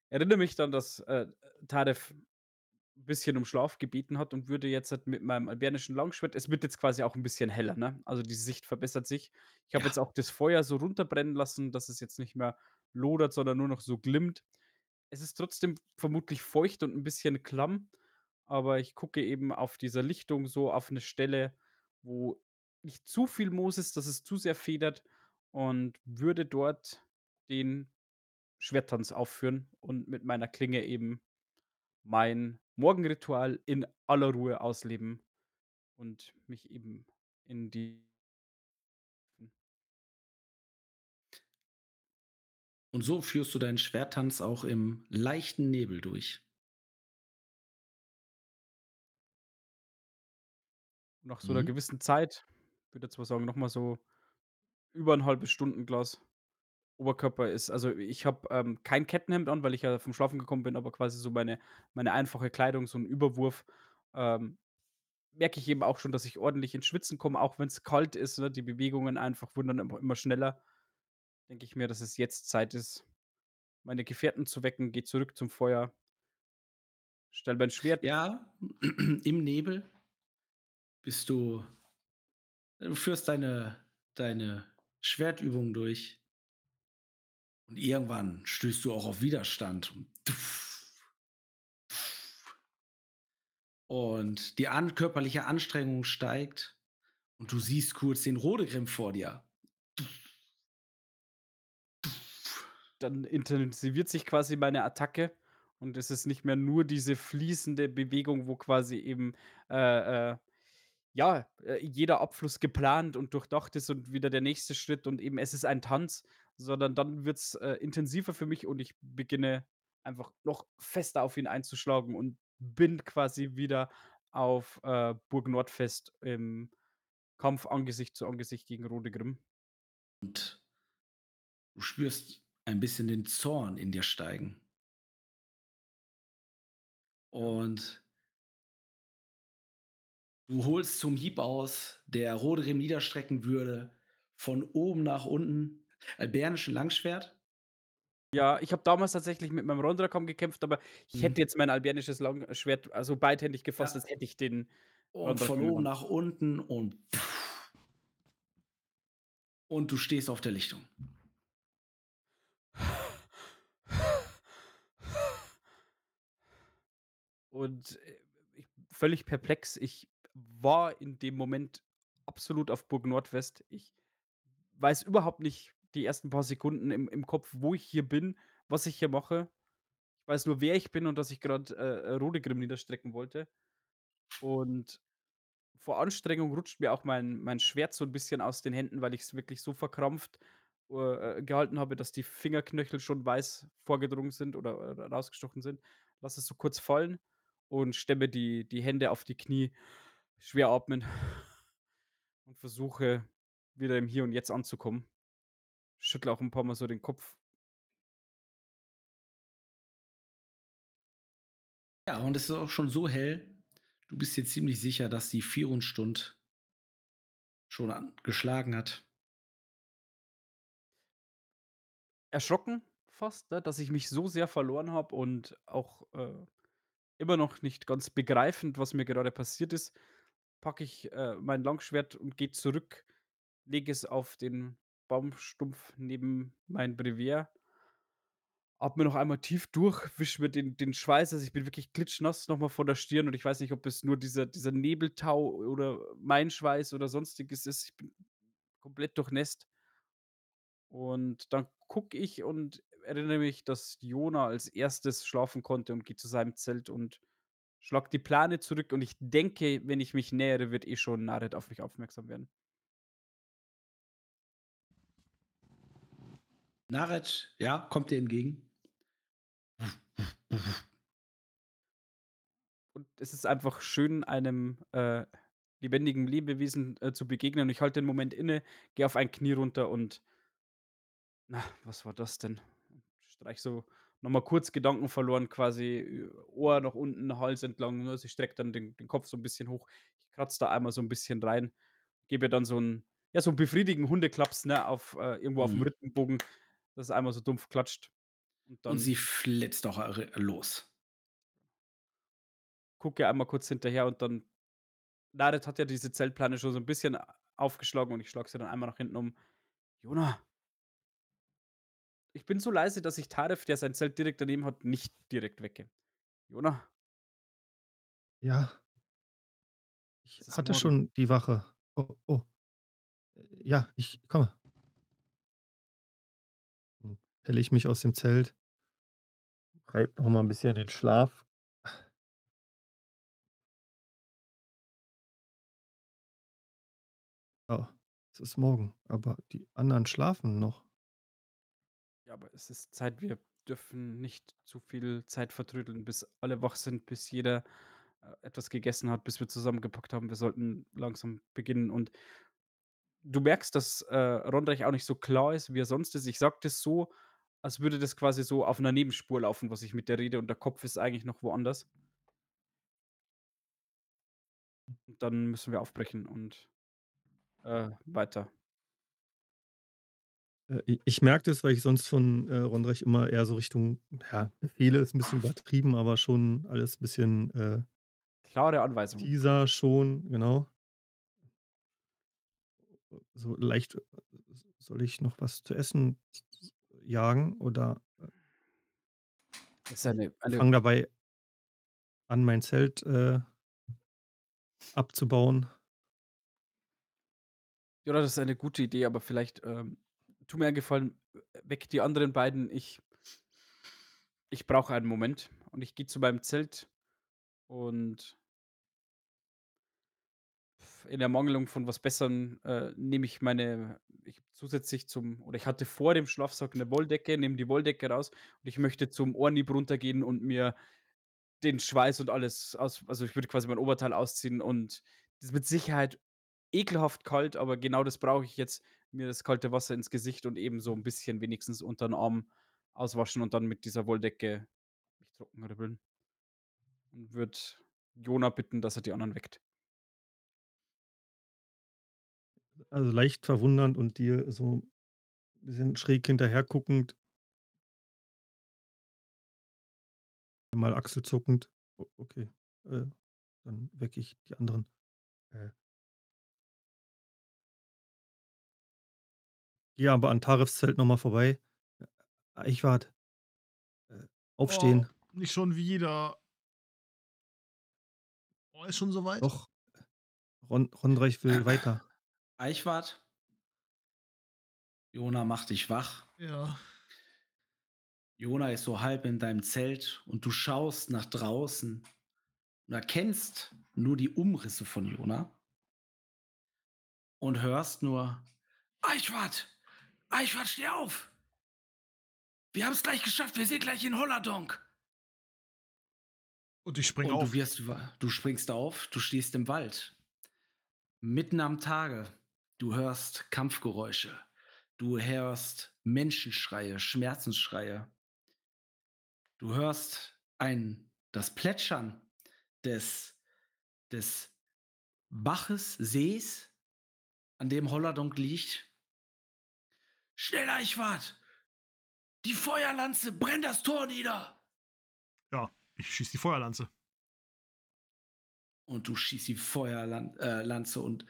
erinnere mich dann, dass, äh, Tarev 'n bisschen um Schlaf gebeten hat und würde jetzt halt mit meinem albernische Langschwert es wird jetzt quasi auch 'n bisschen heller, ne? Also, die Sicht verbessert sich. Ich habe Ja. jetzt auch das Feuer so runterbrennen lassen, dass es jetzt nicht mehr lodert, sondern nur noch so glimmt. Es ist trotzdem vermutlich feucht und 'n bisschen klamm, aber ich gucke eben auf dieser Lichtung so auf 'ne Stelle, wo nicht zu viel Moos ist, dass es zu sehr federt und würde dort den Schwerttanz aufführen und mit meiner Klinge eben mein Morgenritual in aller Ruhe ausleben und mich eben in die. Und so führst du deinen Schwerttanz auch im leichten Nebel durch. Nach so 'ner Mhm. gewissen Zeit, würde jetzt mal sagen, noch mal so über 'n halbes Stundenglas Oberkörper ist also, ich habe, ähm, kein Kettenhemd an, weil ich ja vom Schlafen gekommen bin, aber quasi so meine meine einfache Kleidung, so 'n Überwurf, ähm, merke ich eben auch schon, dass ich ordentlich ins Schwitzen komme, auch wenn's kalt ist, ne? Die Bewegungen einfach wurden dann immer immer schneller. Denke ich mir, dass es jetzt Zeit ist, meine Gefährten zu wecken, gehe zurück zum Feuer stelle mein Schwert Ja, im Nebel bist du du führst deine deine Schwertübungen durch und irgendwann stößt du auch auf Widerstand. Und die an körperliche Anstrengung steigt und du siehst kurz den Rodegrim vor dir. Dann intensiviert sich quasi meine Attacke und es ist nicht mehr nur diese fließende Bewegung, wo quasi eben, äh, äh, ja, äh, jeder Abfluss geplant und durchdacht ist und wieder der nächste Schritt und eben es ist ein Tanz, sondern dann wird's, äh, intensiver für mich und ich beginne einfach noch fester auf ihn einzuschlagen und bin quasi wieder auf, äh, Burg Nordfest im Kampf Angesicht zu Angesicht gegen Rodegrim. Und du spürst ein bisschen den Zorn in dir steigen. Und du holst zum Hieb aus, der Rodegrim niederstrecken würde, von oben nach unten, albernische Langschwert. Ja, ich habe damals tatsächlich mit meinem Rondrakam gekämpft, aber ich Mhm. hätte jetzt mein albernisches Langschwert, also, beidhändig gefasst, Ja. als hätte ich den Und von oben nach unten und und du stehst auf der Lichtung. Und äh, völlig perplex. Ich war in dem Moment absolut auf Burg Nordwest. Ich weiß überhaupt nicht die ersten paar Sekunden im, im Kopf, wo ich hier bin, was ich hier mache. Ich weiß nur, wer ich bin und dass ich gerade äh, Rodegrim niederstrecken wollte. Und vor Anstrengung rutscht mir auch mein, mein Schwert so ein bisschen aus den Händen, weil ich es wirklich so verkrampft äh, gehalten habe, dass die Fingerknöchel schon weiß vorgedrungen sind oder, oder rausgestochen sind. Lass es so kurz fallen und stemme die, die Hände auf die Knie, schwer atmen und versuche wieder im Hier und Jetzt anzukommen. Schüttle auch ein paar Mal so den Kopf. Ja, und es ist auch schon so hell. Du bist dir ziemlich sicher, dass die Vierundstund schon geschlagen hat. Erschrocken fast, ne, dass ich mich so sehr verloren habe und auch äh, immer noch nicht ganz begreifend, was mir gerade passiert ist, packe ich äh, mein Langschwert und gehe zurück, lege es auf den Baumstumpf neben mein Brevier, atme noch einmal tief durch, wische mir den, den Schweiß, also ich bin wirklich klitschnass nochmal vor der Stirn und ich weiß nicht, ob es nur dieser, dieser Nebeltau oder mein Schweiß oder sonstiges ist. Ich bin komplett durchnässt. Und dann gucke ich und erinnere mich, dass Jona als erstes schlafen konnte und gehe zu seinem Zelt und schlag die Plane zurück. Und ich denke, wenn ich mich nähere, wird eh schon Naret auf mich aufmerksam werden. Naret, ja, kommt dir entgegen. Und es ist einfach schön, einem äh, lebendigen Lebewesen äh, zu begegnen. Und ich halte den Moment inne, gehe auf ein Knie runter und na, was war das denn? Streich so nochmal kurz Gedanken verloren, quasi äh, Ohr nach unten, Hals entlang. Ne? Sie streckt dann den, den Kopf so ein bisschen hoch. Ich kratze da einmal so ein bisschen rein, gebe dann so einen, ja, so einen befriedigenden Hundeklaps ne, auf, äh, irgendwo auf dem Mhm. Rippenbogen, dass es einmal so dumpf klatscht. Und dann Und sie flitzt auch äh, los. gucke einmal kurz hinterher und dann. Naret hat ja diese Zeltplane schon so ein bisschen aufgeschlagen und ich schlage sie dann einmal nach hinten um. Jona, ich bin so leise, dass ich Taref, der sein Zelt direkt daneben hat, nicht direkt wecke. Jona, Ja. Ich hatte morgen. schon die Wache. Oh, oh. Ja, ich komme. Hm, Pelle ich mich aus dem Zelt, reibe noch mal ein bisschen den Schlaf. Ja, es ist morgen, aber die anderen schlafen noch. Aber es ist Zeit, wir dürfen nicht zu viel Zeit vertrödeln, bis alle wach sind, bis jeder äh, etwas gegessen hat, bis wir zusammengepackt haben. Wir sollten langsam beginnen. Und du merkst, dass äh, Rondreich auch nicht so klar ist, wie er sonst ist. Ich sage das so, als würde das quasi so auf einer Nebenspur laufen, was ich mit der rede, und der Kopf ist eigentlich noch woanders. Und dann müssen wir aufbrechen und äh, weiter. Äh, ich merke das, weil ich sonst von, äh, Rondreich immer eher so Richtung ja, Befehle ist 'n bisschen übertrieben, aber schon alles bisschen, äh Klare Anweisungen. Teaser schon, genau. So leicht, äh, soll ich noch was zu essen jagen oder äh ist eine eine fange dabei an, mein Zelt, äh abzubauen. Ja, das ist eine gute Idee, aber vielleicht, ähm, tu mir einen Gefallen, weck die anderen beiden. Ich ich brauche einen Moment und ich gehe zu meinem Zelt und in Ermangelung von was Besserem, äh, nehme ich meine ich zusätzlich zum oder ich hatte vor dem Schlafsack eine Wolldecke, nehme die Wolldecke raus und ich möchte zum Ohrnieb runtergehen und mir den Schweiß und alles aus also, ich würde quasi mein Oberteil ausziehen und das ist mit Sicherheit ekelhaft kalt, aber genau das brauche ich jetzt, mir das kalte Wasser ins Gesicht und eben so ein bisschen wenigstens unter den Arm auswaschen und dann mit dieser Wolldecke mich trocken ribbeln. Und würde Jona bitten, dass er die anderen weckt. Also, leicht verwundernd und dir so 'n bisschen schräg hinterher guckend mal achselzuckend. Okay, äh, Dann wecke ich die anderen. Äh. Gehe aber an Tarefs Zelt noch mal vorbei. Äh, Eichwart. Äh, aufstehen. Oh, nicht schon wieder. Oh, ist schon soweit? Doch. Ron Rondreich will weiter. Eichwart. Jona macht dich wach. Ja. Jona ist so halb in deinem Zelt und du schaust nach draußen und erkennst nur die Umrisse von Jona und hörst nur Eichwart! Eichwart, steh auf! Wir haben es gleich geschafft, wir sind gleich in Holladonk. Und ich springe Und auf. du wirst, du springst auf, du stehst im Wald. Mitten am Tage. Du hörst Kampfgeräusche. Du hörst Menschenschreie, Schmerzensschreie. Du hörst ein, das Plätschern des, des Baches, Sees, an dem Holladonk liegt. Schnell, Eichwart! Die Feuerlanze, brenn das Tor nieder! Ja, ich schieße die Feuerlanze. und du schießt die Feuerlanze äh, und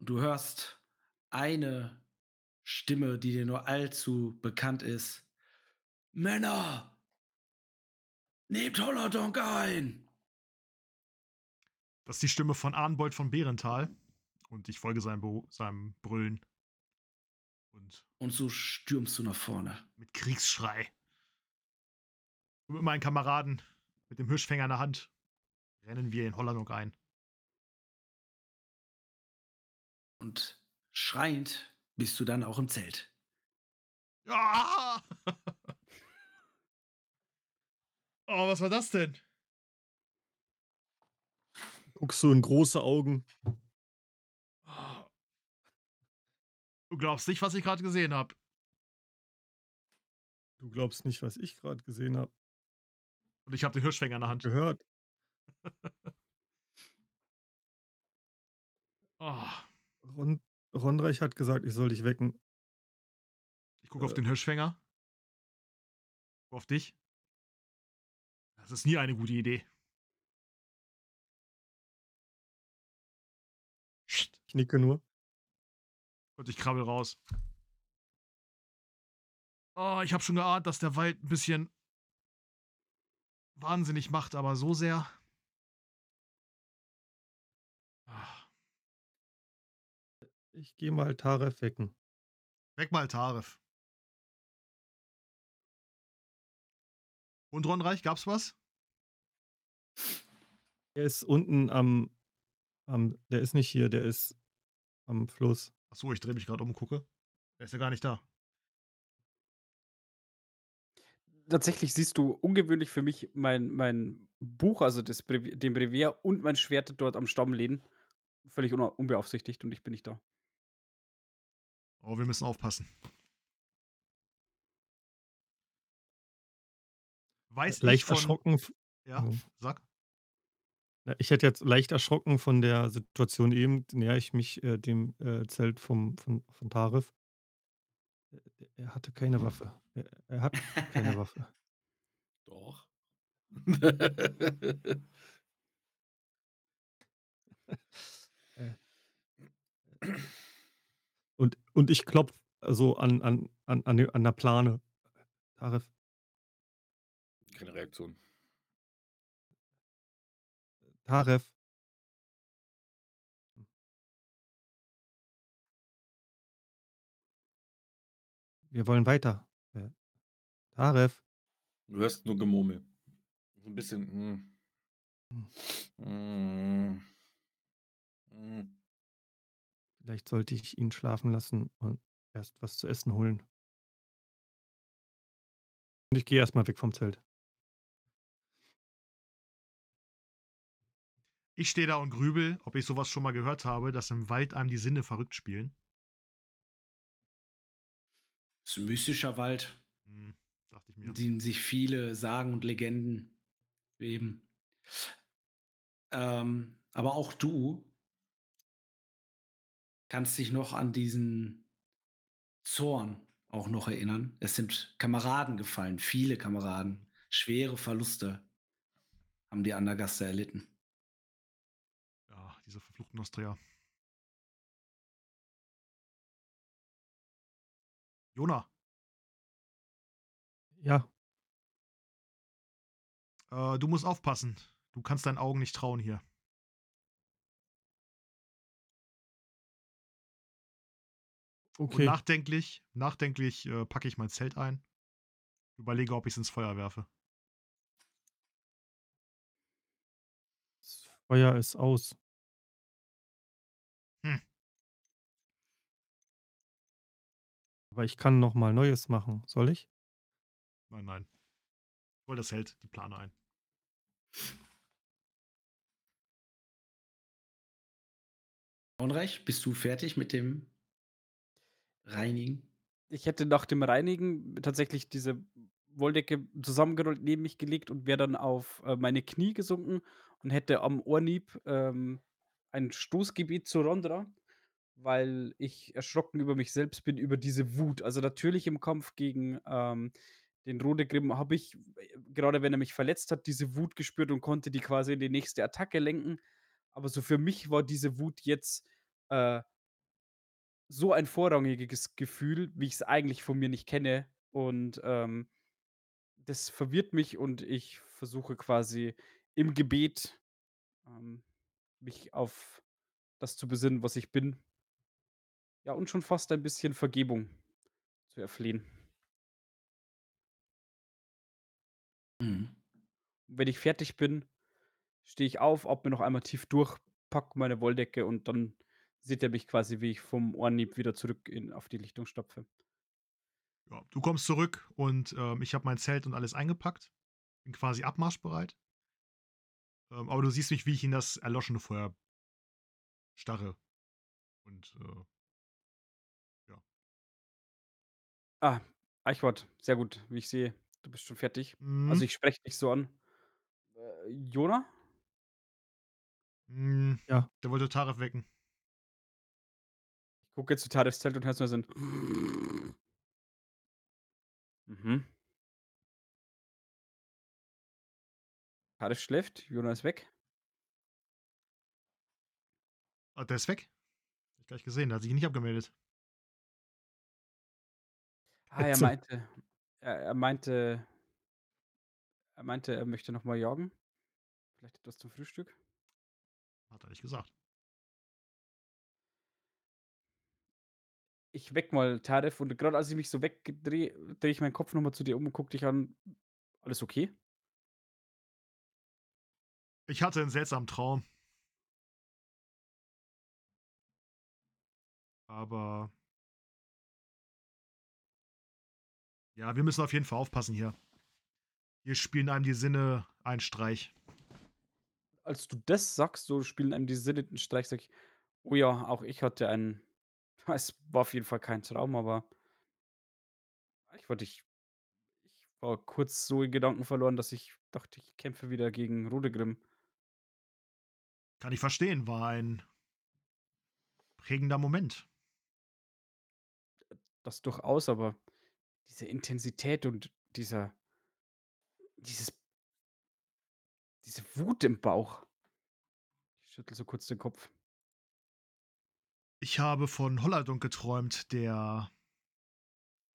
du hörst eine Stimme, die dir nur allzu bekannt ist. Männer! Nehmt Holladonk ein! Das ist die Stimme von Arnbold von Bärental. Und ich folge seinem, seinem Brüllen. Und Und so stürmst du nach vorne. mit Kriegsschrei. Und mit meinen Kameraden, mit dem Hirschfänger in der Hand, rennen wir in Hollandok ein. Und schreiend bist du dann auch im Zelt. Ja! oh, was war das denn? Guckst du in große Augen. Oh. Du glaubst nicht, was ich gerade gesehen habe. Du glaubst nicht, was ich gerade gesehen habe. Und ich habe den Hirschfänger in der Hand. Gehört. Oh. Ron Rondreich hat gesagt, ich soll dich wecken. Ich gucke auf Äh. den Hirschfänger. Guck auf dich. Das ist nie eine gute Idee. Ich nicke nur. Und ich krabbel raus. Oh, ich habe schon geahnt, dass der Wald ein bisschen wahnsinnig macht, aber so sehr. Ah, Ich gehe mal Taref wecken. Weg mal Tarif. Und Ronreich, gab's was? Der ist unten am, am. Der ist nicht hier, der ist am Fluss. Achso, ich drehe mich gerade um und gucke. Der ist ja gar nicht da. Tatsächlich siehst du ungewöhnlich für mich mein, mein Buch, also das den Brevier und mein Schwert dort am Stamm liegen. Völlig unbeaufsichtigt und ich bin nicht da. Oh, wir müssen aufpassen. Weiß ich leicht von... erschrocken. Ja, Mhm. sag. Na, Ich hätte jetzt leicht erschrocken von der Situation eben, näher ich mich äh, dem äh, Zelt vom, von, von Tarif. Äh, Er hatte keine Waffe. Er, er hat keine Waffe. Doch. Und, und ich klopfe so an, an, an, an, der- an der Plane. Tarif, Keine Reaktion. Taref. Wir wollen weiter. Äh, Taref. Du hörst nur Gemurmel. So ein bisschen. hm. Hm. Hm. Vielleicht sollte ich ihn schlafen lassen und erst was zu essen holen. Und ich gehe erstmal weg vom Zelt. Ich stehe da und grübel, ob ich sowas schon mal gehört habe, dass im Wald einem die Sinne verrückt spielen. Es ist ein mystischer Wald, Hm, dachte ich mir. in dem sich viele Sagen und Legenden weben. Ähm, aber auch du kannst dich noch an diesen Zorn auch noch erinnern. Es sind Kameraden gefallen, viele Kameraden, schwere Verluste haben die Andergaster erlitten. Ja, diese verfluchten Nostria. Jona, Ja, äh, du musst aufpassen. Du kannst deinen Augen nicht trauen hier. Und okay. nachdenklich, nachdenklich äh, packe ich mein Zelt ein. Überlege, ob ich es ins Feuer werfe. Das Feuer ist aus. Aber ich kann noch mal Neues machen. Soll ich? Nein, nein. Voll das hält die Plane ein. Unrecht, bist du fertig mit dem Reinigen? Ich hätte nach dem Reinigen tatsächlich diese Wolldecke zusammengerollt neben mich gelegt und wäre dann auf äh, meine Knie gesunken und hätte am Ohrnieb ähm, ein Stoßgebet zu Rondra, weil ich erschrocken über mich selbst bin, über diese Wut. Also natürlich im Kampf gegen ähm, den Rodegrim habe ich, äh, gerade wenn er mich verletzt hat, diese Wut gespürt und konnte die quasi in die nächste Attacke lenken. Aber so für mich war diese Wut jetzt äh, so ein vorrangiges Gefühl, wie ich es eigentlich von mir nicht kenne. Und ähm, das verwirrt mich und ich versuche quasi im Gebet ähm, mich auf das zu besinnen, was ich bin. Ja, und schon fast ein bisschen Vergebung zu erflehen. Mhm. Wenn ich fertig bin, stehe ich auf, atme noch einmal tief durch, packe meine Wolldecke und dann sieht er mich quasi, wie ich vom Ohrnieb wieder zurück in, auf die Lichtung stapfe. Ja, du kommst zurück und ähm, ich habe mein Zelt und alles eingepackt. Bin quasi abmarschbereit. Ähm, aber du siehst mich, wie ich in das erloschene Feuer starre. Und äh, Ah, Eichwart, sehr gut, wie ich sehe. Du bist schon fertig. mhm. Also ich spreche dich so an. Äh, Jona? Mm, Ja. Der wollte Taref wecken. Ich gucke jetzt zu Tarefs Zelt und hörst nur so ein. Mhm. Taref schläft, Jona ist weg. Ah, der ist weg. Hab ich gleich gesehen, der hat sich nicht abgemeldet. Ah, er meinte, er, er meinte, er meinte, er möchte noch mal jagen. Vielleicht etwas zum Frühstück. Hat er nicht gesagt. Ich weck mal Taref und gerade als ich mich so wegdrehe, drehe ich meinen Kopf noch mal zu dir um und guck dich an. Alles okay? Ich hatte einen seltsamen Traum. Aber. Ja, wir müssen auf jeden Fall aufpassen hier. Hier spielen einem die Sinne einen Streich. Als du das sagst, so spielen einem die Sinne einen Streich, sag ich, oh ja, auch ich hatte einen, es war auf jeden Fall kein Traum, aber ich wollte ich ich war kurz so in Gedanken verloren, dass ich dachte, ich kämpfe wieder gegen Rodegrim. Kann ich verstehen, war ein prägender Moment. Das durchaus, aber diese Intensität und dieser dieses diese Wut im Bauch. Ich schüttle so kurz den Kopf. Ich habe von Holladunk geträumt, der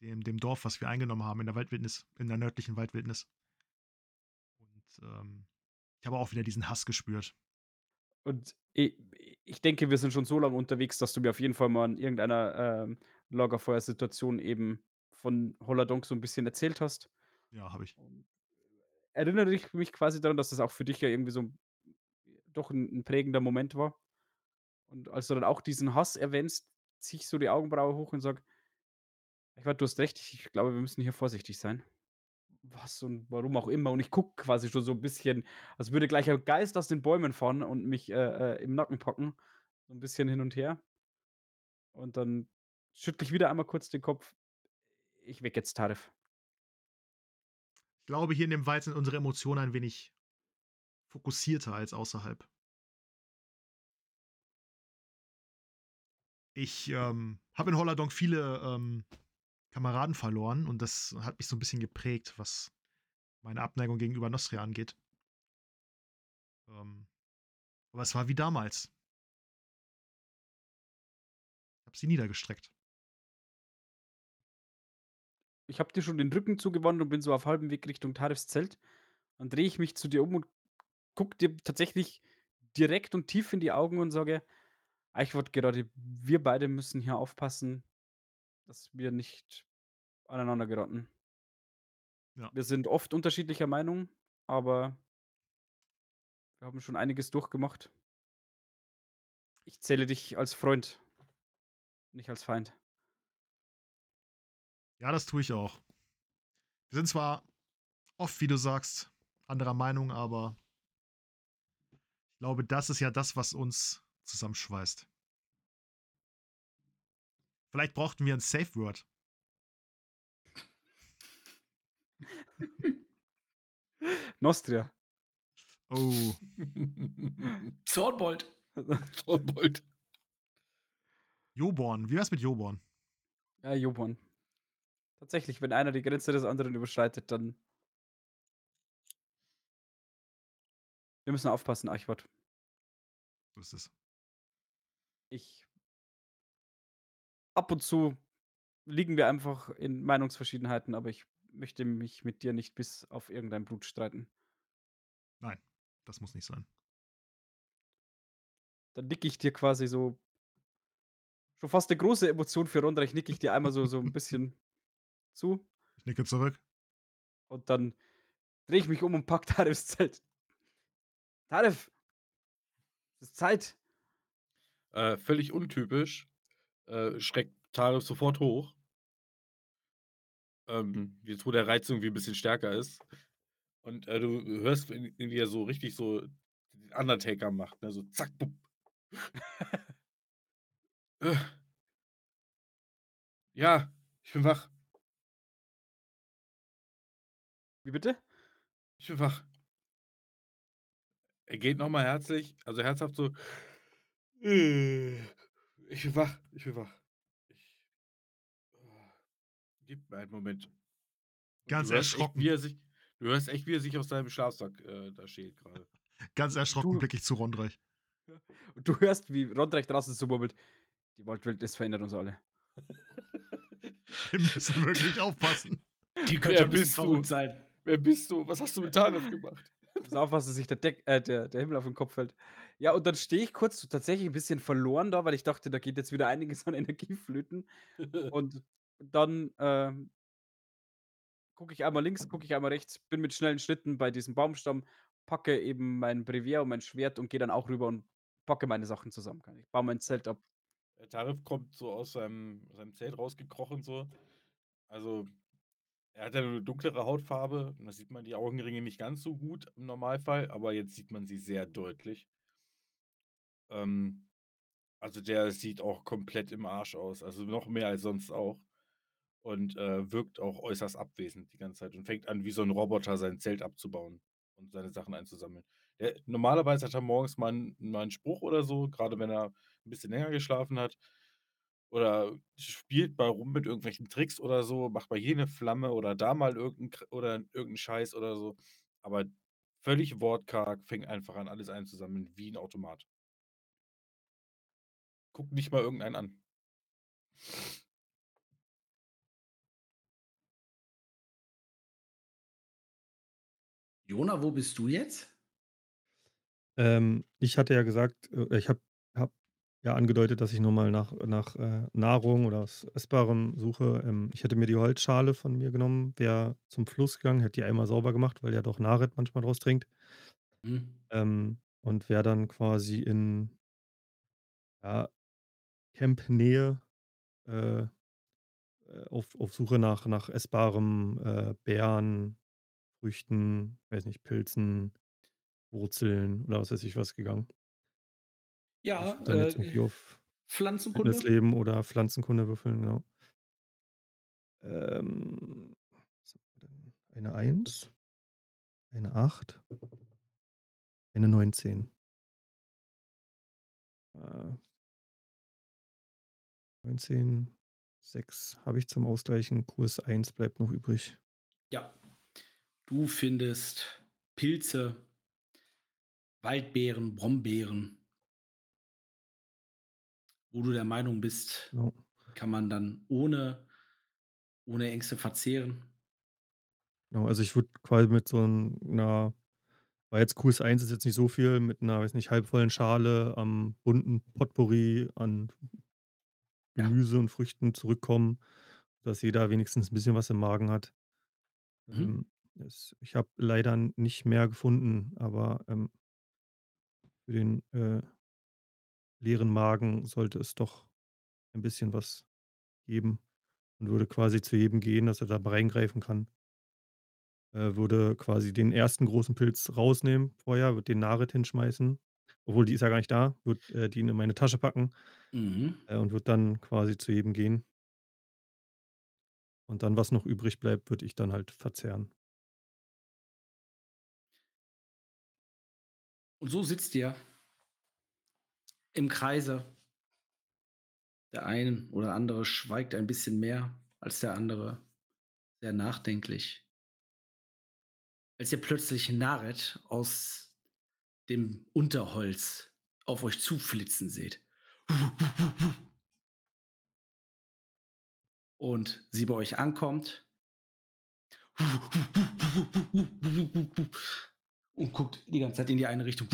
dem, dem Dorf, was wir eingenommen haben in der Waldwildnis, in der nördlichen Waldwildnis. Und ähm, ich habe auch wieder diesen Hass gespürt. Und i ich denke, wir sind schon so lange unterwegs, dass du mir auf jeden Fall mal in irgendeiner, ähm, Lagerfeuersituation eben von Holladonk so ein bisschen erzählt hast. Ja, habe ich. Erinnere ich mich quasi daran, dass das auch für dich ja irgendwie so doch ein 'n prägender Moment war. Und als du dann auch diesen Hass erwähnst, ziehe ich so die Augenbraue hoch und sage: „Eichwart, du hast recht, ich glaube, wir müssen hier vorsichtig sein.“ Was und warum auch immer. Und ich gucke quasi schon so ein bisschen, als würde gleich ein Geist aus den Bäumen fahren und mich, äh, äh, im Nacken packen, so ein bisschen hin und her. Und dann schüttle ich wieder einmal kurz den Kopf. Ich wecke jetzt Tarif. Ich glaube, hier in dem Wald sind unsere Emotionen ein wenig fokussierter als außerhalb. Ich ähm, habe in Holladonk viele ähm, Kameraden verloren und das hat mich so ein bisschen geprägt, was meine Abneigung gegenüber Nostria angeht. Ähm, aber es war wie damals. Ich habe sie niedergestreckt. Ich habe dir schon den Rücken zugewandt und bin so auf halbem Weg Richtung Tarifs Zelt. Dann drehe ich mich zu dir um und gucke dir tatsächlich direkt und tief in die Augen und sage, Eichwort, gerade wir beide müssen hier aufpassen, dass wir nicht aneinander geraten. Ja. Wir sind oft unterschiedlicher Meinung, aber wir haben schon einiges durchgemacht. Ich zähle dich als Freund, nicht als Feind. Ja, das tue ich auch. Wir sind zwar oft, wie du sagst, anderer Meinung, aber ich glaube, das ist ja das, was uns zusammenschweißt. Vielleicht brauchten wir ein Safe Word. Nostria. Oh, Swordbolt. Swordbolt. Joborn. Wie wär's mit Joborn? Ja, Joborn. Tatsächlich, wenn einer die Grenze des anderen überschreitet, dann. Wir müssen aufpassen, Eichwart. So ist es. Ich. Ab und zu liegen wir einfach in Meinungsverschiedenheiten, aber ich möchte mich mit dir nicht bis auf irgendein Blut streiten. Nein, das muss nicht sein. Dann nicke ich dir quasi so. Schon fast eine große Emotion für Rondreich, nicke ich dir einmal so, so ein bisschen zu. Ich nicke zurück. Und dann drehe ich mich um und pack Tarifs Zelt. Tarif! Es ist Zeit. Äh, völlig untypisch. Äh, schreckt Tarif sofort hoch. Ähm, jetzt, wo der Reiz irgendwie ein bisschen stärker ist. Und äh, du hörst, wie er so richtig so den Undertaker macht. Ne? So zack, bupp. Äh. Ja, ich bin wach. Wie bitte? Ich bin wach. Er geht nochmal herzlich, also herzhaft so. "Äh, Ich bin wach, ich bin wach. Ich, oh, gib mir einen Moment. Und Ganz echt, erschrocken. wie er sich, du hörst echt, wie er sich aus seinem Schlafsack äh, da schält gerade. Ganz erschrocken Du- blicke ich zu Rondreich. Und du hörst, wie Rondreich draußen so murmelt. Die Waldwildnis verändert uns alle. Wir müssen wirklich aufpassen. Die könnte ein bisschen verrückt sein. Wer bist du? Was hast du mit Tarif gemacht? Pass auf, was sich der, Deck, äh, der, der Himmel auf den Kopf fällt. Ja, und dann stehe ich kurz so tatsächlich ein bisschen verloren da, weil ich dachte, da geht jetzt wieder einiges an Energie flöten. Und dann ähm, gucke ich einmal links, gucke ich einmal rechts, bin mit schnellen Schritten bei diesem Baumstamm, packe eben mein Brevier und mein Schwert und gehe dann auch rüber und packe meine Sachen zusammen. Ich baue mein Zelt ab. Der Tarif kommt so aus seinem, seinem Zelt rausgekrochen, so. Also, er hat ja eine dunklere Hautfarbe. Da sieht man die Augenringe nicht ganz so gut im Normalfall, aber jetzt sieht man sie sehr deutlich. Ähm, also, der sieht auch komplett im Arsch aus. Also, noch mehr als sonst auch. Und äh, wirkt auch äußerst abwesend die ganze Zeit und fängt an, wie so ein Roboter sein Zelt abzubauen und seine Sachen einzusammeln. Der, normalerweise hat er morgens mal einen, mal einen Spruch oder so, gerade wenn er ein bisschen länger geschlafen hat. Oder spielt mal rum mit irgendwelchen Tricks oder so, macht mal hier eine Flamme oder da mal irgendeinen oder irgendeinen Scheiß oder so. Aber völlig wortkarg, fängt einfach an, alles einzusammeln, wie ein Automat. Guckt nicht mal irgendeinen an. Jona, wo bist du jetzt? Ähm, ich hatte ja gesagt, äh, ich habe hab ja angedeutet, dass ich nochmal nach, nach äh, Nahrung oder was Essbarem suche. Ähm, ich hätte mir die Holzschale von mir genommen, wäre zum Fluss gegangen, hätte die einmal sauber gemacht, weil ja doch Naret manchmal draus trinkt. Hm. Ähm, und wäre dann quasi in ja, Camp-Nähe äh, äh, auf, auf Suche nach, nach essbarem äh, Beeren, Früchten, weiß nicht, Pilzen, Wurzeln oder was weiß ich was gegangen. Ja, würde dann jetzt irgendwie äh, auf Pflanzenkunde. Fitnessleben oder Pflanzenkunde würfeln, genau. Ähm, eine 1, eine 8, eine 19. Äh, 19, 6 habe ich zum Ausgleichen. Kurs 1 bleibt noch übrig. Ja. Du findest Pilze, Waldbeeren, Brombeeren, wo du der Meinung bist, Genau. kann man dann ohne, ohne Ängste verzehren. Genau, also ich würde quasi mit so 'ner weil jetzt QS1 ist jetzt nicht so viel, mit 'ner, weiß nicht, halbvollen Schale am bunten Potpourri an Ja. Gemüse und Früchten zurückkommen, dass jeder wenigstens 'n bisschen was im Magen hat. Mhm. Ähm, ich habe leider nicht mehr gefunden, aber, ähm für den, äh leeren Magen sollte es doch ein bisschen was geben und würde quasi zu jedem gehen, dass er da reingreifen kann. Äh, würde quasi den ersten großen Pilz rausnehmen vorher, würde den Narit hinschmeißen, obwohl die ist ja gar nicht da, würde, äh, die in meine Tasche packen, Mhm. äh, und würde dann quasi zu jedem gehen. Und dann, was noch übrig bleibt, würde ich dann halt verzehren. Und so sitzt ihr im Kreise. Der ein oder andere schweigt ein bisschen mehr als der andere, sehr nachdenklich. Als ihr plötzlich Naret aus dem Unterholz auf euch zuflitzen seht. Und sie bei euch ankommt. Und guckt die ganze Zeit in die eine Richtung.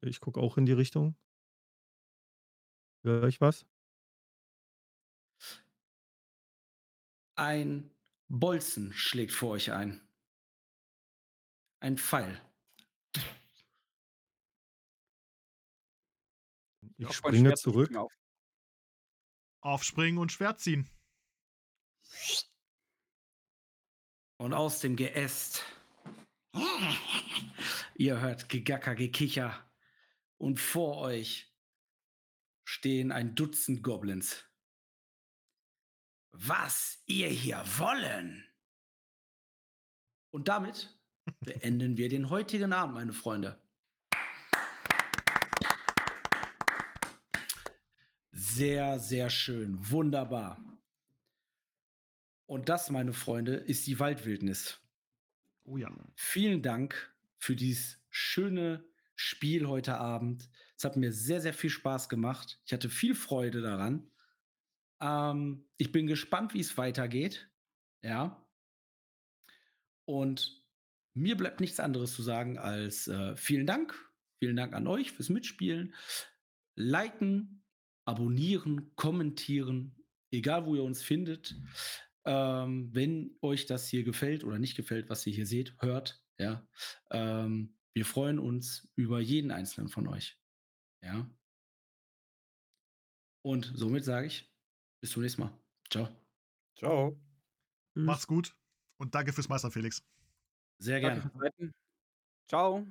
Ich gucke auch in die Richtung. Höre ich was? Ein Bolzen schlägt vor euch ein. Ein Pfeil. Ich springe zurück. springe auf. Aufspringen und Schwert ziehen. Und aus dem Geäst. Ihr hört Gegacker, Gekicher. Und vor euch stehen ein Dutzend Goblins. Was ihr hier wollen. Und damit beenden wir den heutigen Abend, meine Freunde. Sehr, sehr schön. Wunderbar. Und das, meine Freunde, ist die Waldwildnis. Oh ja. Vielen Dank für dieses schöne Spiel heute Abend. Es hat mir sehr, sehr viel Spaß gemacht. Ich hatte viel Freude daran. Ähm, ich bin gespannt, wie es weitergeht. Ja. Und mir bleibt nichts anderes zu sagen als äh, vielen Dank. Vielen Dank an euch fürs Mitspielen. Liken, abonnieren, kommentieren, egal wo ihr uns findet. Ähm, wenn euch das hier gefällt oder nicht gefällt, was ihr hier seht, hört, ja. Ähm, wir freuen uns über jeden einzelnen von euch. Ja. Und somit sage ich, bis zum nächsten Mal. Ciao. Ciao. Mach's gut und danke fürs Meister, Felix. Sehr gerne. Ciao.